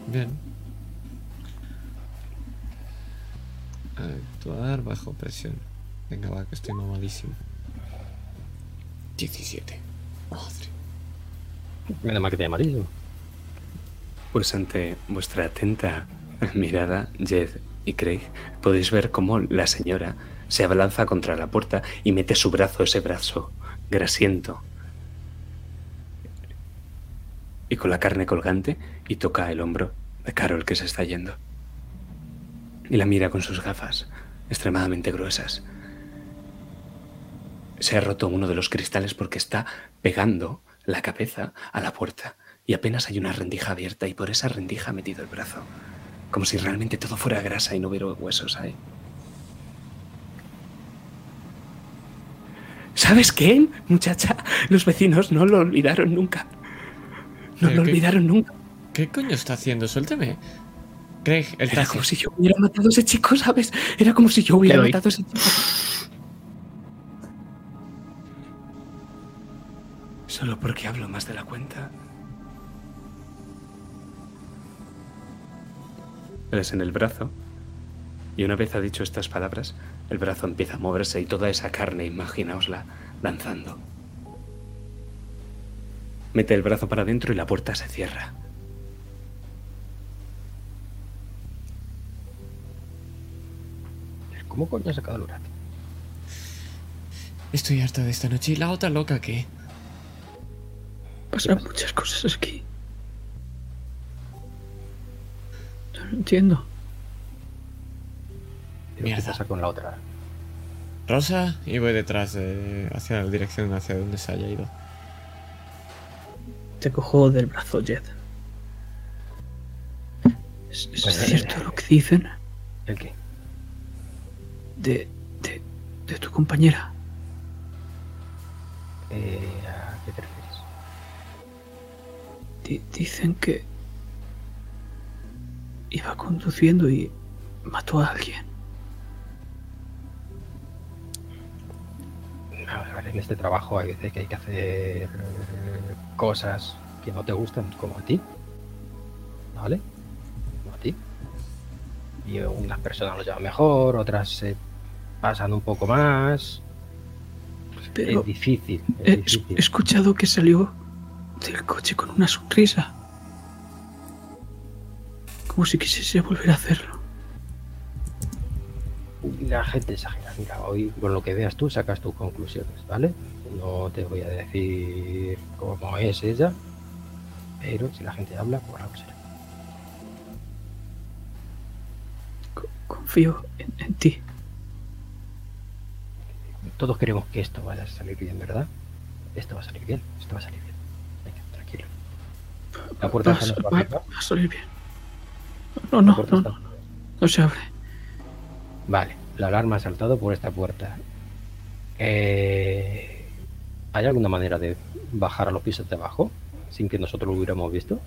Bien. Actuar bajo presión. Venga, va, que estoy mamadísimo. 17. Madre. Menos mal que amarillo. Pues ante vuestra atenta mirada, Jed y Craig, podéis ver cómo la señora se abalanza contra la puerta y mete su brazo, ese brazo grasiento, y con la carne colgante, y toca el hombro de Carol que se está yendo. Y la mira con sus gafas, extremadamente gruesas. Se ha roto uno de los cristales porque está pegando la cabeza a la puerta y apenas hay una rendija abierta y por esa rendija ha metido el brazo, como si realmente todo fuera grasa y no hubiera huesos ahí. ¿Sabes qué, muchacha? Los vecinos no lo olvidaron nunca. No ¿Pero lo qué? olvidaron nunca. ¿Qué coño está haciendo? Suélteme. Craig, el Era como si yo hubiera matado a ese chico, ¿sabes? Era como si yo hubiera matado a ese chico. Solo porque hablo más de la cuenta. Es en el brazo. Y una vez ha dicho estas palabras, el brazo empieza a moverse y toda esa carne, imaginaosla, danzando. Mete el brazo para adentro y la puerta se cierra. ¿Cómo coño ha sacado el brazo? Estoy harta de esta noche. ¿Y la otra loca qué? Pasan muchas cosas aquí. No lo entiendo. Pero ¿Qué Mierda. pasa con la otra? Rosa, y voy detrás de, hacia la dirección hacia donde se haya ido. Te cojo del brazo, Jed. ¿Es, es Pues, cierto lo que dicen ¿El qué? de, de, de tu compañera? Eh, ¿A qué te refieres? Di- dicen que iba conduciendo y mató a alguien. A ver, en este trabajo hay veces que hay que hacer cosas que no te gustan, como a ti. ¿Vale? Como a ti. Y unas personas lo llevan mejor, otras se pasan un poco más. Pero es difícil. Es he, difícil. he escuchado que salió del coche con una sonrisa. Como si quisiese volver a hacerlo. La gente exagera. Mira, hoy con lo que veas tú sacas tus conclusiones, ¿vale? No te voy a decir cómo es ella, pero si la gente habla, por algo será. Co- Confío en, en ti. todos queremos que esto vaya a salir bien, ¿verdad? Esto va a salir bien, esto va a salir bien. La puerta Va, a cerrar. va a salir bien. No, no, no, no, no se abre. Vale, la alarma ha saltado por esta puerta. Eh, ¿Hay alguna manera de bajar a los pisos de abajo sin que nosotros lo hubiéramos visto?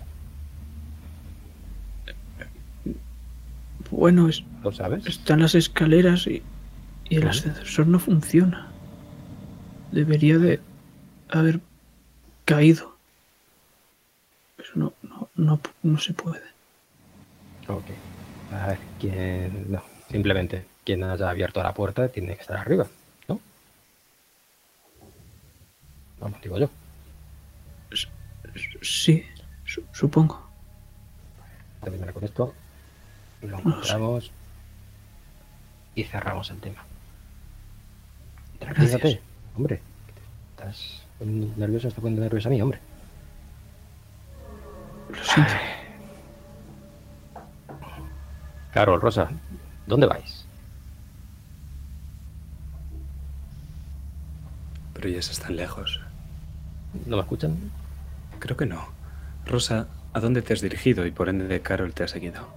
Bueno, es- ¿Lo sabes? están las escaleras y, y el Vale. ascensor no funciona. Debería de haber caído. No, no, no, no se puede. Ok. A ver, quien. No, simplemente quien haya abierto la puerta tiene que estar arriba, ¿no? Vamos, digo yo. Sí, su- supongo. Terminar con esto. Lo No encontramos. Y cerramos el tema. Tranquilízate, hombre. Estás nervioso, está poniendo nervioso a mí, hombre. Lo siento. Carol, Rosa, ¿dónde vais? Pero ellas están lejos. ¿No me escuchan? Creo que no. Rosa, ¿a dónde te has dirigido y por ende Carol te ha seguido?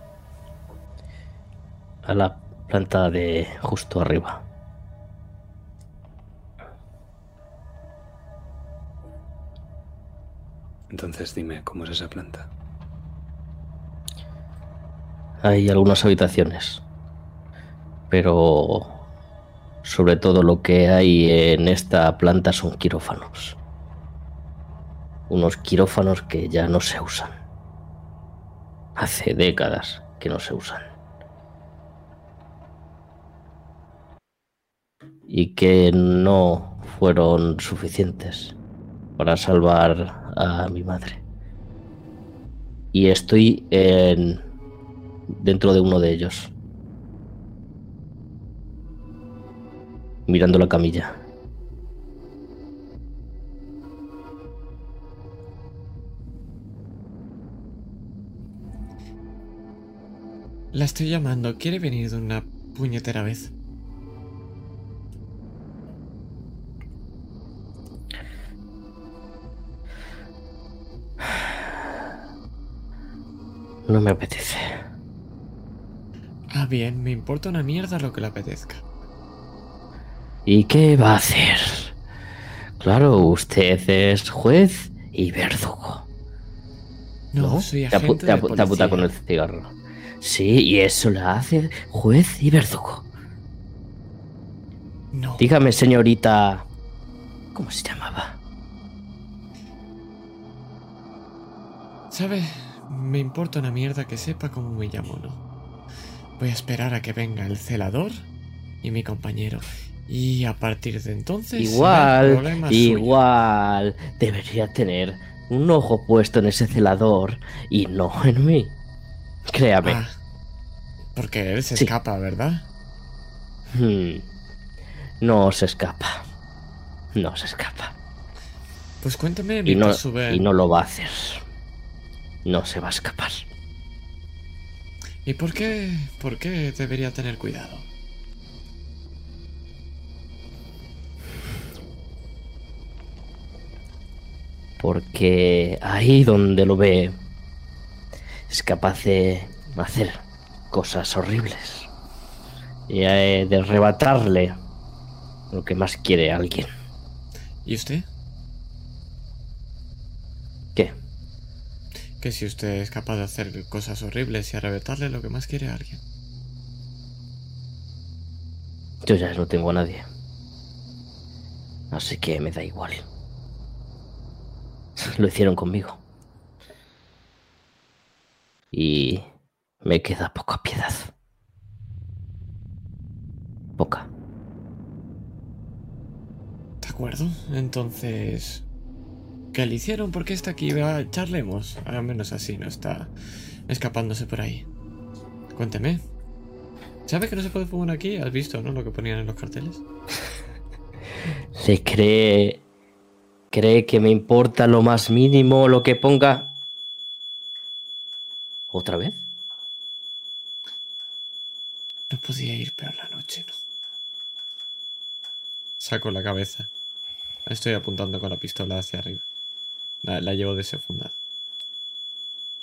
A la planta de justo arriba. Entonces dime, ¿cómo es esa planta? Hay algunas habitaciones. Pero sobre todo lo que hay en esta planta son quirófanos. Unos quirófanos que ya no se usan. Hace décadas que no se usan. Y que no fueron suficientes para salvar a mi madre. Y estoy en dentro de uno de ellos. Mirando la camilla. La estoy llamando. ¿Quiere venir de una puñetera vez? No me apetece. Ah, bien, me importa una mierda lo que le apetezca. ¿Y qué va a hacer? Claro, usted es juez y verdugo. No, soy Te apu- agente te de apu- te policía. con el cigarro. Sí, y eso la hace juez y verdugo. No, Dígame, señorita. ¿Cómo se llamaba? ¿sabe? Me importa una mierda que sepa cómo me llamo, ¿no? Voy a esperar a que venga el celador y mi compañero. Y a partir de entonces... Igual, suyo. igual. Debería tener un ojo puesto en ese celador y no en mí. Créame. Ah, porque él se Sí. escapa, ¿verdad? Hmm. No se escapa. No se escapa. Pues cuéntame Y no, sube. y no lo va a hacer. No se va a escapar. ¿Y por qué, por qué debería tener cuidado? Porque ahí donde lo ve es capaz de hacer cosas horribles. Y eh, de arrebatarle lo que más quiere a alguien. ¿Y usted? ¿Qué? Que si usted es capaz de hacer cosas horribles y arrebatarle lo que más quiere a alguien. Yo ya no tengo a nadie. Así que me da igual. Lo hicieron conmigo. Y me queda poca piedad. Poca. ¿De acuerdo? Entonces... ¿Qué le hicieron? ¿Por qué está aquí? Va, charlemos. Al menos así no está escapándose por ahí. Cuénteme. ¿Sabe que no se puede fumar aquí? ¿Has visto, no? Lo que ponían en los carteles. ¿Se cree... cree que me importa lo más mínimo lo que ponga? ¿Otra vez? No podía ir peor la noche, ¿no? saco la cabeza. Estoy apuntando con la pistola hacia arriba. La, la llevo desenfundada.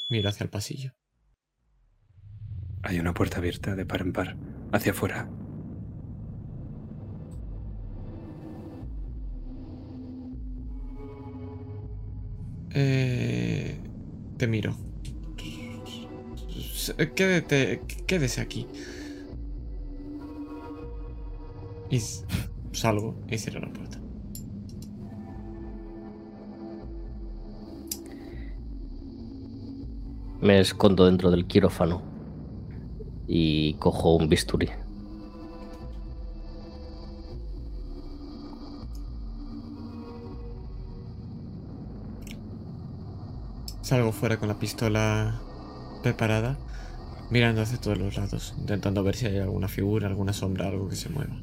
Miro hacia el pasillo. Hay una puerta abierta de par en par, hacia afuera. Eh, te miro. Quédate, quédese aquí. Y salgo y cierro la puerta. Me escondo dentro del quirófano y cojo un bisturí. Salgo fuera con la pistola preparada, mirando hacia todos los lados, intentando ver si hay alguna figura, alguna sombra, algo que se mueva.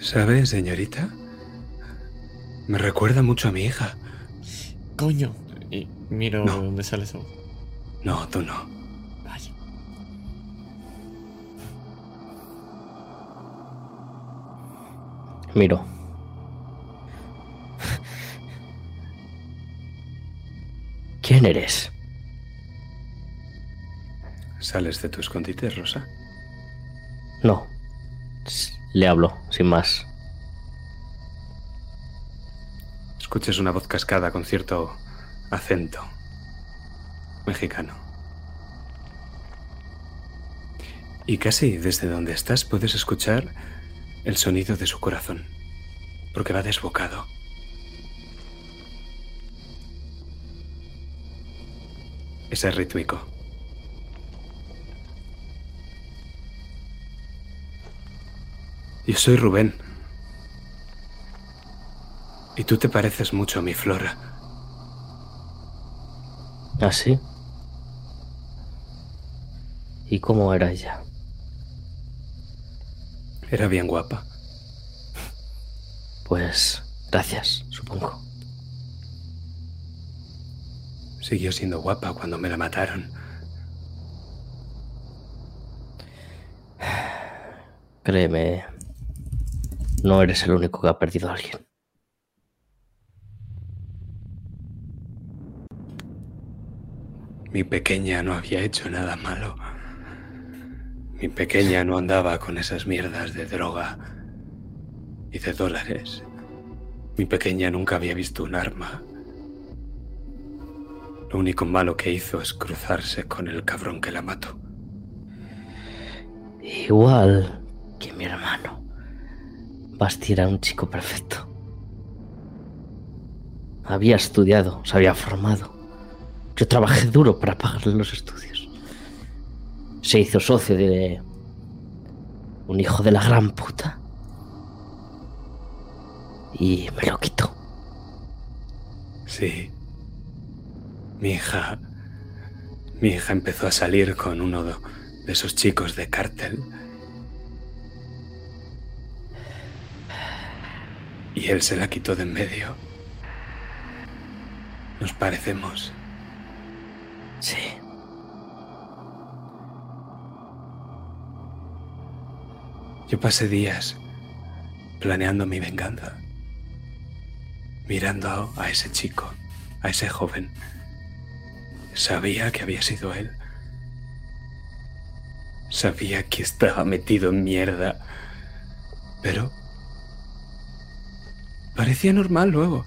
¿Sabe, señorita? Me recuerda mucho a mi hija. ¡Coño! Y miro No. de dónde sale eso. No, tú no. Vaya. Miro. ¿Quién eres? ¿Sales de tu escondite, Rosa? No. Le hablo, sin más. Escuchas una voz cascada con cierto acento mexicano. Y casi desde donde estás puedes escuchar el sonido de su corazón, porque va desbocado. Ese es rítmico. Yo soy Rubén. Y tú te pareces mucho a mi Flora. ¿Ah, sí? ¿Y cómo era ella? Era bien guapa. Pues gracias, supongo. Siguió siendo guapa cuando me la mataron. Créeme, no eres el único que ha perdido a alguien. Mi pequeña no había hecho nada malo. Mi pequeña no andaba con esas mierdas de droga y de dólares. Mi pequeña nunca había visto un arma. Lo único malo que hizo es cruzarse con el cabrón que la mató. Igual que mi hermano. Basti era un chico perfecto. Había estudiado, se había formado. Yo trabajé duro para pagarle los estudios. Se hizo socio de un hijo de la gran puta. Y me lo quitó. Sí. Mi hija. Mi hija empezó a salir con uno de esos chicos de cártel. Y él se la quitó de en medio. Nos parecemos. Sí. Yo pasé días planeando mi venganza. Mirando a ese chico, a ese joven. Sabía que había sido él. Sabía que estaba metido en mierda. Pero... Parecía normal luego.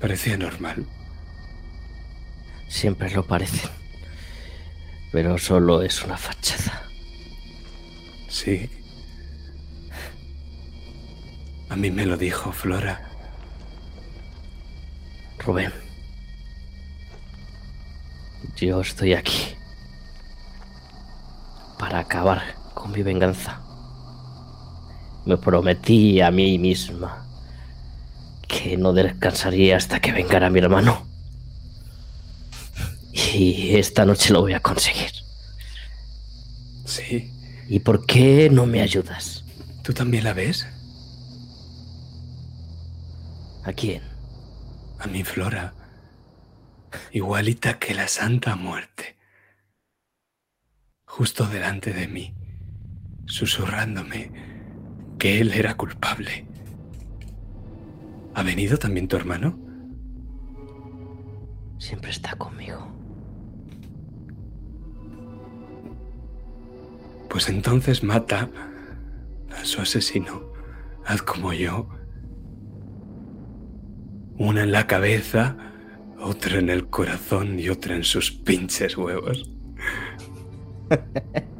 Parecía normal. Siempre lo parecen. Pero solo es una fachada. Sí. A mí me lo dijo Flora. Rubén. Yo estoy aquí. Para acabar con mi venganza. Me prometí a mí misma que no descansaría hasta que vengara mi hermano. Y esta noche lo voy a conseguir. Sí. ¿Y por qué no me ayudas? ¿Tú también la ves? ¿A quién? A mi Flora. Igualita que la Santa Muerte. justo delante de mí, susurrándome que él era culpable. ¿Ha venido también tu hermano? Siempre está conmigo. Pues entonces mata a su asesino. Haz como yo. Una en la cabeza, otra en el corazón y otra en sus pinches huevos.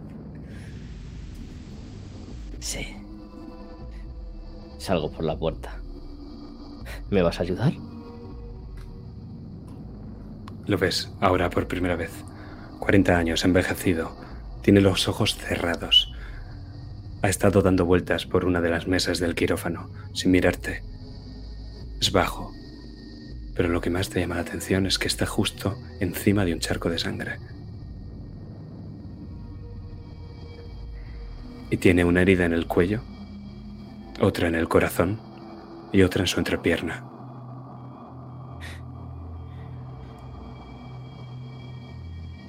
Sí. Salgo por la puerta. ¿Me vas a ayudar? Lo ves ahora por primera vez. 40 años, envejecido. Tiene los ojos cerrados. Ha estado dando vueltas por una de las mesas del quirófano, sin mirarte. Es bajo. Pero lo que más te llama la atención es que está justo encima de un charco de sangre. Y tiene una herida en el cuello, otra en el corazón y otra en su entrepierna.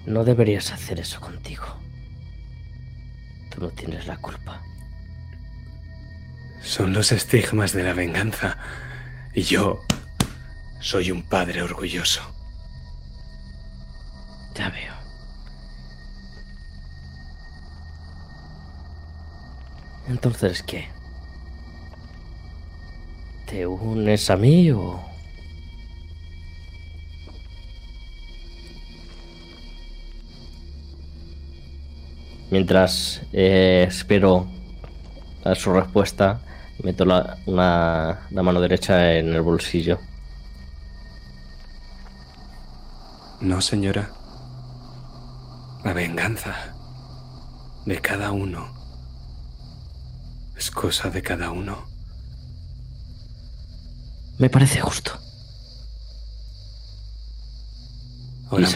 No deberías hacer eso contigo. Tú no tienes la culpa. Son los estigmas de la venganza. Y yo soy un padre orgulloso. Ya veo. Entonces, ¿qué? ¿Te unes a mí o...? Mientras eh, espero a su respuesta, meto la, una- la mano derecha en el bolsillo. No, señora. La venganza de cada uno es cosa de cada uno. Me parece justo. Ahora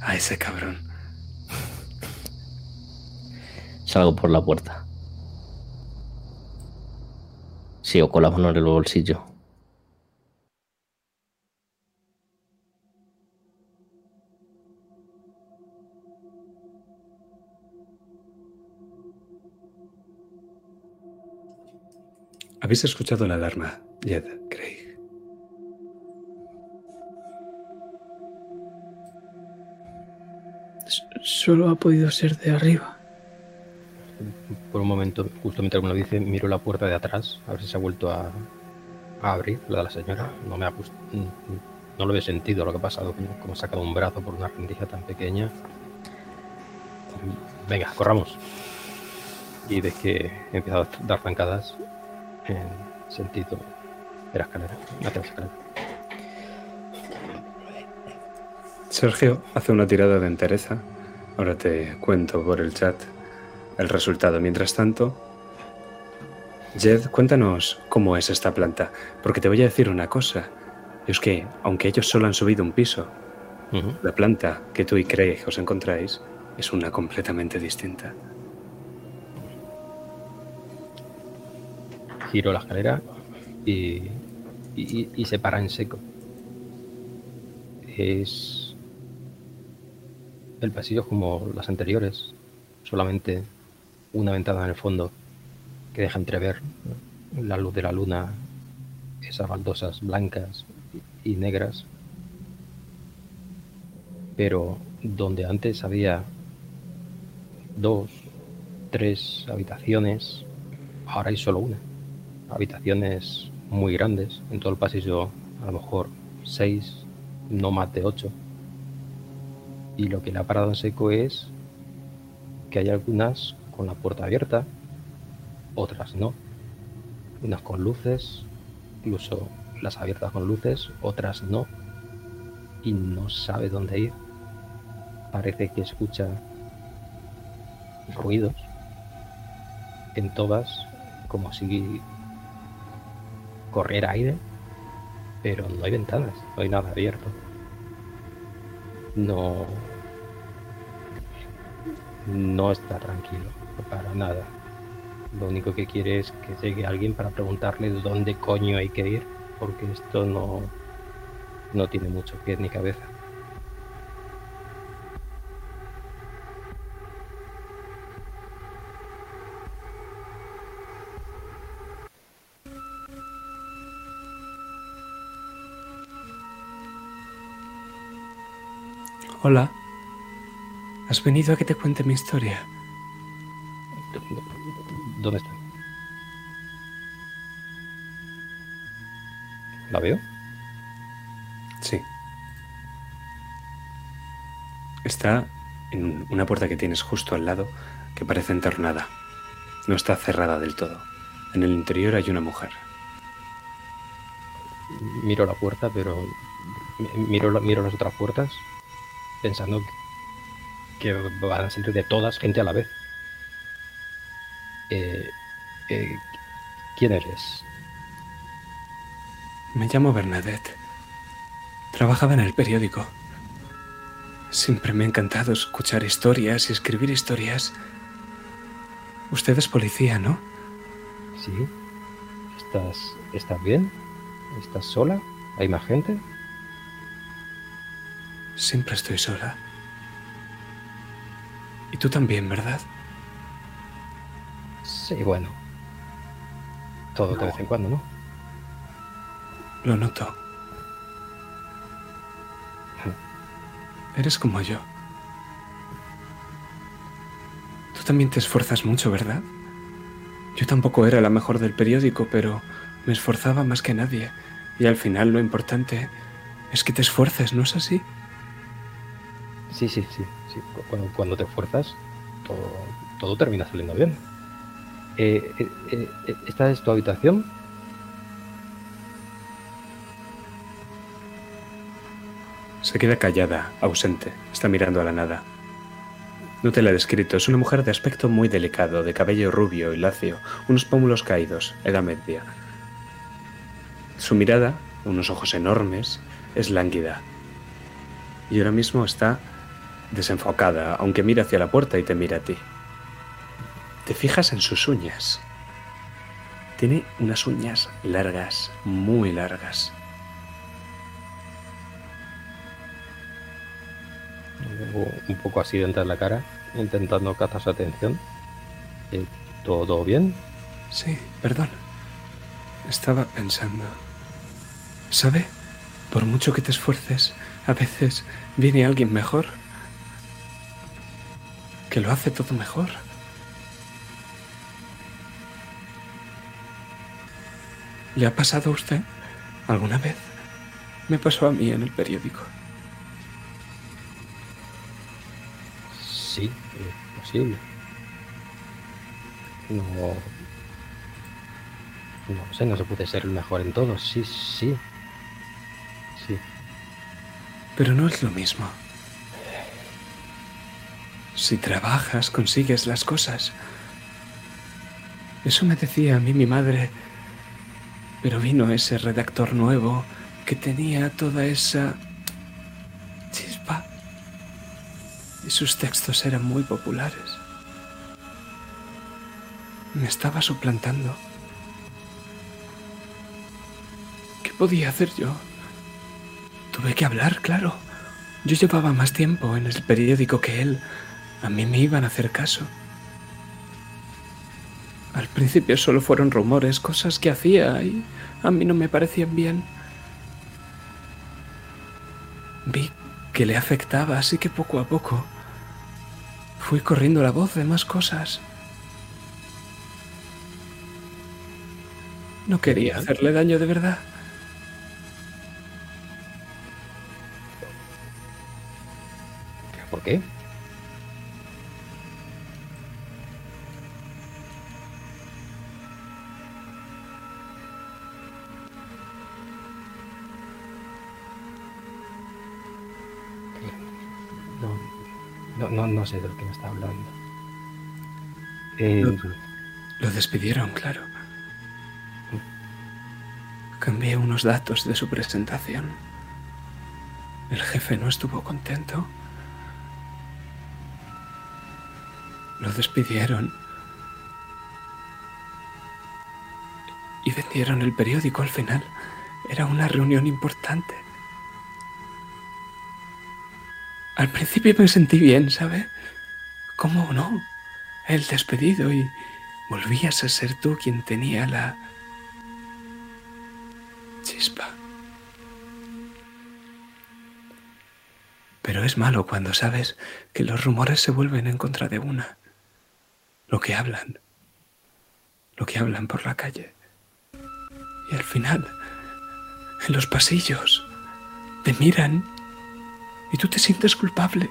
a ese cabrón. Salgo por la puerta. Sigo con la mano en el bolsillo. ¿Habéis escuchado la alarma, Jed, Craig? Solo ha podido ser de arriba. Por un momento, justo mientras me dice, miro la puerta de atrás, a ver si se ha vuelto a, abrir, la de la señora. No me ha no lo he sentido lo que ha pasado, como- ha sacado un brazo por una rendija tan pequeña. Venga, corramos. Y ves que he empezado a dar zancadas en sentido de la escalera, hacia escalera. Sergio hace una tirada de entereza. Ahora te cuento por el chat el resultado. Mientras tanto, Jed, cuéntanos cómo es esta planta. Porque te voy a decir una cosa. Y es que, aunque ellos solo han subido un piso, la planta que tú y Craig os encontráis es una completamente distinta. giro la escalera y, y- y se para en seco. Es. El pasillo es como las anteriores, solamente una ventana en el fondo que deja entrever la luz de la luna, esas baldosas blancas y negras. Pero donde antes había dos, tres habitaciones, ahora hay solo una habitaciones muy grandes. En todo el pasillo, a lo mejor seis, no más de ocho. Y lo que le ha parado en seco es que hay algunas con la puerta abierta, otras no. Unas con luces, incluso las abiertas con luces, otras no. Y no sabe dónde ir. Parece que escucha ruidos en todas, como si correr aire, pero no hay ventanas, no hay nada abierto. No. No está tranquilo, para nada. Lo único que quiere es que llegue alguien para preguntarle dónde coño hay que ir, porque esto no, no tiene mucho pie ni cabeza. Hola. ¿Has venido a que te cuente mi historia? ¿Dónde está? ¿La veo? Sí. Está en una puerta que tienes justo al lado que parece entornada. No está cerrada del todo. En el interior hay una mujer. Miro la puerta, pero mi- miro, miro las otras puertas pensando que van a salir de todas gente a la vez. Eh, eh, ¿Quién eres? Me llamo Bernadette. Trabajaba en el periódico. Siempre me ha encantado escuchar historias y escribir historias. Usted es policía, ¿no? ¿Sí? ¿Estás, ¿Estás bien? ¿Estás sola? ¿Hay más gente? Siempre estoy sola. Y tú también, ¿verdad? Sí, bueno. Todo de vez en cuando, ¿no? Lo noto. Eres como yo. Tú también te esfuerzas mucho, ¿verdad? Yo tampoco era la mejor del periódico, pero me esforzaba más que nadie. Y al final lo importante es que te esfuerces, ¿no es así? Sí, sí, sí. sí. Cu- Cuando, cuando te esfuerzas, todo, todo termina saliendo bien. Eh, eh, eh, ¿Esta es tu habitación? Se queda callada, ausente, está mirando a la nada. No te la he descrito, es una mujer de aspecto muy delicado, de cabello rubio y lacio, unos pómulos caídos, edad media. Su mirada, unos ojos enormes, es lánguida. Y ahora mismo está desenfocada, aunque mira hacia la puerta y te mira a ti. Te fijas en sus uñas. Tiene unas uñas largas, muy largas. Un poco así dentro de la cara, intentando captar su atención. Eh, ¿Todo bien? Sí, perdón. Estaba pensando. ¿Sabe? Por mucho que te esfuerces, a veces viene alguien mejor. Que lo hace todo mejor. ¿Le ha pasado a usted alguna vez? Me pasó a mí en el periódico. Sí, eh, posible. No. No sé, no se puede ser el mejor en todo. Sí, sí. Sí. Pero no es lo mismo. Si trabajas, consigues las cosas. Eso me decía a mí mi madre. Pero vino ese redactor nuevo que tenía toda esa chispa. Y sus textos eran muy populares. Me estaba suplantando. ¿Qué podía hacer yo? Tuve que hablar, claro. Yo llevaba más tiempo en el periódico que él. A mí me iban a hacer caso. Al principio solo fueron rumores, cosas que hacía y a mí no me parecían bien. Vi que le afectaba, así que poco a poco fui corriendo la voz de más cosas. No quería hacerle daño de verdad. ¿Por qué? Sé de lo que me está hablando. Eh, Lo despidieron, claro. Cambié unos datos de su presentación. El jefe no estuvo contento. Lo despidieron. Y vendieron el periódico al final. Era una reunión importante. Al principio me sentí bien, ¿sabe? ¿Cómo no? El despedido y volvías a ser tú quien tenía la chispa. Pero es malo cuando sabes que los rumores se vuelven en contra de una. Lo que hablan. Lo que hablan por la calle. Y al final, en los pasillos, te miran y tú te sientes culpable.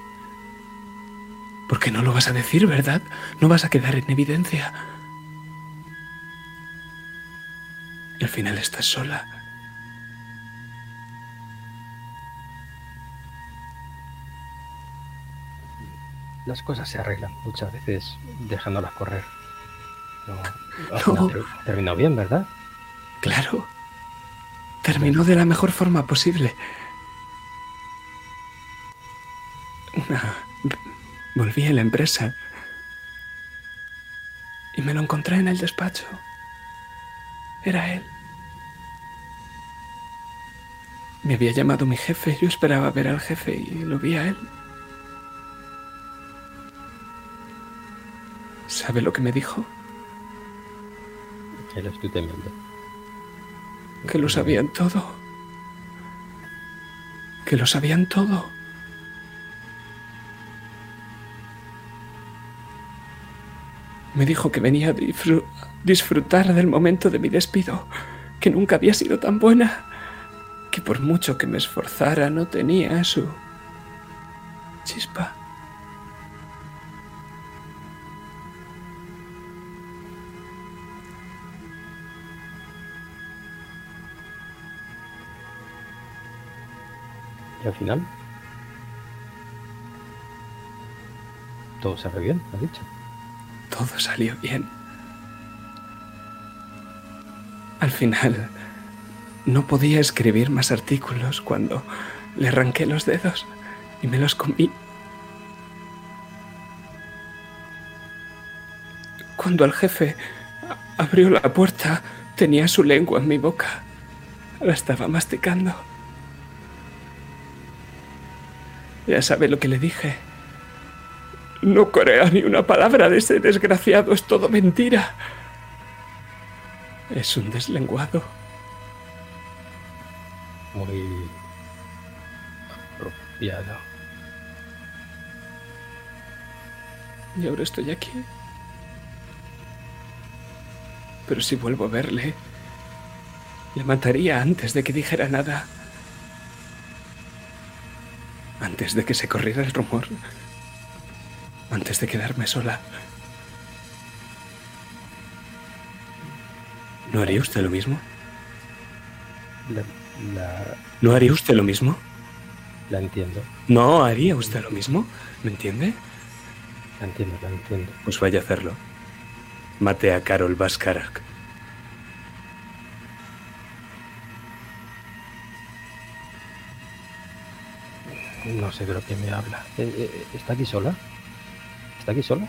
Porque no lo vas a decir, ¿verdad? No vas a quedar en evidencia. Y al final estás sola. Las cosas se arreglan muchas veces dejándolas correr. No, No. terminó bien, ¿verdad? Claro. Terminó de la mejor forma posible. Volví a la empresa. Y me lo encontré en el despacho. Era él. Me había llamado mi jefe. Yo esperaba ver al jefe y lo vi a él. ¿Sabe lo que me dijo? Que lo estoy temiendo. Que lo sabían todo. Que lo sabían todo. Me dijo que venía a disfru- disfrutar del momento de mi despido, que nunca había sido tan buena, que por mucho que me esforzara no tenía su chispa. Y al final. Todo sale bien, ha dicho. Todo salió bien. Al final, no podía escribir más artículos cuando le arranqué los dedos y me los comí. Cuando el jefe abrió la puerta, tenía su lengua en mi boca. La estaba masticando. Ya sabe lo que le dije. No corea ni una palabra de ese desgraciado, es todo mentira. Es un deslenguado. Muy. apropiado. Y ahora estoy aquí. Pero si vuelvo a verle, le mataría antes de que dijera nada. Antes de que se corriera el rumor. Antes de quedarme sola. ¿No haría usted lo mismo? La, la, ¿No haría usted lo mismo? la entiendo. ¿No haría usted lo mismo? ¿Me entiende? La entiendo, la entiendo. Pues vaya a hacerlo. Mate a Carol Baskarak. No sé de lo que me habla. Eh, eh, ¿Está aquí sola? ¿Está aquí sola?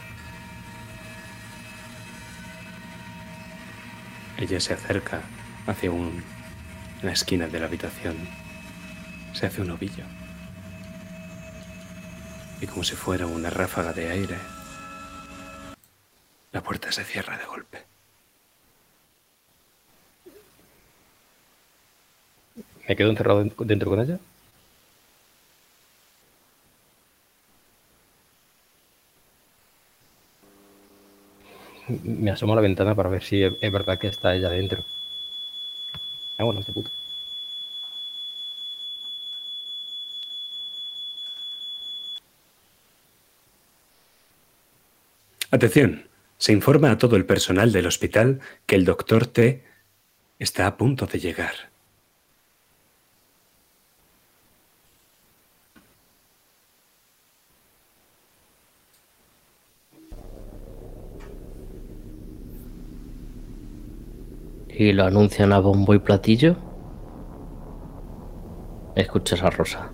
Ella se acerca hacia un, la esquina de la habitación. Se hace un ovillo. Y como si fuera una ráfaga de aire, la puerta se cierra de golpe. ¿Me quedo encerrado den- dentro con ella? Me asomo a la ventana para ver si es verdad que está ella dentro. Ah, bueno, este puto. Atención, se informa a todo el personal del hospital que el doctor T está a punto de llegar. Y lo anuncian a bombo y platillo. Escuchas a Rosa.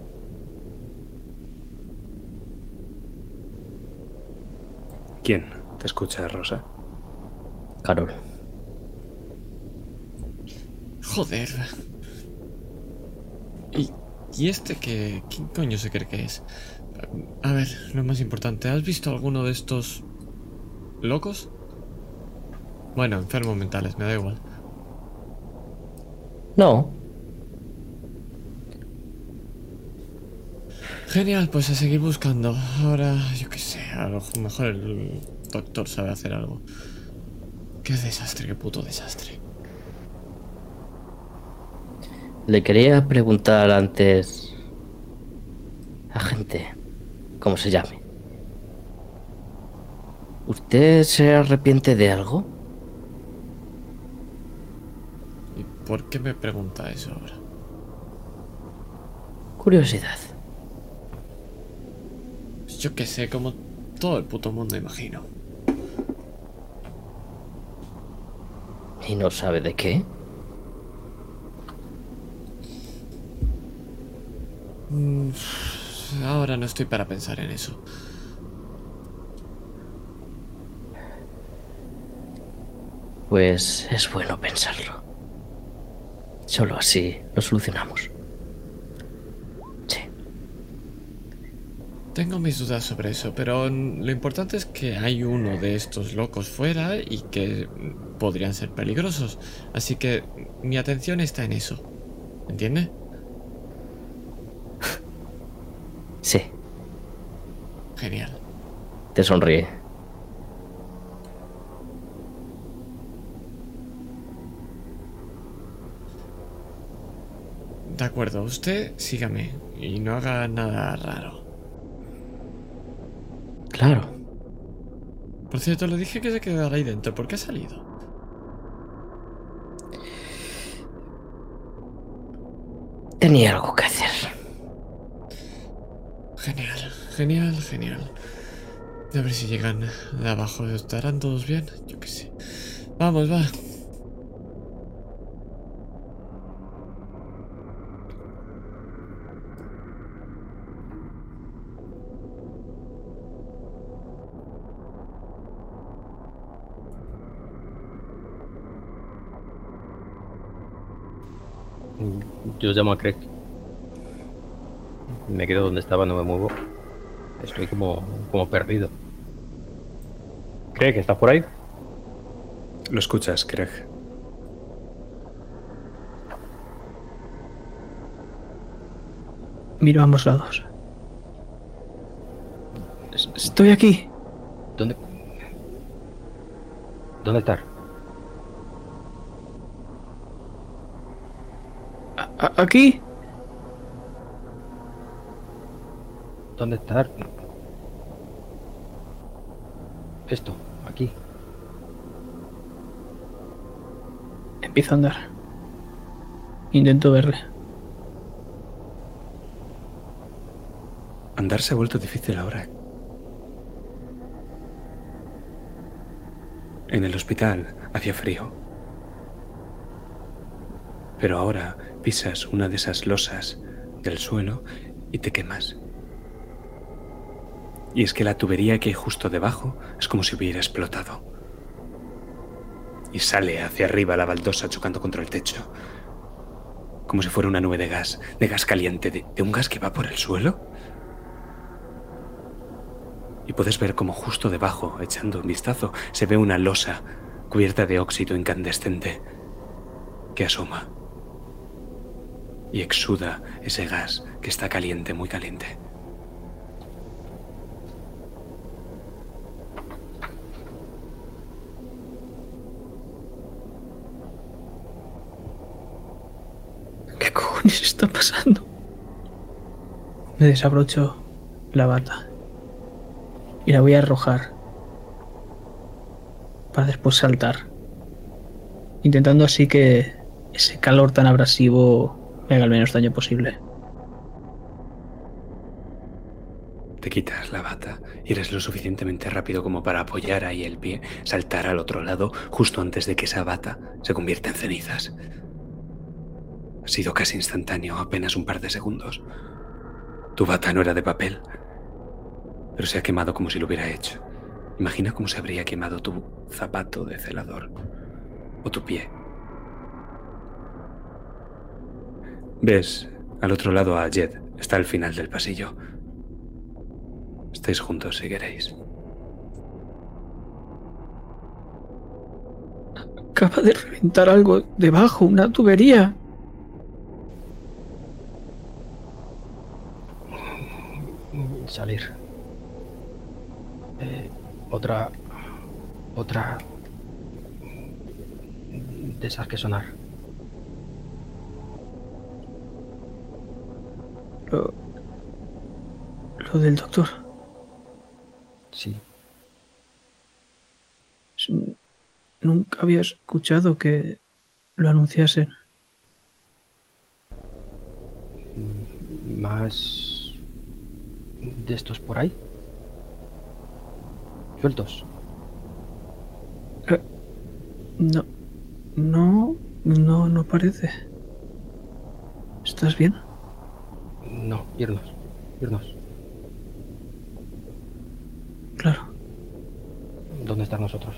¿Quién te escucha, Rosa? Carol. Joder. ¿Y, y este qué, quién coño se cree que es? A ver, lo más importante, ¿has visto alguno de estos locos? Bueno, enfermos mentales, me da igual. No, Genial, pues a seguir buscando. Ahora, yo qué sé, a lo mejor el doctor sabe hacer algo. Qué desastre, qué puto desastre. Le quería preguntar antes... Agente, ¿cómo se llame? ¿Usted se arrepiente de algo? ¿Y por qué me pregunta eso ahora? Curiosidad. Yo qué sé, como todo el puto mundo imagino. ¿Y no sabe de qué? Mm, Ahora no estoy para pensar en eso. Pues es bueno pensarlo. Solo así lo solucionamos. Sí. Tengo mis dudas sobre eso, pero lo importante es que hay uno de estos locos fuera y que podrían ser peligrosos. Así que mi atención está en eso. ¿Entiende? Sí. Genial. Te sonríe. De acuerdo, usted sígame y no haga nada raro. Claro. Por cierto, le dije que se quedara ahí dentro. ¿Por qué ha salido? Tenía algo que hacer. Genial, genial, genial. A ver si llegan de abajo. ¿Estarán todos bien? Yo qué sé. Vamos, va. Yo llamo a Craig. Me quedo donde estaba, no me muevo. Estoy como, como perdido. Craig, ¿estás por ahí? Lo escuchas, Craig. Miro a ambos lados. Es- Estoy aquí. ¿Dónde? ¿Dónde estás? A- a- ¿Aquí? ¿Dónde estás? Esto, aquí. Empiezo a andar. Intento verle. Andar se ha vuelto difícil ahora. En el hospital hacía frío. Pero ahora pisas una de esas losas del suelo y te quemas. Y es que la tubería que hay justo debajo es como si hubiera explotado. Y sale hacia arriba la baldosa chocando contra el techo. Como si fuera una nube de gas, de gas caliente, de, un gas que va por el suelo. Y puedes ver como justo debajo, echando un vistazo, se ve una losa cubierta de óxido incandescente que asoma y exuda ese gas que está caliente, muy caliente. ¿Qué cojones está pasando? Me desabrocho la bata y la voy a arrojar para después saltar, intentando así que ese calor tan abrasivo me haga el menos daño posible. Te quitas la bata y eres lo suficientemente rápido como para apoyar ahí el pie, saltar al otro lado justo antes de que esa bata se convierta en cenizas. Ha sido casi instantáneo, apenas un par de segundos. Tu bata no era de papel, pero se ha quemado como si lo hubiera hecho. Imagina cómo se habría quemado tu zapato de celador o tu pie. Ves al otro lado a Jed, está al final del pasillo. Estáis juntos si queréis. Acaba de reventar algo debajo, una tubería. salir. Eh, otra. Otra. De esas que sonar. Lo, lo del doctor. Sí. Nunca había escuchado que lo anunciasen. Más. De estos por ahí. Sueltos. No, no, no, no parece. ¿Estás bien? No, irnos. Irnos. Claro. ¿Dónde están nosotros?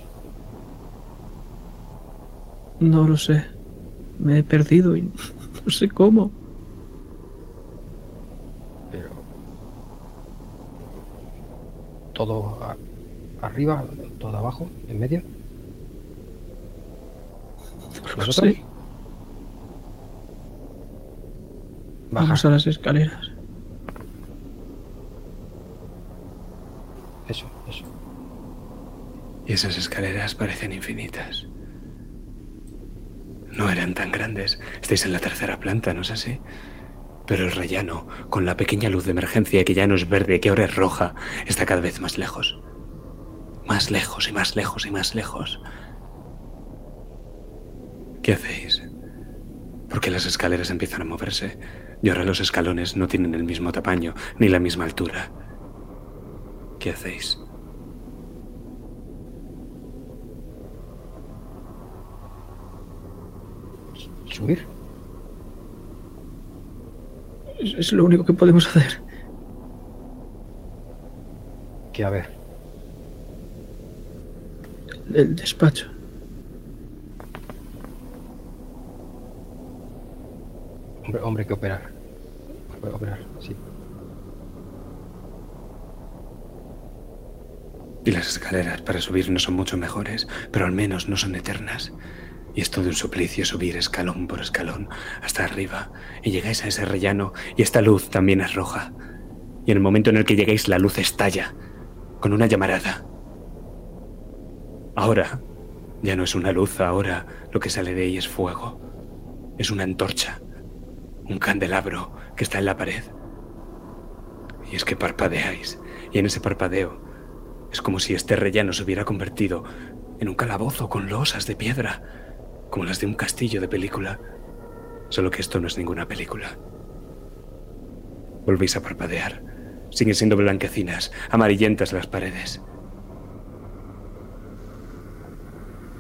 No lo sé. Me he perdido y no sé cómo. Pero. Todo a- arriba, todo abajo, en medio. No lo. Baja. Vamos a las escaleras. Eso, eso. Y esas escaleras parecen infinitas. No eran tan grandes. Estáis en la tercera planta, ¿no es así? Pero el rellano, con la pequeña luz de emergencia que ya no es verde, que ahora es roja, está cada vez más lejos. Más lejos y más lejos y más lejos. ¿Qué hacéis? Porque las escaleras empiezan a moverse y ahora los escalones no tienen el mismo tamaño ni la misma altura. ¿Qué hacéis? ¿Subir? Es, lo único que podemos hacer. Que a ver. El despacho. Hombre, hombre que operar. Y las escaleras para subir no son mucho mejores, pero al menos no son eternas. Y es todo un suplicio subir escalón por escalón hasta arriba. Y llegáis a ese rellano y esta luz también es roja. Y en el momento en el que llegáis la luz estalla, con una llamarada. Ahora ya no es una luz, ahora lo que sale de ahí es fuego. Es una antorcha, un candelabro que está en la pared. Y es que parpadeáis, y en ese parpadeo es como si este rellano se hubiera convertido en un calabozo con losas de piedra, como las de un castillo de película. Solo que esto no es ninguna película. Volvéis a parpadear. Siguen siendo blanquecinas, amarillentas las paredes.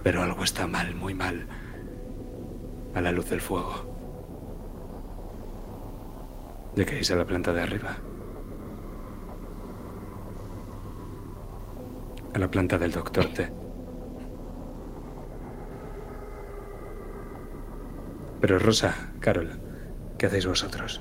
Pero algo está mal, muy mal, a la luz del fuego. Llegáis a la planta de arriba. A la planta del doctor T. Pero Rosa, Carol, ¿qué hacéis vosotros?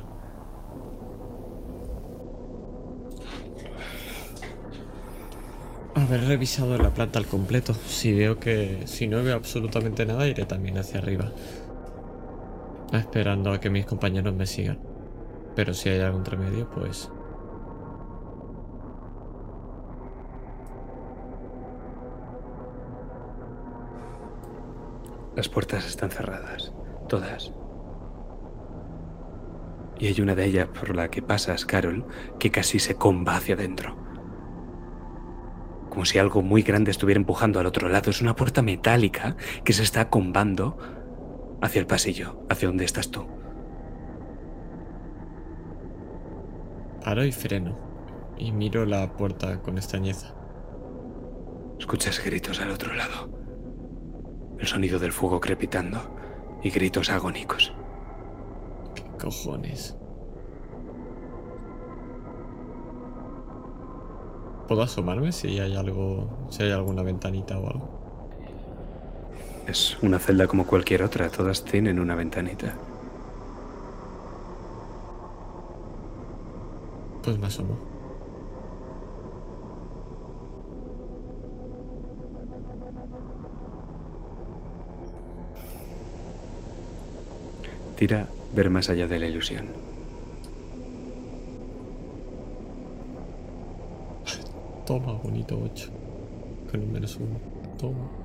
Haber revisado la planta al completo. Si veo que. Si no veo absolutamente nada, iré también hacia arriba. Esperando a que mis compañeros me sigan. Pero si hay algún remedio, pues. Las puertas están cerradas, todas. Y hay una de ellas por la que pasas, Carol, que casi se comba hacia adentro. Como si algo muy grande estuviera empujando al otro lado. Es una puerta metálica que se está combando hacia el pasillo, hacia donde estás tú. Paro y freno. Y miro la puerta con extrañeza. Escuchas gritos al otro lado. El sonido del fuego crepitando y gritos agónicos. ¿Qué cojones? ¿Puedo asomarme si hay algo. si hay alguna ventanita o algo? Es una celda como cualquier otra, todas tienen una ventanita. Pues me asomo. Tira ver más allá de la ilusión. Toma, bonito 8. Con un menos 1. Toma.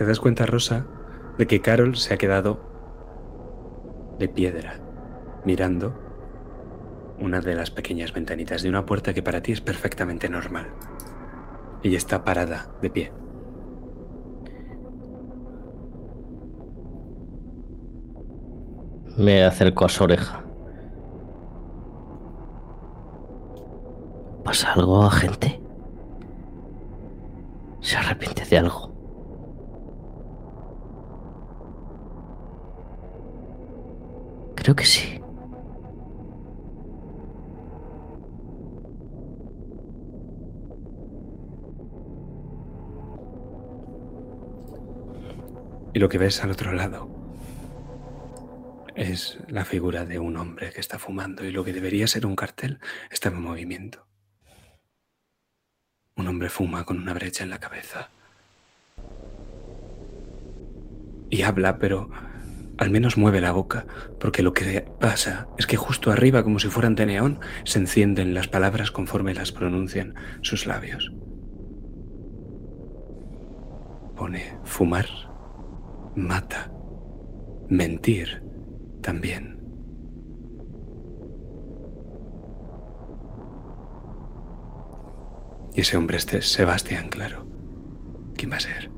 Te das cuenta, Rosa, de que Carol se ha quedado de piedra, mirando una de las pequeñas ventanitas de una puerta que para ti es perfectamente normal. Ella está parada, de pie. Me acerco a su oreja. ¿Pasa algo, agente? ¿Se arrepiente de algo? Creo que sí. Y lo que ves al otro lado es la figura de un hombre que está fumando y lo que debería ser un cartel está en movimiento. Un hombre fuma con una brecha en la cabeza. Y habla, pero al menos mueve la boca, porque lo que pasa es que justo arriba, como si fueran de neón, se encienden las palabras conforme las pronuncian sus labios. Pone fumar, mata, mentir también. Y ese hombre este es Sebastián, claro. ¿Quién va a ser?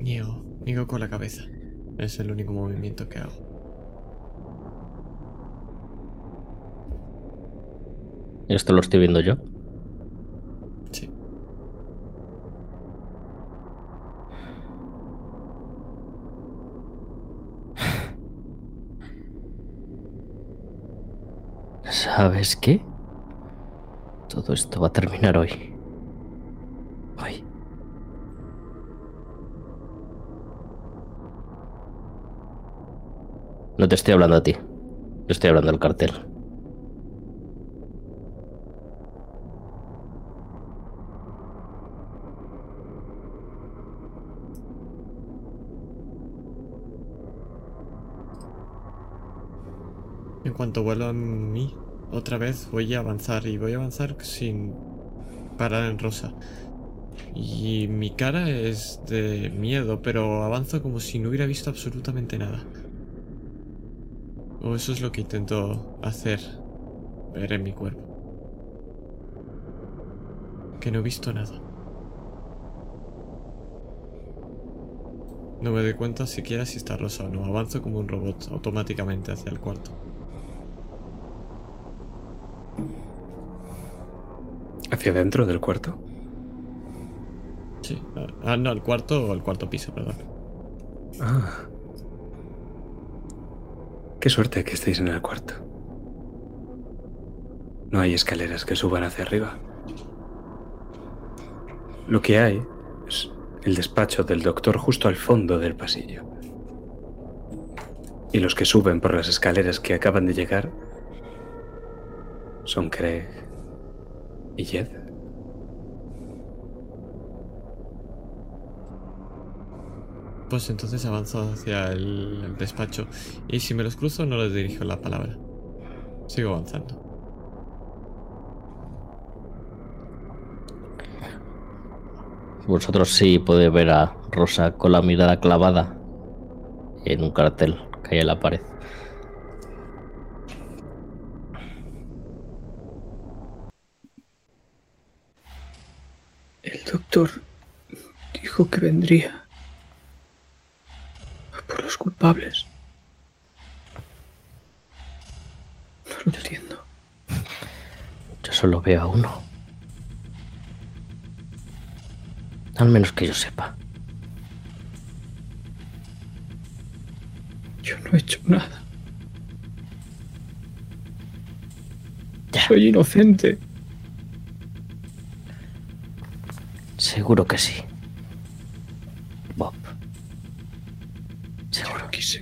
Niego, niego con la cabeza. Es el único movimiento que hago. Esto lo estoy viendo yo. Sí. ¿Sabes qué? Todo esto va a terminar hoy. Hoy. No te estoy hablando a ti. Estoy hablando al cartel. En cuanto vuelva a mí, otra vez voy a avanzar y voy a avanzar sin parar en rosa. Y mi cara es de miedo, pero avanzo como si no hubiera visto absolutamente nada. O eso es lo que intento hacer, ver en mi cuerpo. Que no he visto nada. No me doy cuenta siquiera si está rosa o no. Avanzo como un robot automáticamente hacia el cuarto. ¿Hacia dentro del cuarto? Sí. Ah, no, el cuarto o el cuarto piso, perdón. Ah. Qué suerte que estéis en el cuarto. No hay escaleras que suban hacia arriba. Lo que hay es el despacho del doctor justo al fondo del pasillo. Y los que suben por las escaleras que acaban de llegar son Craig y Jed. Pues entonces avanzo hacia el, el despacho. Y si me los cruzo, no les dirijo la palabra. Sigo avanzando. Vosotros sí podéis ver a Rosa con la mirada clavada en un cartel que hay en la pared. El doctor dijo que vendría culpables. No lo entiendo. Yo solo veo a uno. Al menos que yo sepa. Yo no he hecho nada. Soy inocente. Seguro que sí.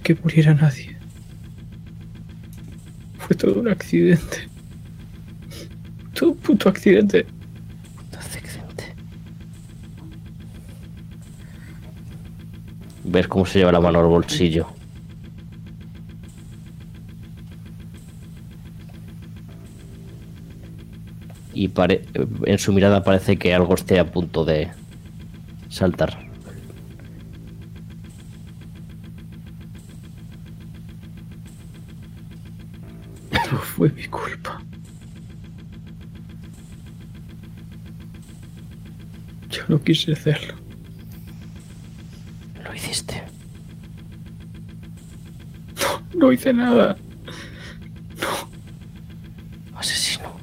Que muriera nadie. Fue todo un accidente. Todo un puto accidente. Accidente. Ver cómo se lleva la mano al bolsillo. Y pare- en su mirada parece que algo esté a punto de saltar. Quise hacerlo. Lo hiciste. No, no hice nada. Asesino.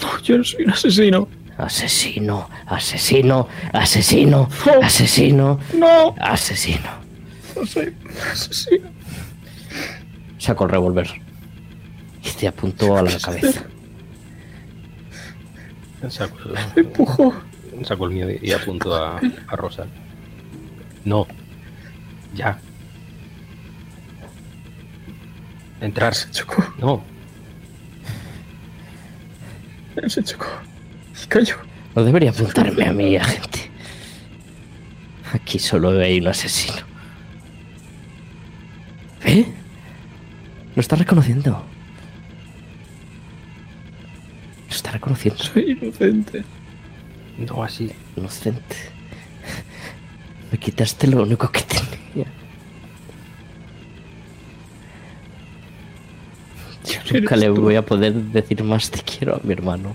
No, yo no soy un asesino. Asesino. Asesino. Asesino. No. Asesino. No, Asesino. no soy un asesino. Sacó el revólver. Y te apuntó a la cabeza. Saco, Me empujó. saco el mío y apunto a, a Rosa. No. Ya. Entrar. Se chocó. No. Él se chocó. Y cayó. No debería apuntarme a mí, agente. Aquí solo hay un asesino. ¿Eh? Lo está reconociendo. Reconociendo. Soy inocente. No así. Inocente. Me quitaste lo único que tenía. Yo nunca le tú. voy a poder decir más te quiero a mi hermano.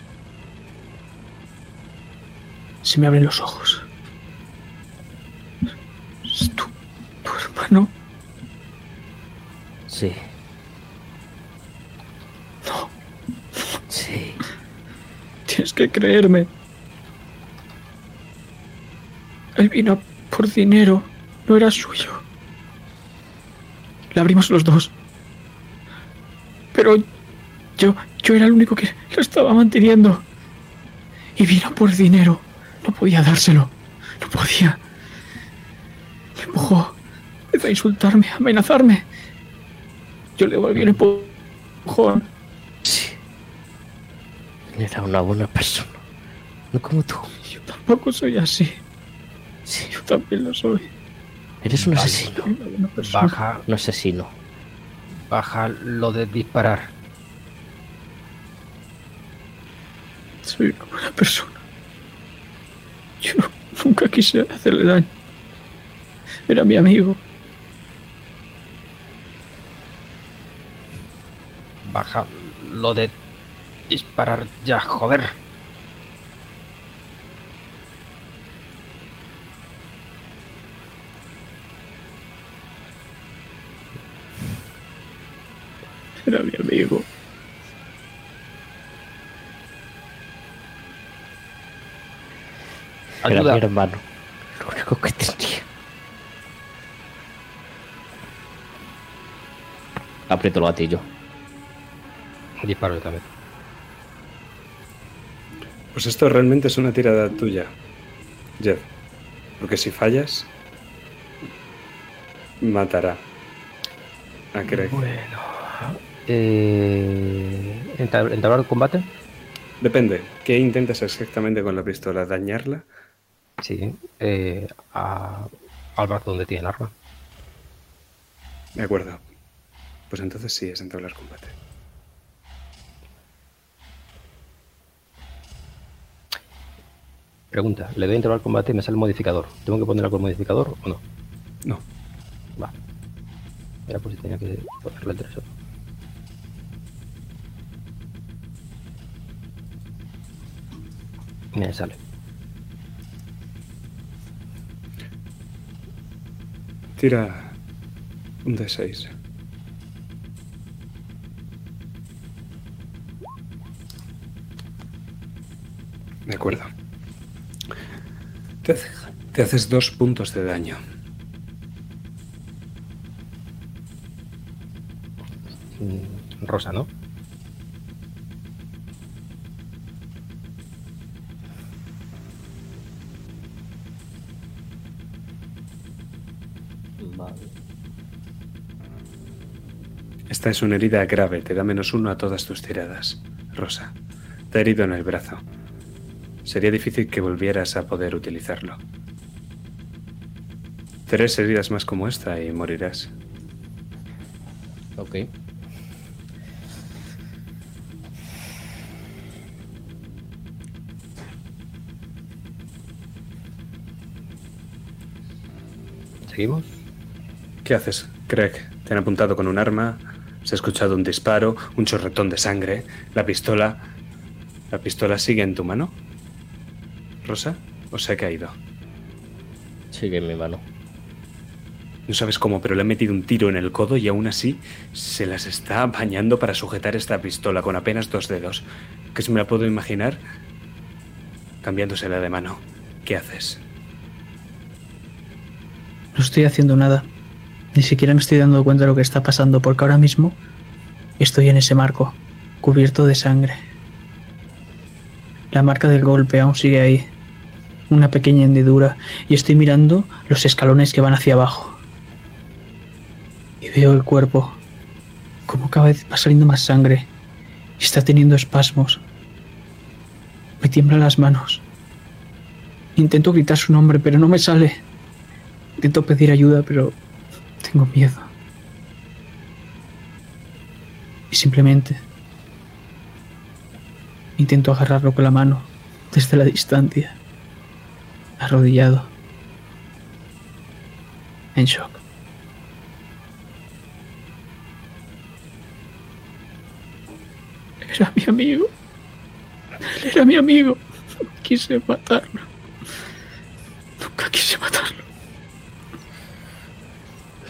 Se me abren los ojos. Es tu, tu hermano. Sí. No, Sí. tienes que creerme. Él vino por dinero. No era suyo. Le abrimos los dos. Pero yo, yo era el único que lo estaba manteniendo. Y vino por dinero. No podía dárselo. No podía. Me empujó. Empezó a insultarme, a amenazarme. Yo le volví el empujón. Era una buena persona. No como tú. Yo tampoco soy así. Sí. Yo también lo soy. Eres un Vale. asesino. Una. Baja. Un asesino. Baja lo de disparar. Soy una buena persona. Yo nunca quise hacerle daño. Era mi amigo. Baja lo de disparar ya, joder. Era mi amigo. Era Ayuda. mi hermano. Lo único que tenía. Aprieto el gatillo. Disparo yo también. Pues esto realmente es una tirada tuya, Jeff. Porque si fallas, matará a Craig. Bueno. Eh, entab- ¿Entablar el combate? Depende. ¿Qué intentas exactamente con la pistola? ¿Dañarla? Sí. Eh, a- al brazo donde tiene el arma. De acuerdo. Pues entonces sí, es entablar combate. Pregunta. Le doy a el combate y me sale el modificador. ¿Tengo que poner algo el modificador o no? No. Va. Era por si tenía que ponerle el 3 Me sale. Tira un D6. De acuerdo. Te, haces dos puntos de daño. Mm, rosa, ¿no? Esta es una herida grave, te da menos uno a todas tus tiradas. Rosa, te ha herido en el brazo. Sería difícil que volvieras a poder utilizarlo. Tres heridas más como esta y morirás. Ok. ¿Seguimos? ¿Qué haces, Craig? Te han apuntado con un arma, se ha escuchado un disparo, un chorretón de sangre, la pistola... ¿La pistola sigue en tu mano? ¿Rosa? ¿O se ha caído? Sigue en mi mano. No sabes cómo, pero le he metido un tiro en el codo y aún así se las está bañando para sujetar esta pistola con apenas dos dedos. Que se me la puedo imaginar cambiándosela de mano. ¿Qué haces? No estoy haciendo nada. Ni siquiera me estoy dando cuenta de lo que está pasando, porque ahora mismo estoy en ese marco, cubierto de sangre. La marca del golpe aún sigue ahí, una pequeña hendidura, y estoy mirando los escalones que van hacia abajo. Y veo el cuerpo, como cada vez va saliendo más sangre, y está teniendo espasmos. Me tiemblan las manos. Intento gritar su nombre, pero no me sale. Intento pedir ayuda, pero tengo miedo. Y simplemente intento agarrarlo con la mano desde la distancia, arrodillado, en shock. Era mi amigo. Era mi amigo. Quise matarlo. Nunca quise matarlo.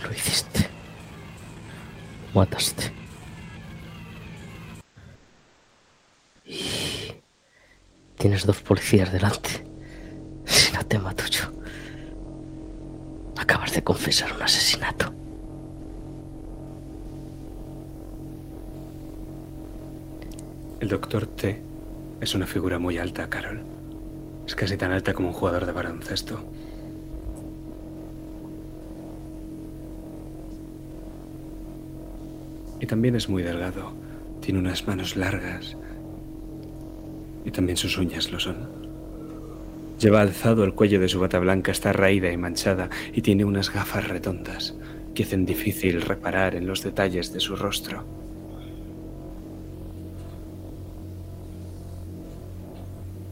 Lo hiciste. Mataste. Y tienes dos policías delante. Si no te mato yo. Acabas de confesar un asesinato. El doctor T es una figura muy alta, Carol. Es casi tan alta como un jugador de baloncesto. Y también es muy delgado. Tiene unas manos largas. Y también sus uñas lo son. Lleva alzado el cuello de su bata blanca, está raída y manchada, y tiene unas gafas redondas que hacen difícil reparar en los detalles de su rostro.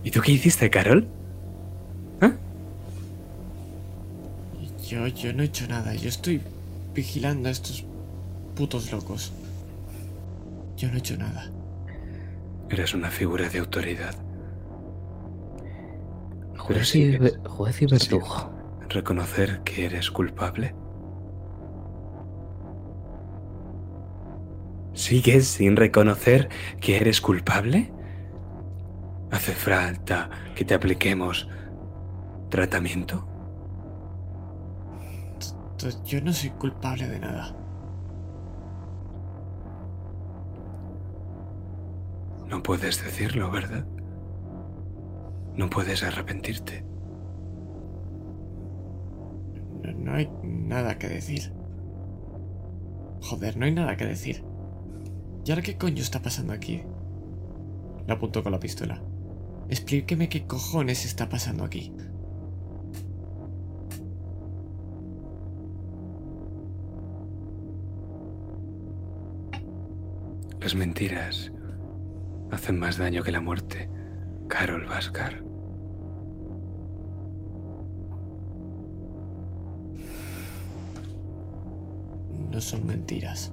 ¿Y tú qué hiciste, Carol? ¿Ah? Yo, yo no he hecho nada. Yo estoy vigilando a estos putos locos. Yo no he hecho nada. Eres una figura de autoridad. Juez y, juez y verdugo. ¿Reconocer que eres culpable? ¿Sigues sin reconocer que eres culpable? ¿Hace falta que te apliquemos tratamiento? Yo no soy culpable de nada. No puedes decirlo, ¿verdad? No puedes arrepentirte. No, no hay nada que decir. Joder, no hay nada que decir. ¿Y ahora qué coño está pasando aquí? Le apuntó con la pistola. Explíqueme qué cojones está pasando aquí. Las mentiras hacen más daño que la muerte. Carol Vascar. No son mentiras.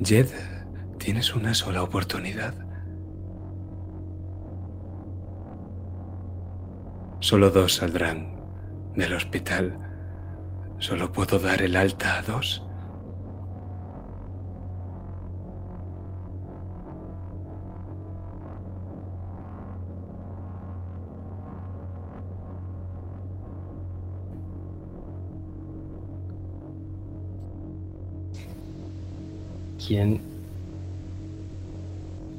Jed, tienes una sola oportunidad. Solo dos saldrán del hospital. Solo puedo dar el alta a dos. ¿Quién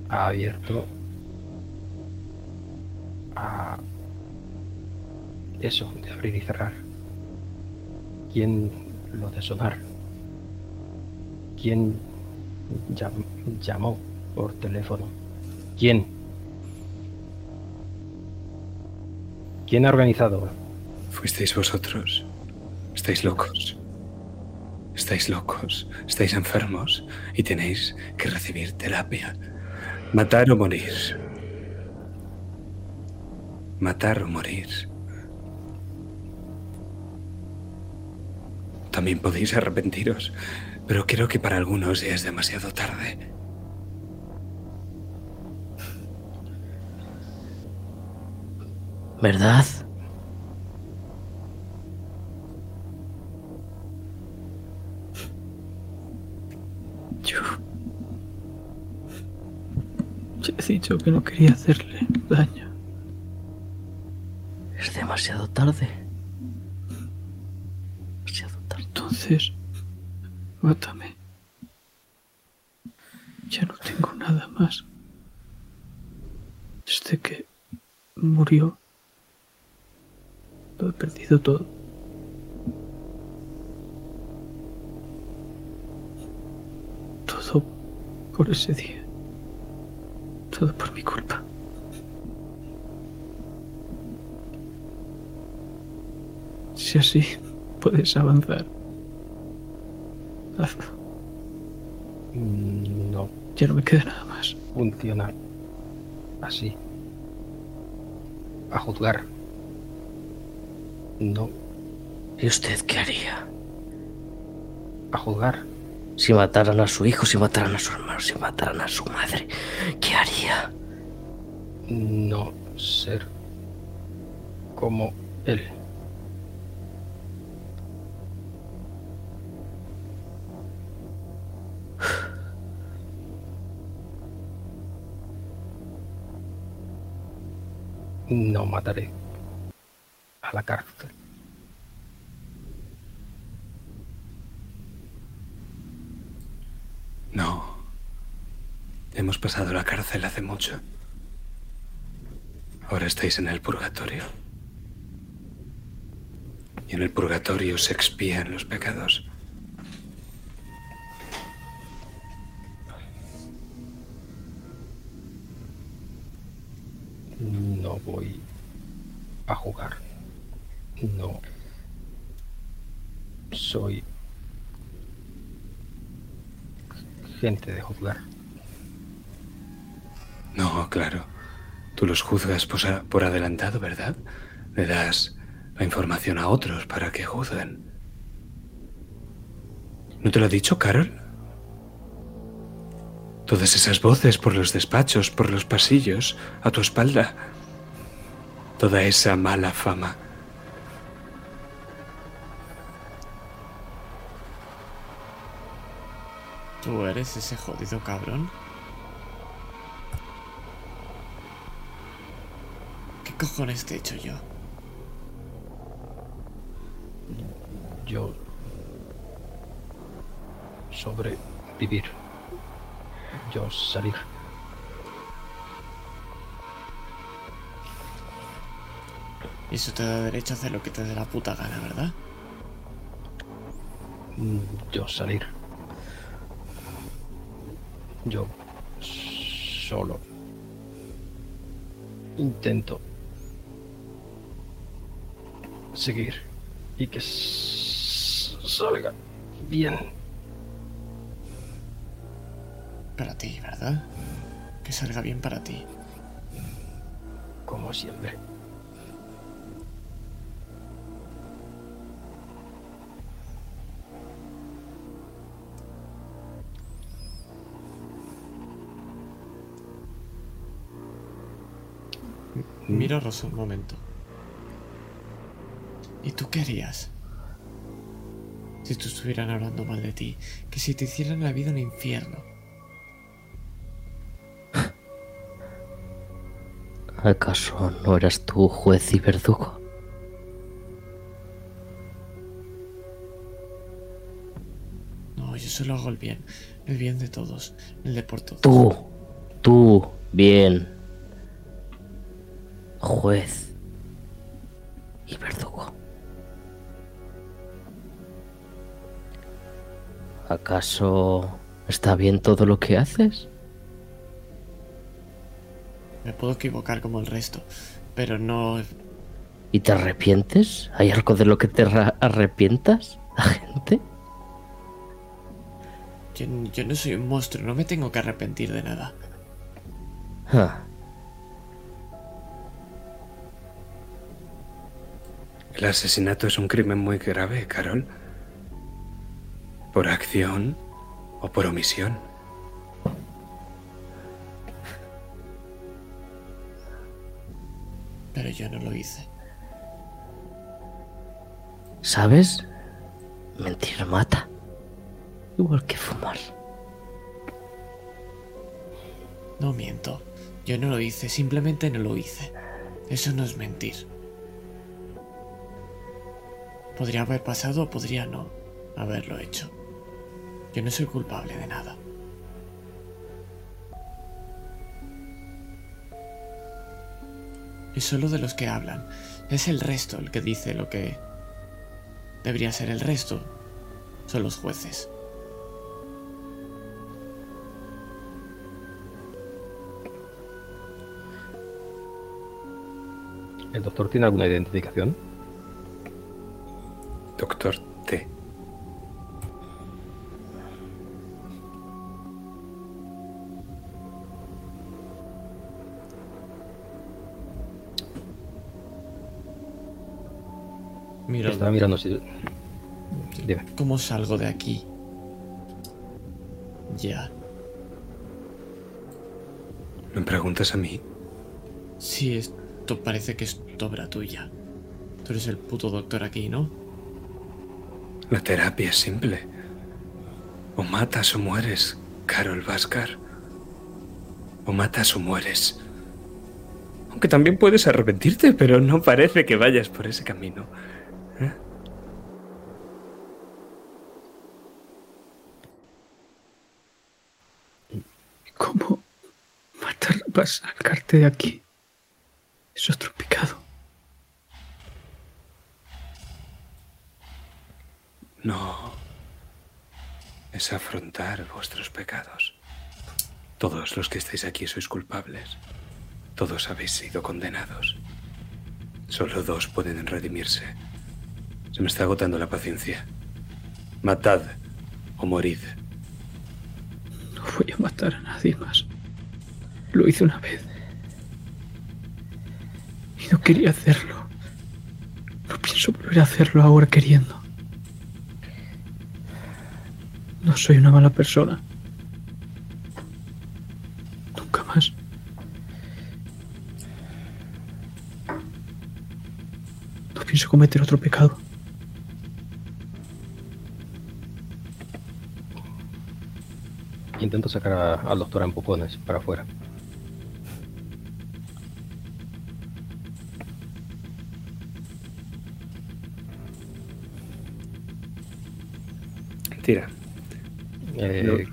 ha abierto a eso de abrir y cerrar? ¿Quién lo de sonar? ¿Quién llam- llamó por teléfono? ¿Quién? ¿Quién ha organizado? Fuisteis vosotros. Estáis locos. Estáis locos. Estáis enfermos y tenéis que recibir terapia. Matar o morir. Matar o morir. También podéis arrepentiros, pero creo que para algunos ya es demasiado tarde. ¿Verdad? Yo. Ya he dicho que no quería hacerle daño. Es demasiado tarde. Demasiado tarde. Entonces, mátame. Ya no tengo nada más. Desde que murió, lo he perdido todo. Todo por ese día. Todo por mi culpa. Si así puedes avanzar, hazlo. Mm, No Ya no me queda nada más. funciona así. A juzgar. No ¿Y usted qué haría? a juzgar. Si mataran a su hijo, si mataran a su hermano, si mataran a su madre, ¿qué haría? No ser como él. No mataré a la cárcel. No. Hemos pasado la cárcel hace mucho. Ahora estáis en el purgatorio. Y en el purgatorio se expían los pecados. No voy a jugar. No. Soy gente de juzgar. No, claro. Tú los juzgas por, adelantado, ¿verdad? Le das la información a otros para que juzguen. ¿No te lo ha dicho Carol? Todas esas voces por los despachos, por los pasillos, a tu espalda. Toda esa mala fama. ¿Tú eres ese jodido cabrón? Cojones te he hecho yo? Yo sobrevivir. Yo salir. Y eso te da derecho a hacer lo que te dé la puta gana, ¿verdad? Mm, Yo salir. Yo solo intento seguir y que salga bien. Para ti, ¿verdad? Que salga bien para ti. como siempre. Mira Rosa un momento. ¿Y tú qué harías? Si te estuvieran hablando mal de ti, que si te hicieran la vida un infierno. ¿Acaso no eras tú juez y verdugo? No, yo solo hago el bien. El bien de todos. El de por todos. Tú, tú, bien. juez ¿Acaso está bien todo lo que haces? Me puedo equivocar como el resto, pero no... ¿Y te arrepientes? ¿Hay algo de lo que te arrepientas, la gente? Yo, yo no soy un monstruo, no me tengo que arrepentir de nada. Ah, El asesinato es un crimen muy grave, Carol. Por acción o por omisión. Pero yo no lo hice. ¿Sabes? Mentir mata. Igual que fumar. No miento. Yo no lo hice, simplemente no lo hice. Eso no es mentir. Podría haber pasado o podría no haberlo hecho. Yo no soy culpable de nada. Es solo de los que hablan. Es el resto el que dice lo que debería ser el resto. Son los jueces. ¿El doctor tiene alguna identificación? Doctor Mira, Estaba mirando si... Dime. ¿Cómo salgo de aquí? Ya. ¿Me preguntas a mí? Sí, esto parece que es obra tuya. Tú eres el puto doctor aquí, ¿no? La terapia es simple. O matas o mueres, Carol Vascar. O matas o mueres. Aunque también puedes arrepentirte, pero no parece que vayas por ese camino. ¿Eh? ¿Cómo matar para sacarte de aquí? Es otro pecado. No. Es afrontar vuestros pecados. Todos los que estáis aquí sois culpables. Todos habéis sido condenados. Solo dos pueden redimirse. Se me está agotando la paciencia. Matad o morid. No voy a matar a nadie más. Lo hice una vez. Y no quería hacerlo. No pienso volver a hacerlo ahora queriendo. No soy una mala persona. Nunca más. No pienso cometer otro pecado. Intento sacar a- al doctor a empujones para afuera. Tira. Eh.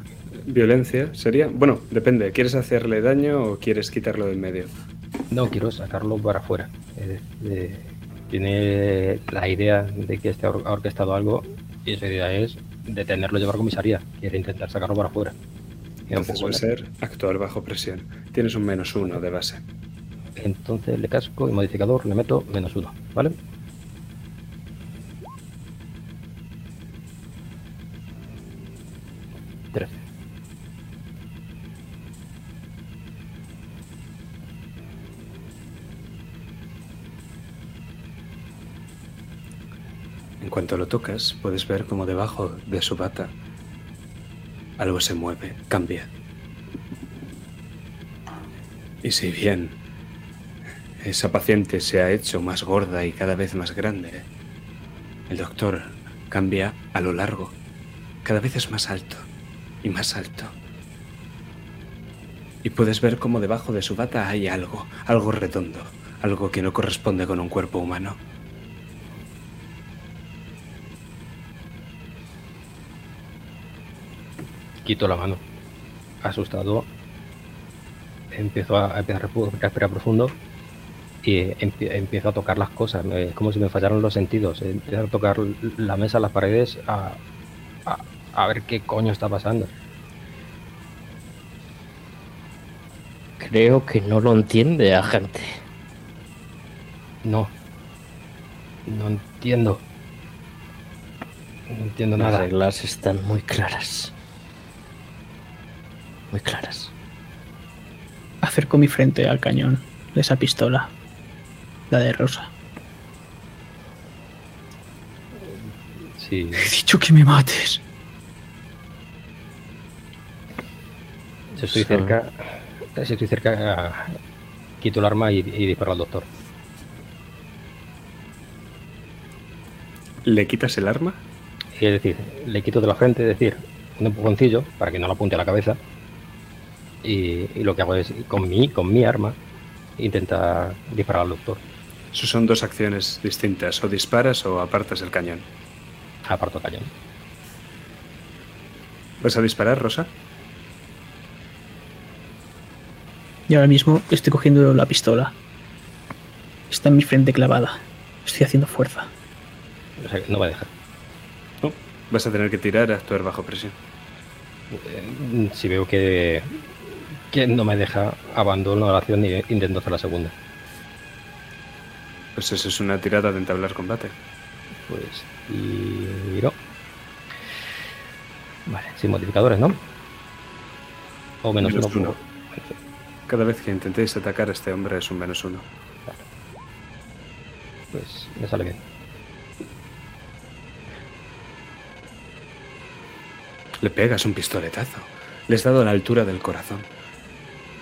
Violencia sería. Bueno, depende. ¿Quieres hacerle daño o quieres quitarlo del medio? No, quiero sacarlo para afuera. Eh, eh, tiene la idea de que este ha or- ha orquestado algo y esa idea es detenerlo y llevar a comisaría. Quiere intentar sacarlo para afuera. Entonces poco- puede ser actuar bajo presión. Tienes un menos uno de base. Entonces le casco y modificador le meto menos uno, ¿vale? Trece. En cuanto lo tocas, puedes ver como debajo de su bata algo se mueve, cambia. Y si bien esa paciente se ha hecho más gorda y cada vez más grande, el doctor cambia a lo largo. Cada vez es más alto y más alto. Y puedes ver como debajo de su bata hay algo, algo redondo, algo que no corresponde con un cuerpo humano. Quito la mano. Asustado. Empiezo a, empezar a respirar profundo. y empie- empiezo a tocar las cosas. Es como si me fallaran los sentidos. Empiezo a tocar la mesa, las paredes, a, a, a ver qué coño está pasando. Creo que no lo entiende, agente. No. No entiendo. No entiendo Las nada. reglas están muy claras. Muy claras. Acerco mi frente al cañón de esa pistola. La de Rosa. Sí, He dicho que me mates. si estoy cerca. Si estoy cerca, quito el arma y, y disparo al doctor. ¿Le quitas el arma? Es decir, le quito de la frente, es decir, un empujoncillo para que no la apunte a la cabeza. Y, y lo que hago es, con mi, con mi arma, intenta disparar al doctor. Eso son dos acciones distintas. O disparas o apartas el cañón. Aparto cañón. ¿Vas a disparar, Rosa? Y ahora mismo estoy cogiendo la pistola. Está en mi frente clavada. Estoy haciendo fuerza. O sea, no va a dejar. No. Vas a tener que tirar a actuar bajo presión. Eh, Si veo que, que no me deja, abandono la acción y intento hacer la segunda. Pues eso es una tirada de entablar combate. Pues tiro. Vale, sin modificadores, ¿no? O menos, Menos uno. uno. Cada vez que intentéis atacar a este hombre es un menos uno. Pues me sale bien. Le pegas un pistoletazo. Le has dado a la altura del corazón.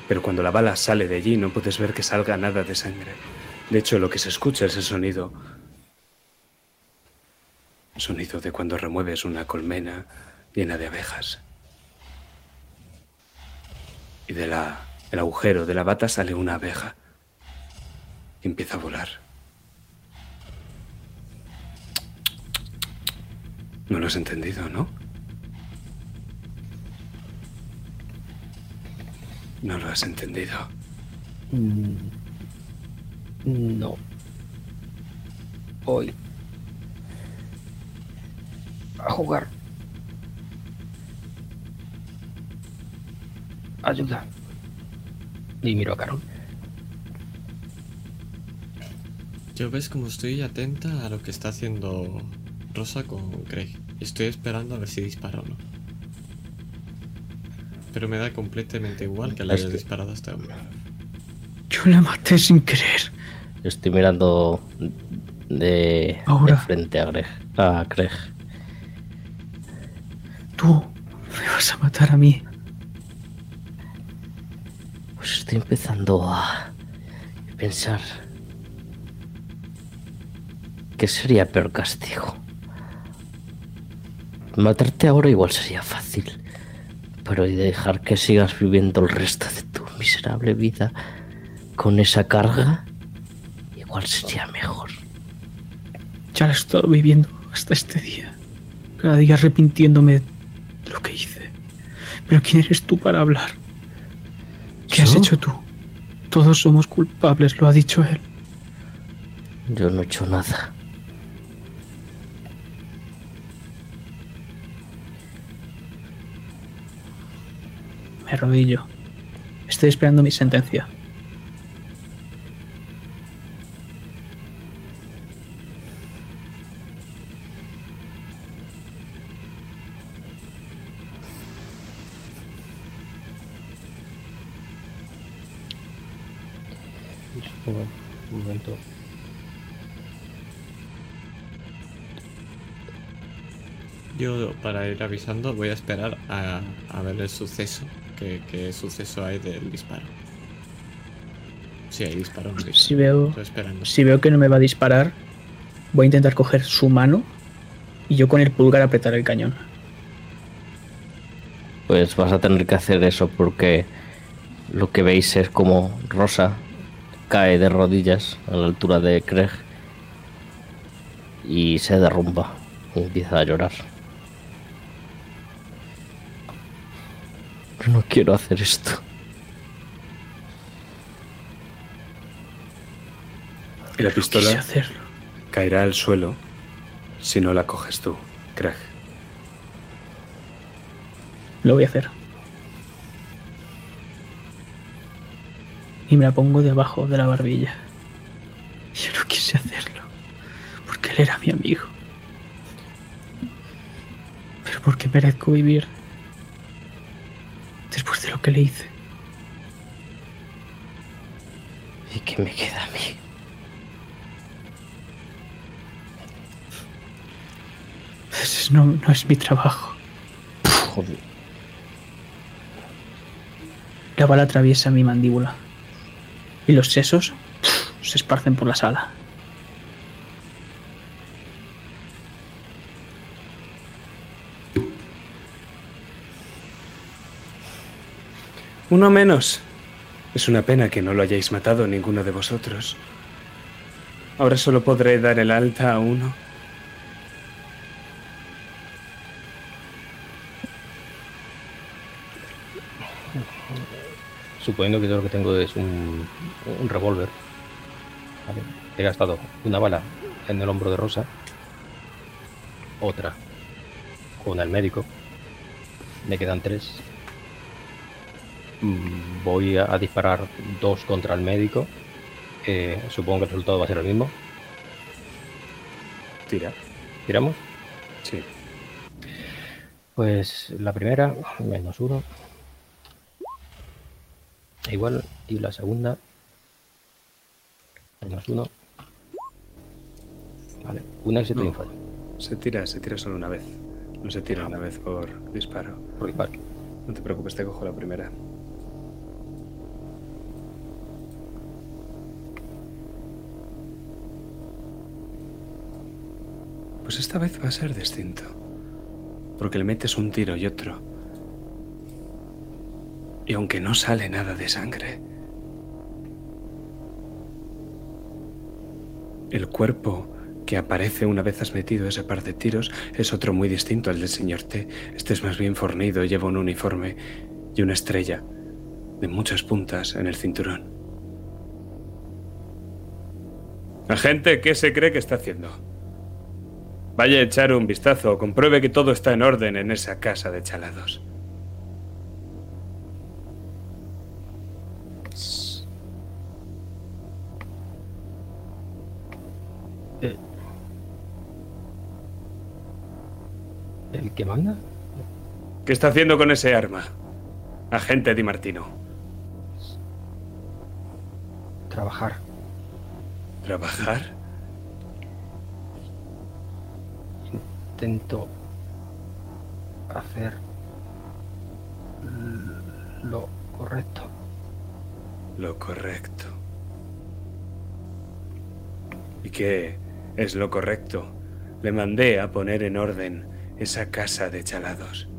Pero cuando la bala sale de allí no puedes ver que salga nada de sangre. De hecho, lo que se escucha es el sonido. Sonido de cuando remueves una colmena llena de abejas. Y de la, el agujero de la bata sale una abeja. Y empieza a volar. No lo has entendido, ¿no? No lo has entendido. No. Hoy. A jugar. Ayuda. Y miro a Carol. Yo ves como estoy atenta a lo que está haciendo Rosa con Craig. Estoy esperando a ver si dispara o no. Pero me da completamente igual que Es haya que- disparado a este hombre. Yo le maté sin querer. Estoy mirando de, Ahora. de frente a Greg. A Craig. Tú me vas a matar a mí. Pues estoy empezando a pensar que sería peor castigo. Matarte ahora igual sería fácil, pero y dejar que sigas viviendo el resto de tu miserable vida con esa carga, igual sería mejor. Ya lo he estado viviendo hasta este día. Cada día arrepintiéndome de lo que hice. Pero ¿quién eres tú para hablar? ¿Qué has hecho tú? Todos somos culpables, lo ha dicho él. Yo no he hecho nada. Me arrodillo. Estoy esperando mi sentencia. Yo, para ir avisando, voy a esperar a ver el suceso. ¿Qué, qué suceso hay del disparo? Si hay disparo, no disparo. Si veo, Estoy esperando. si veo que no me va a disparar, voy a intentar coger su mano y yo con el pulgar apretar el cañón. Pues vas a tener que hacer eso porque lo que veis es como Rosa cae de rodillas a la altura de Craig y se derrumba y empieza a llorar. No quiero hacer esto. Y la pistola hacerlo. caerá al suelo si no la coges tú, Craig. Lo voy a hacer. Y me la pongo debajo de la barbilla. Yo no quise hacerlo. Porque él era mi amigo. Pero porque merezco vivir. Después de lo que le hice. ¿Y qué me queda a mí? Ese no, no es mi trabajo. Joder. La bala atraviesa mi mandíbula. Y los sesos se esparcen por la sala. Uno menos. Es una pena que no lo hayáis matado ninguno de vosotros. Ahora solo podré dar el alta a uno. Suponiendo que yo lo que tengo es un, un revólver. He gastado una bala en el hombro de Rosa. Otra con el médico. Me quedan tres. Mm, Voy a, a disparar dos contra el médico. Eh, supongo que el resultado va a ser el mismo. Tira. ¿Tiramos? Sí. Pues la primera, menos uno. Igual, y la segunda, menos uno. Vale, un éxito y No. un fallo. Se tira, se tira solo una vez. No se tira una vez por disparo. Por disparo. No te preocupes, te cojo la primera. Pues esta vez va a ser distinto. Porque le metes un tiro y otro. Y aunque no sale nada de sangre, el cuerpo que aparece una vez has metido ese par de tiros es otro muy distinto al del señor T. Este es más bien fornido, lleva un uniforme y una estrella de muchas puntas en el cinturón. Agente, ¿qué se cree que está haciendo? Vaya a echar un vistazo, compruebe que todo está en orden en esa casa de chalados. Eh, ¿El que manda? ¿Qué está haciendo con ese arma? Agente Di Martino. Trabajar. ¿Trabajar? Intento hacer lo correcto. Lo correcto. ¿Y qué es lo correcto? Le mandé a poner en orden esa casa de chalados.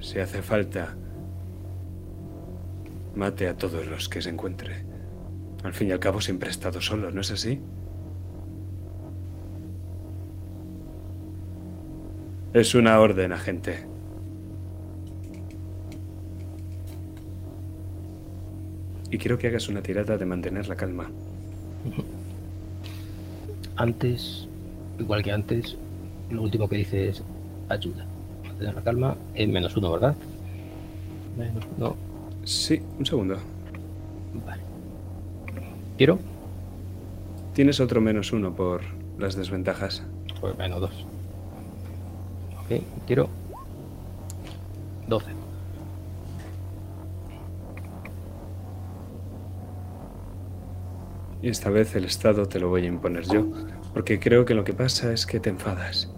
Si hace falta, mate a todos los que se encuentre. Al fin y al cabo siempre he estado solo, ¿no es así? Es una orden, agente. Y quiero que hagas una tirada de mantener la calma. Antes, igual que antes, lo último que dice es ayuda. Mantener la calma es menos uno, ¿verdad? Menos uno. Sí, un segundo. Vale. ¿Tiro? Tienes otro menos uno por las desventajas. Pues menos dos. Ok, tiro. 12. Y esta vez el estado te lo voy a imponer yo, porque creo que lo que pasa es que te enfadas.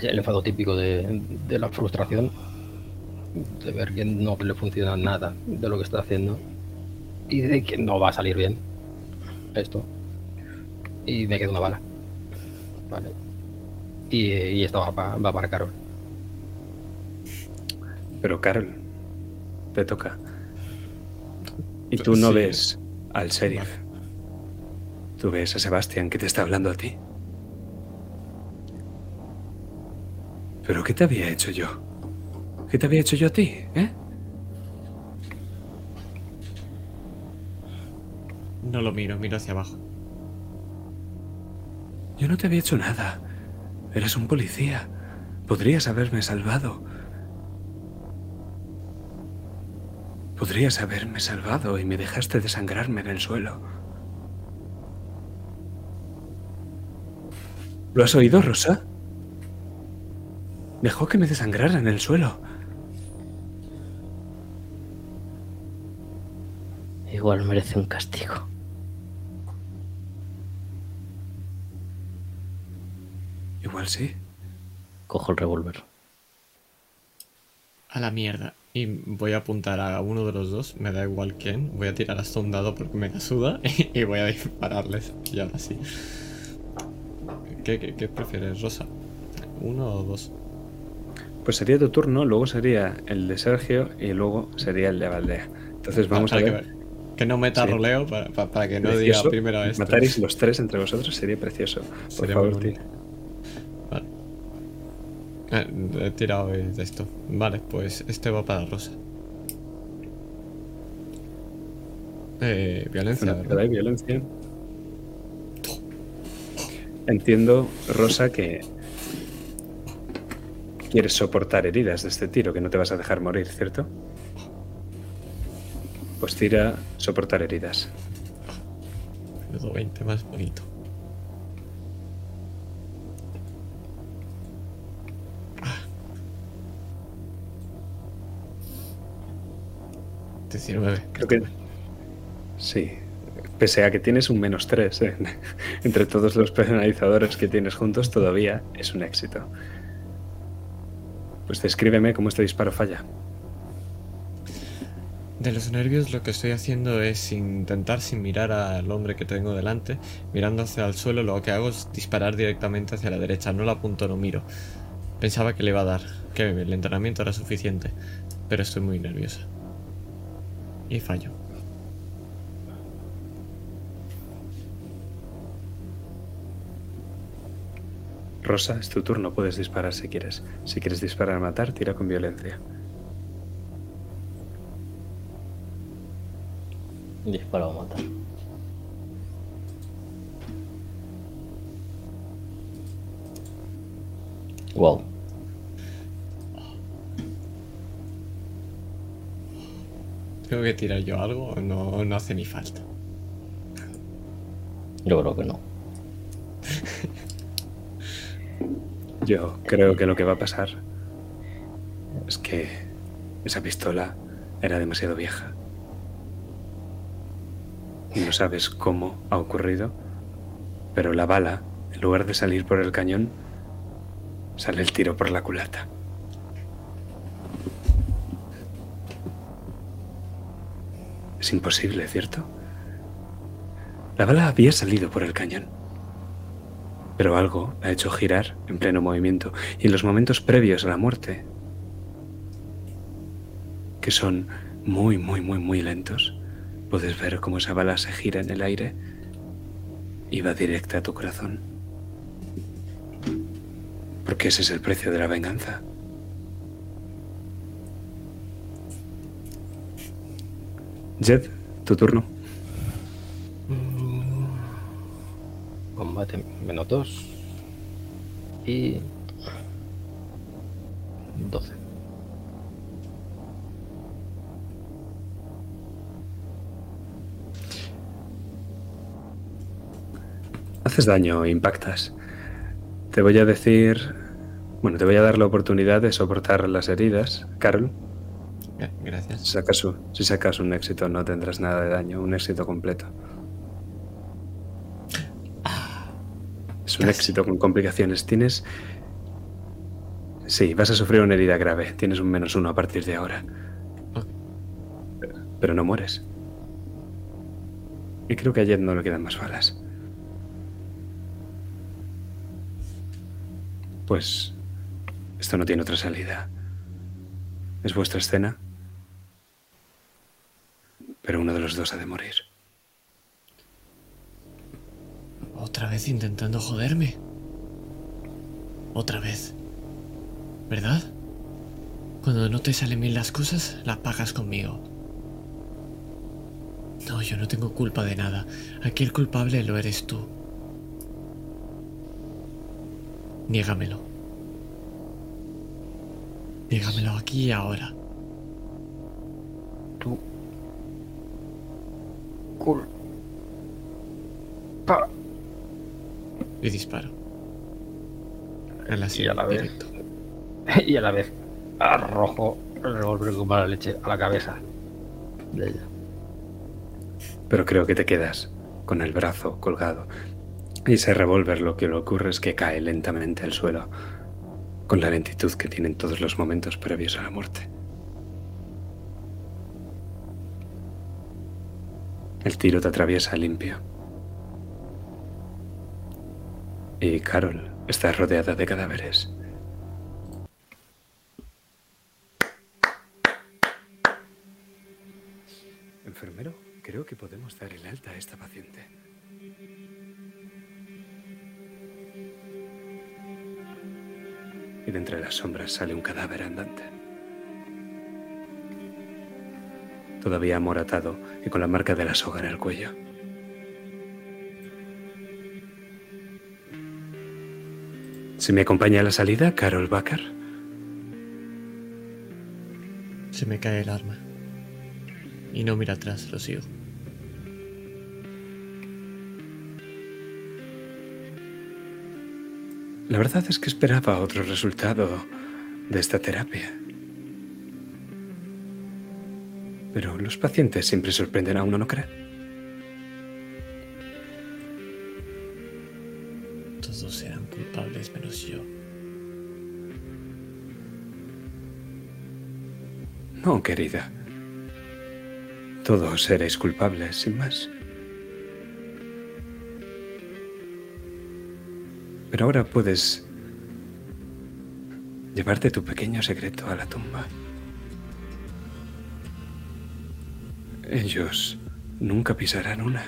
El enfado típico de, de la frustración, de ver que no le funciona nada de lo que está haciendo y de que no va a salir bien esto. Y me queda una bala. Vale. Y, y esta va, pa- va para Carol. Pero Carol, te toca. Y tú no Sí. ves al sheriff. Tú ves a Sebastián que te está hablando a ti. ¿Pero qué te había hecho yo? ¿Qué te había hecho yo a ti, eh? No lo miro, miro hacia abajo. Yo no te había hecho nada. Eres un policía. Podrías haberme salvado. Podrías haberme salvado y me dejaste desangrarme en el suelo. ¿Lo has oído, Rosa? Dejó que me desangrara en el suelo. Igual merece un castigo. Igual sí. Cojo el revólver. A la mierda. Y voy a apuntar a uno de los dos, me da igual quién. Voy a tirar hasta un dado porque me da suda y voy a dispararles. Y ahora sí. ¿Qué, qué, qué prefieres, Rosa? ¿Uno o dos? Pues sería tu turno, luego sería el de Sergio y luego sería el de Valdea. Entonces vamos Para a que, ver. que no meta Sí. roleo para, para- para que no Precioso. diga primero esto. Mataréis los tres entre vosotros sería precioso. Por Sería favor. Eh, he tirado de esto. Vale, pues este va para Rosa. Eh, violencia, de violencia. Entiendo, Rosa, que quieres soportar heridas de este tiro, que no te vas a dejar morir, ¿cierto? Pues tira soportar heridas. Menudo 20 más bonito. 19. Creo que. Sí. Pese a que tienes un menos 3 entre todos los penalizadores que tienes juntos, todavía es un éxito. Pues descríbeme cómo este disparo falla. De los nervios lo que estoy haciendo es intentar sin mirar al hombre que tengo delante, mirando hacia el suelo, lo que hago es disparar directamente hacia la derecha, no lo apunto, no miro. Pensaba que le iba a dar, que el entrenamiento era suficiente, pero estoy muy nerviosa. Y fallo. Rosa, es tu turno, puedes disparar si quieres. Si quieres disparar a matar, tira con violencia. Disparo a matar. Wow. ¿Tengo que tirar yo algo o no, no hace ni falta? Yo creo que no. Yo creo que lo que va a pasar es que esa pistola era demasiado vieja. Y no sabes cómo ha ocurrido, pero la bala, en lugar de salir por el cañón, sale el tiro por la culata. Es imposible, ¿cierto? La bala había salido por el cañón. Pero algo la ha hecho girar en pleno movimiento y en los momentos previos a la muerte, que son muy, muy, muy, muy lentos, puedes ver cómo esa bala se gira en el aire y va directa a tu corazón. Porque ese es el precio de la venganza. Jed, tu turno. Combate menos 2. Y. 12. Haces daño, impactas. Te voy a decir... Bueno, te voy a dar la oportunidad de soportar las heridas, Carol. Gra- Gracias. Si sacas, un- si sacas un éxito no tendrás nada de daño, un éxito completo. Es un Casi. éxito con complicaciones. Tienes... Sí, vas a sufrir una herida grave. Tienes un menos uno a partir de ahora. Ok. Pero no mueres. Y creo que a Jet no le quedan más balas. Pues esto no tiene otra salida. Es vuestra escena. Pero uno de los dos ha de morir. Otra vez intentando joderme. Otra vez. ¿Verdad? Cuando no te salen bien las cosas, las pagas conmigo. No, yo no tengo culpa de nada. Aquí el culpable lo eres tú. Niégamelo. Niégamelo aquí y ahora. Tú. Cool. Pa. Y disparo. En la Y a la vez. directo. Y a la vez arrojo el revólver con mala leche a la cabeza de ella. Pero creo que te quedas con el brazo colgado. Y ese revólver lo que le ocurre es que cae lentamente al suelo, con la lentitud que tienen todos los momentos previos a la muerte. El tiro te atraviesa limpio. Y Carol está rodeada de cadáveres. Enfermero, creo que podemos dar el alta a esta paciente. Y de entre las sombras sale un cadáver andante. Todavía amoratado y con la marca de la soga en el cuello. ¿Se me acompaña a la salida, Carol Bacar? Se me cae el arma. Y no mira atrás, lo sigo. La verdad es que esperaba otro resultado de esta terapia. Pero los pacientes siempre sorprenden a uno, ¿no cree? Todos eran culpables menos yo. No, querida. Todos seréis culpables, sin más. Pero ahora puedes llevarte tu pequeño secreto a la tumba. Ellos nunca pisarán una.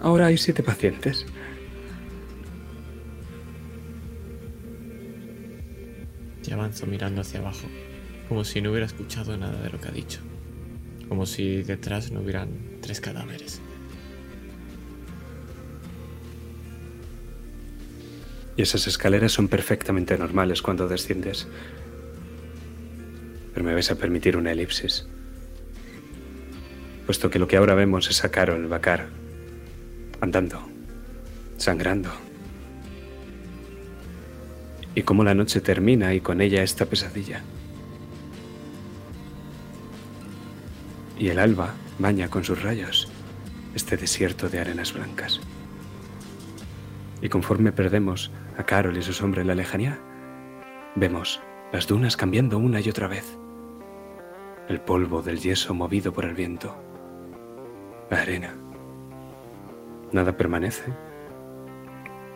Ahora hay siete pacientes. Y avanzo mirando hacia abajo, como si no hubiera escuchado nada de lo que ha dicho. Como si detrás no hubieran tres cadáveres. Y esas escaleras son perfectamente normales cuando desciendes. Pero me vais a permitir una elipsis. Puesto que lo que ahora vemos es a Carol Bacar andando, sangrando. Y cómo la noche termina y con ella esta pesadilla. Y el alba baña con sus rayos este desierto de arenas blancas. Y conforme perdemos a Carol y sus hombres en la lejanía, vemos las dunas cambiando una y otra vez. El polvo del yeso movido por el viento. La arena. Nada permanece,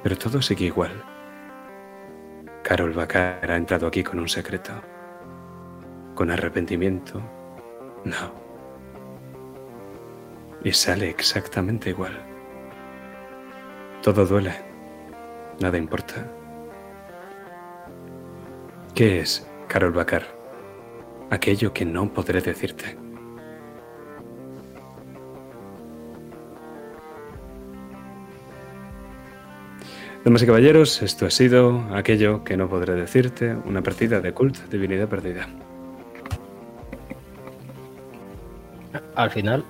pero todo sigue igual. Carol Bacar ha entrado aquí con un secreto. Con arrepentimiento. No. Y sale exactamente igual. Todo duele. Nada importa. ¿Qué es, Carol Bacar? Aquello que no podré decirte. Damas y caballeros, esto ha sido aquello que no podré decirte, una partida de cult, divinidad perdida. Al final,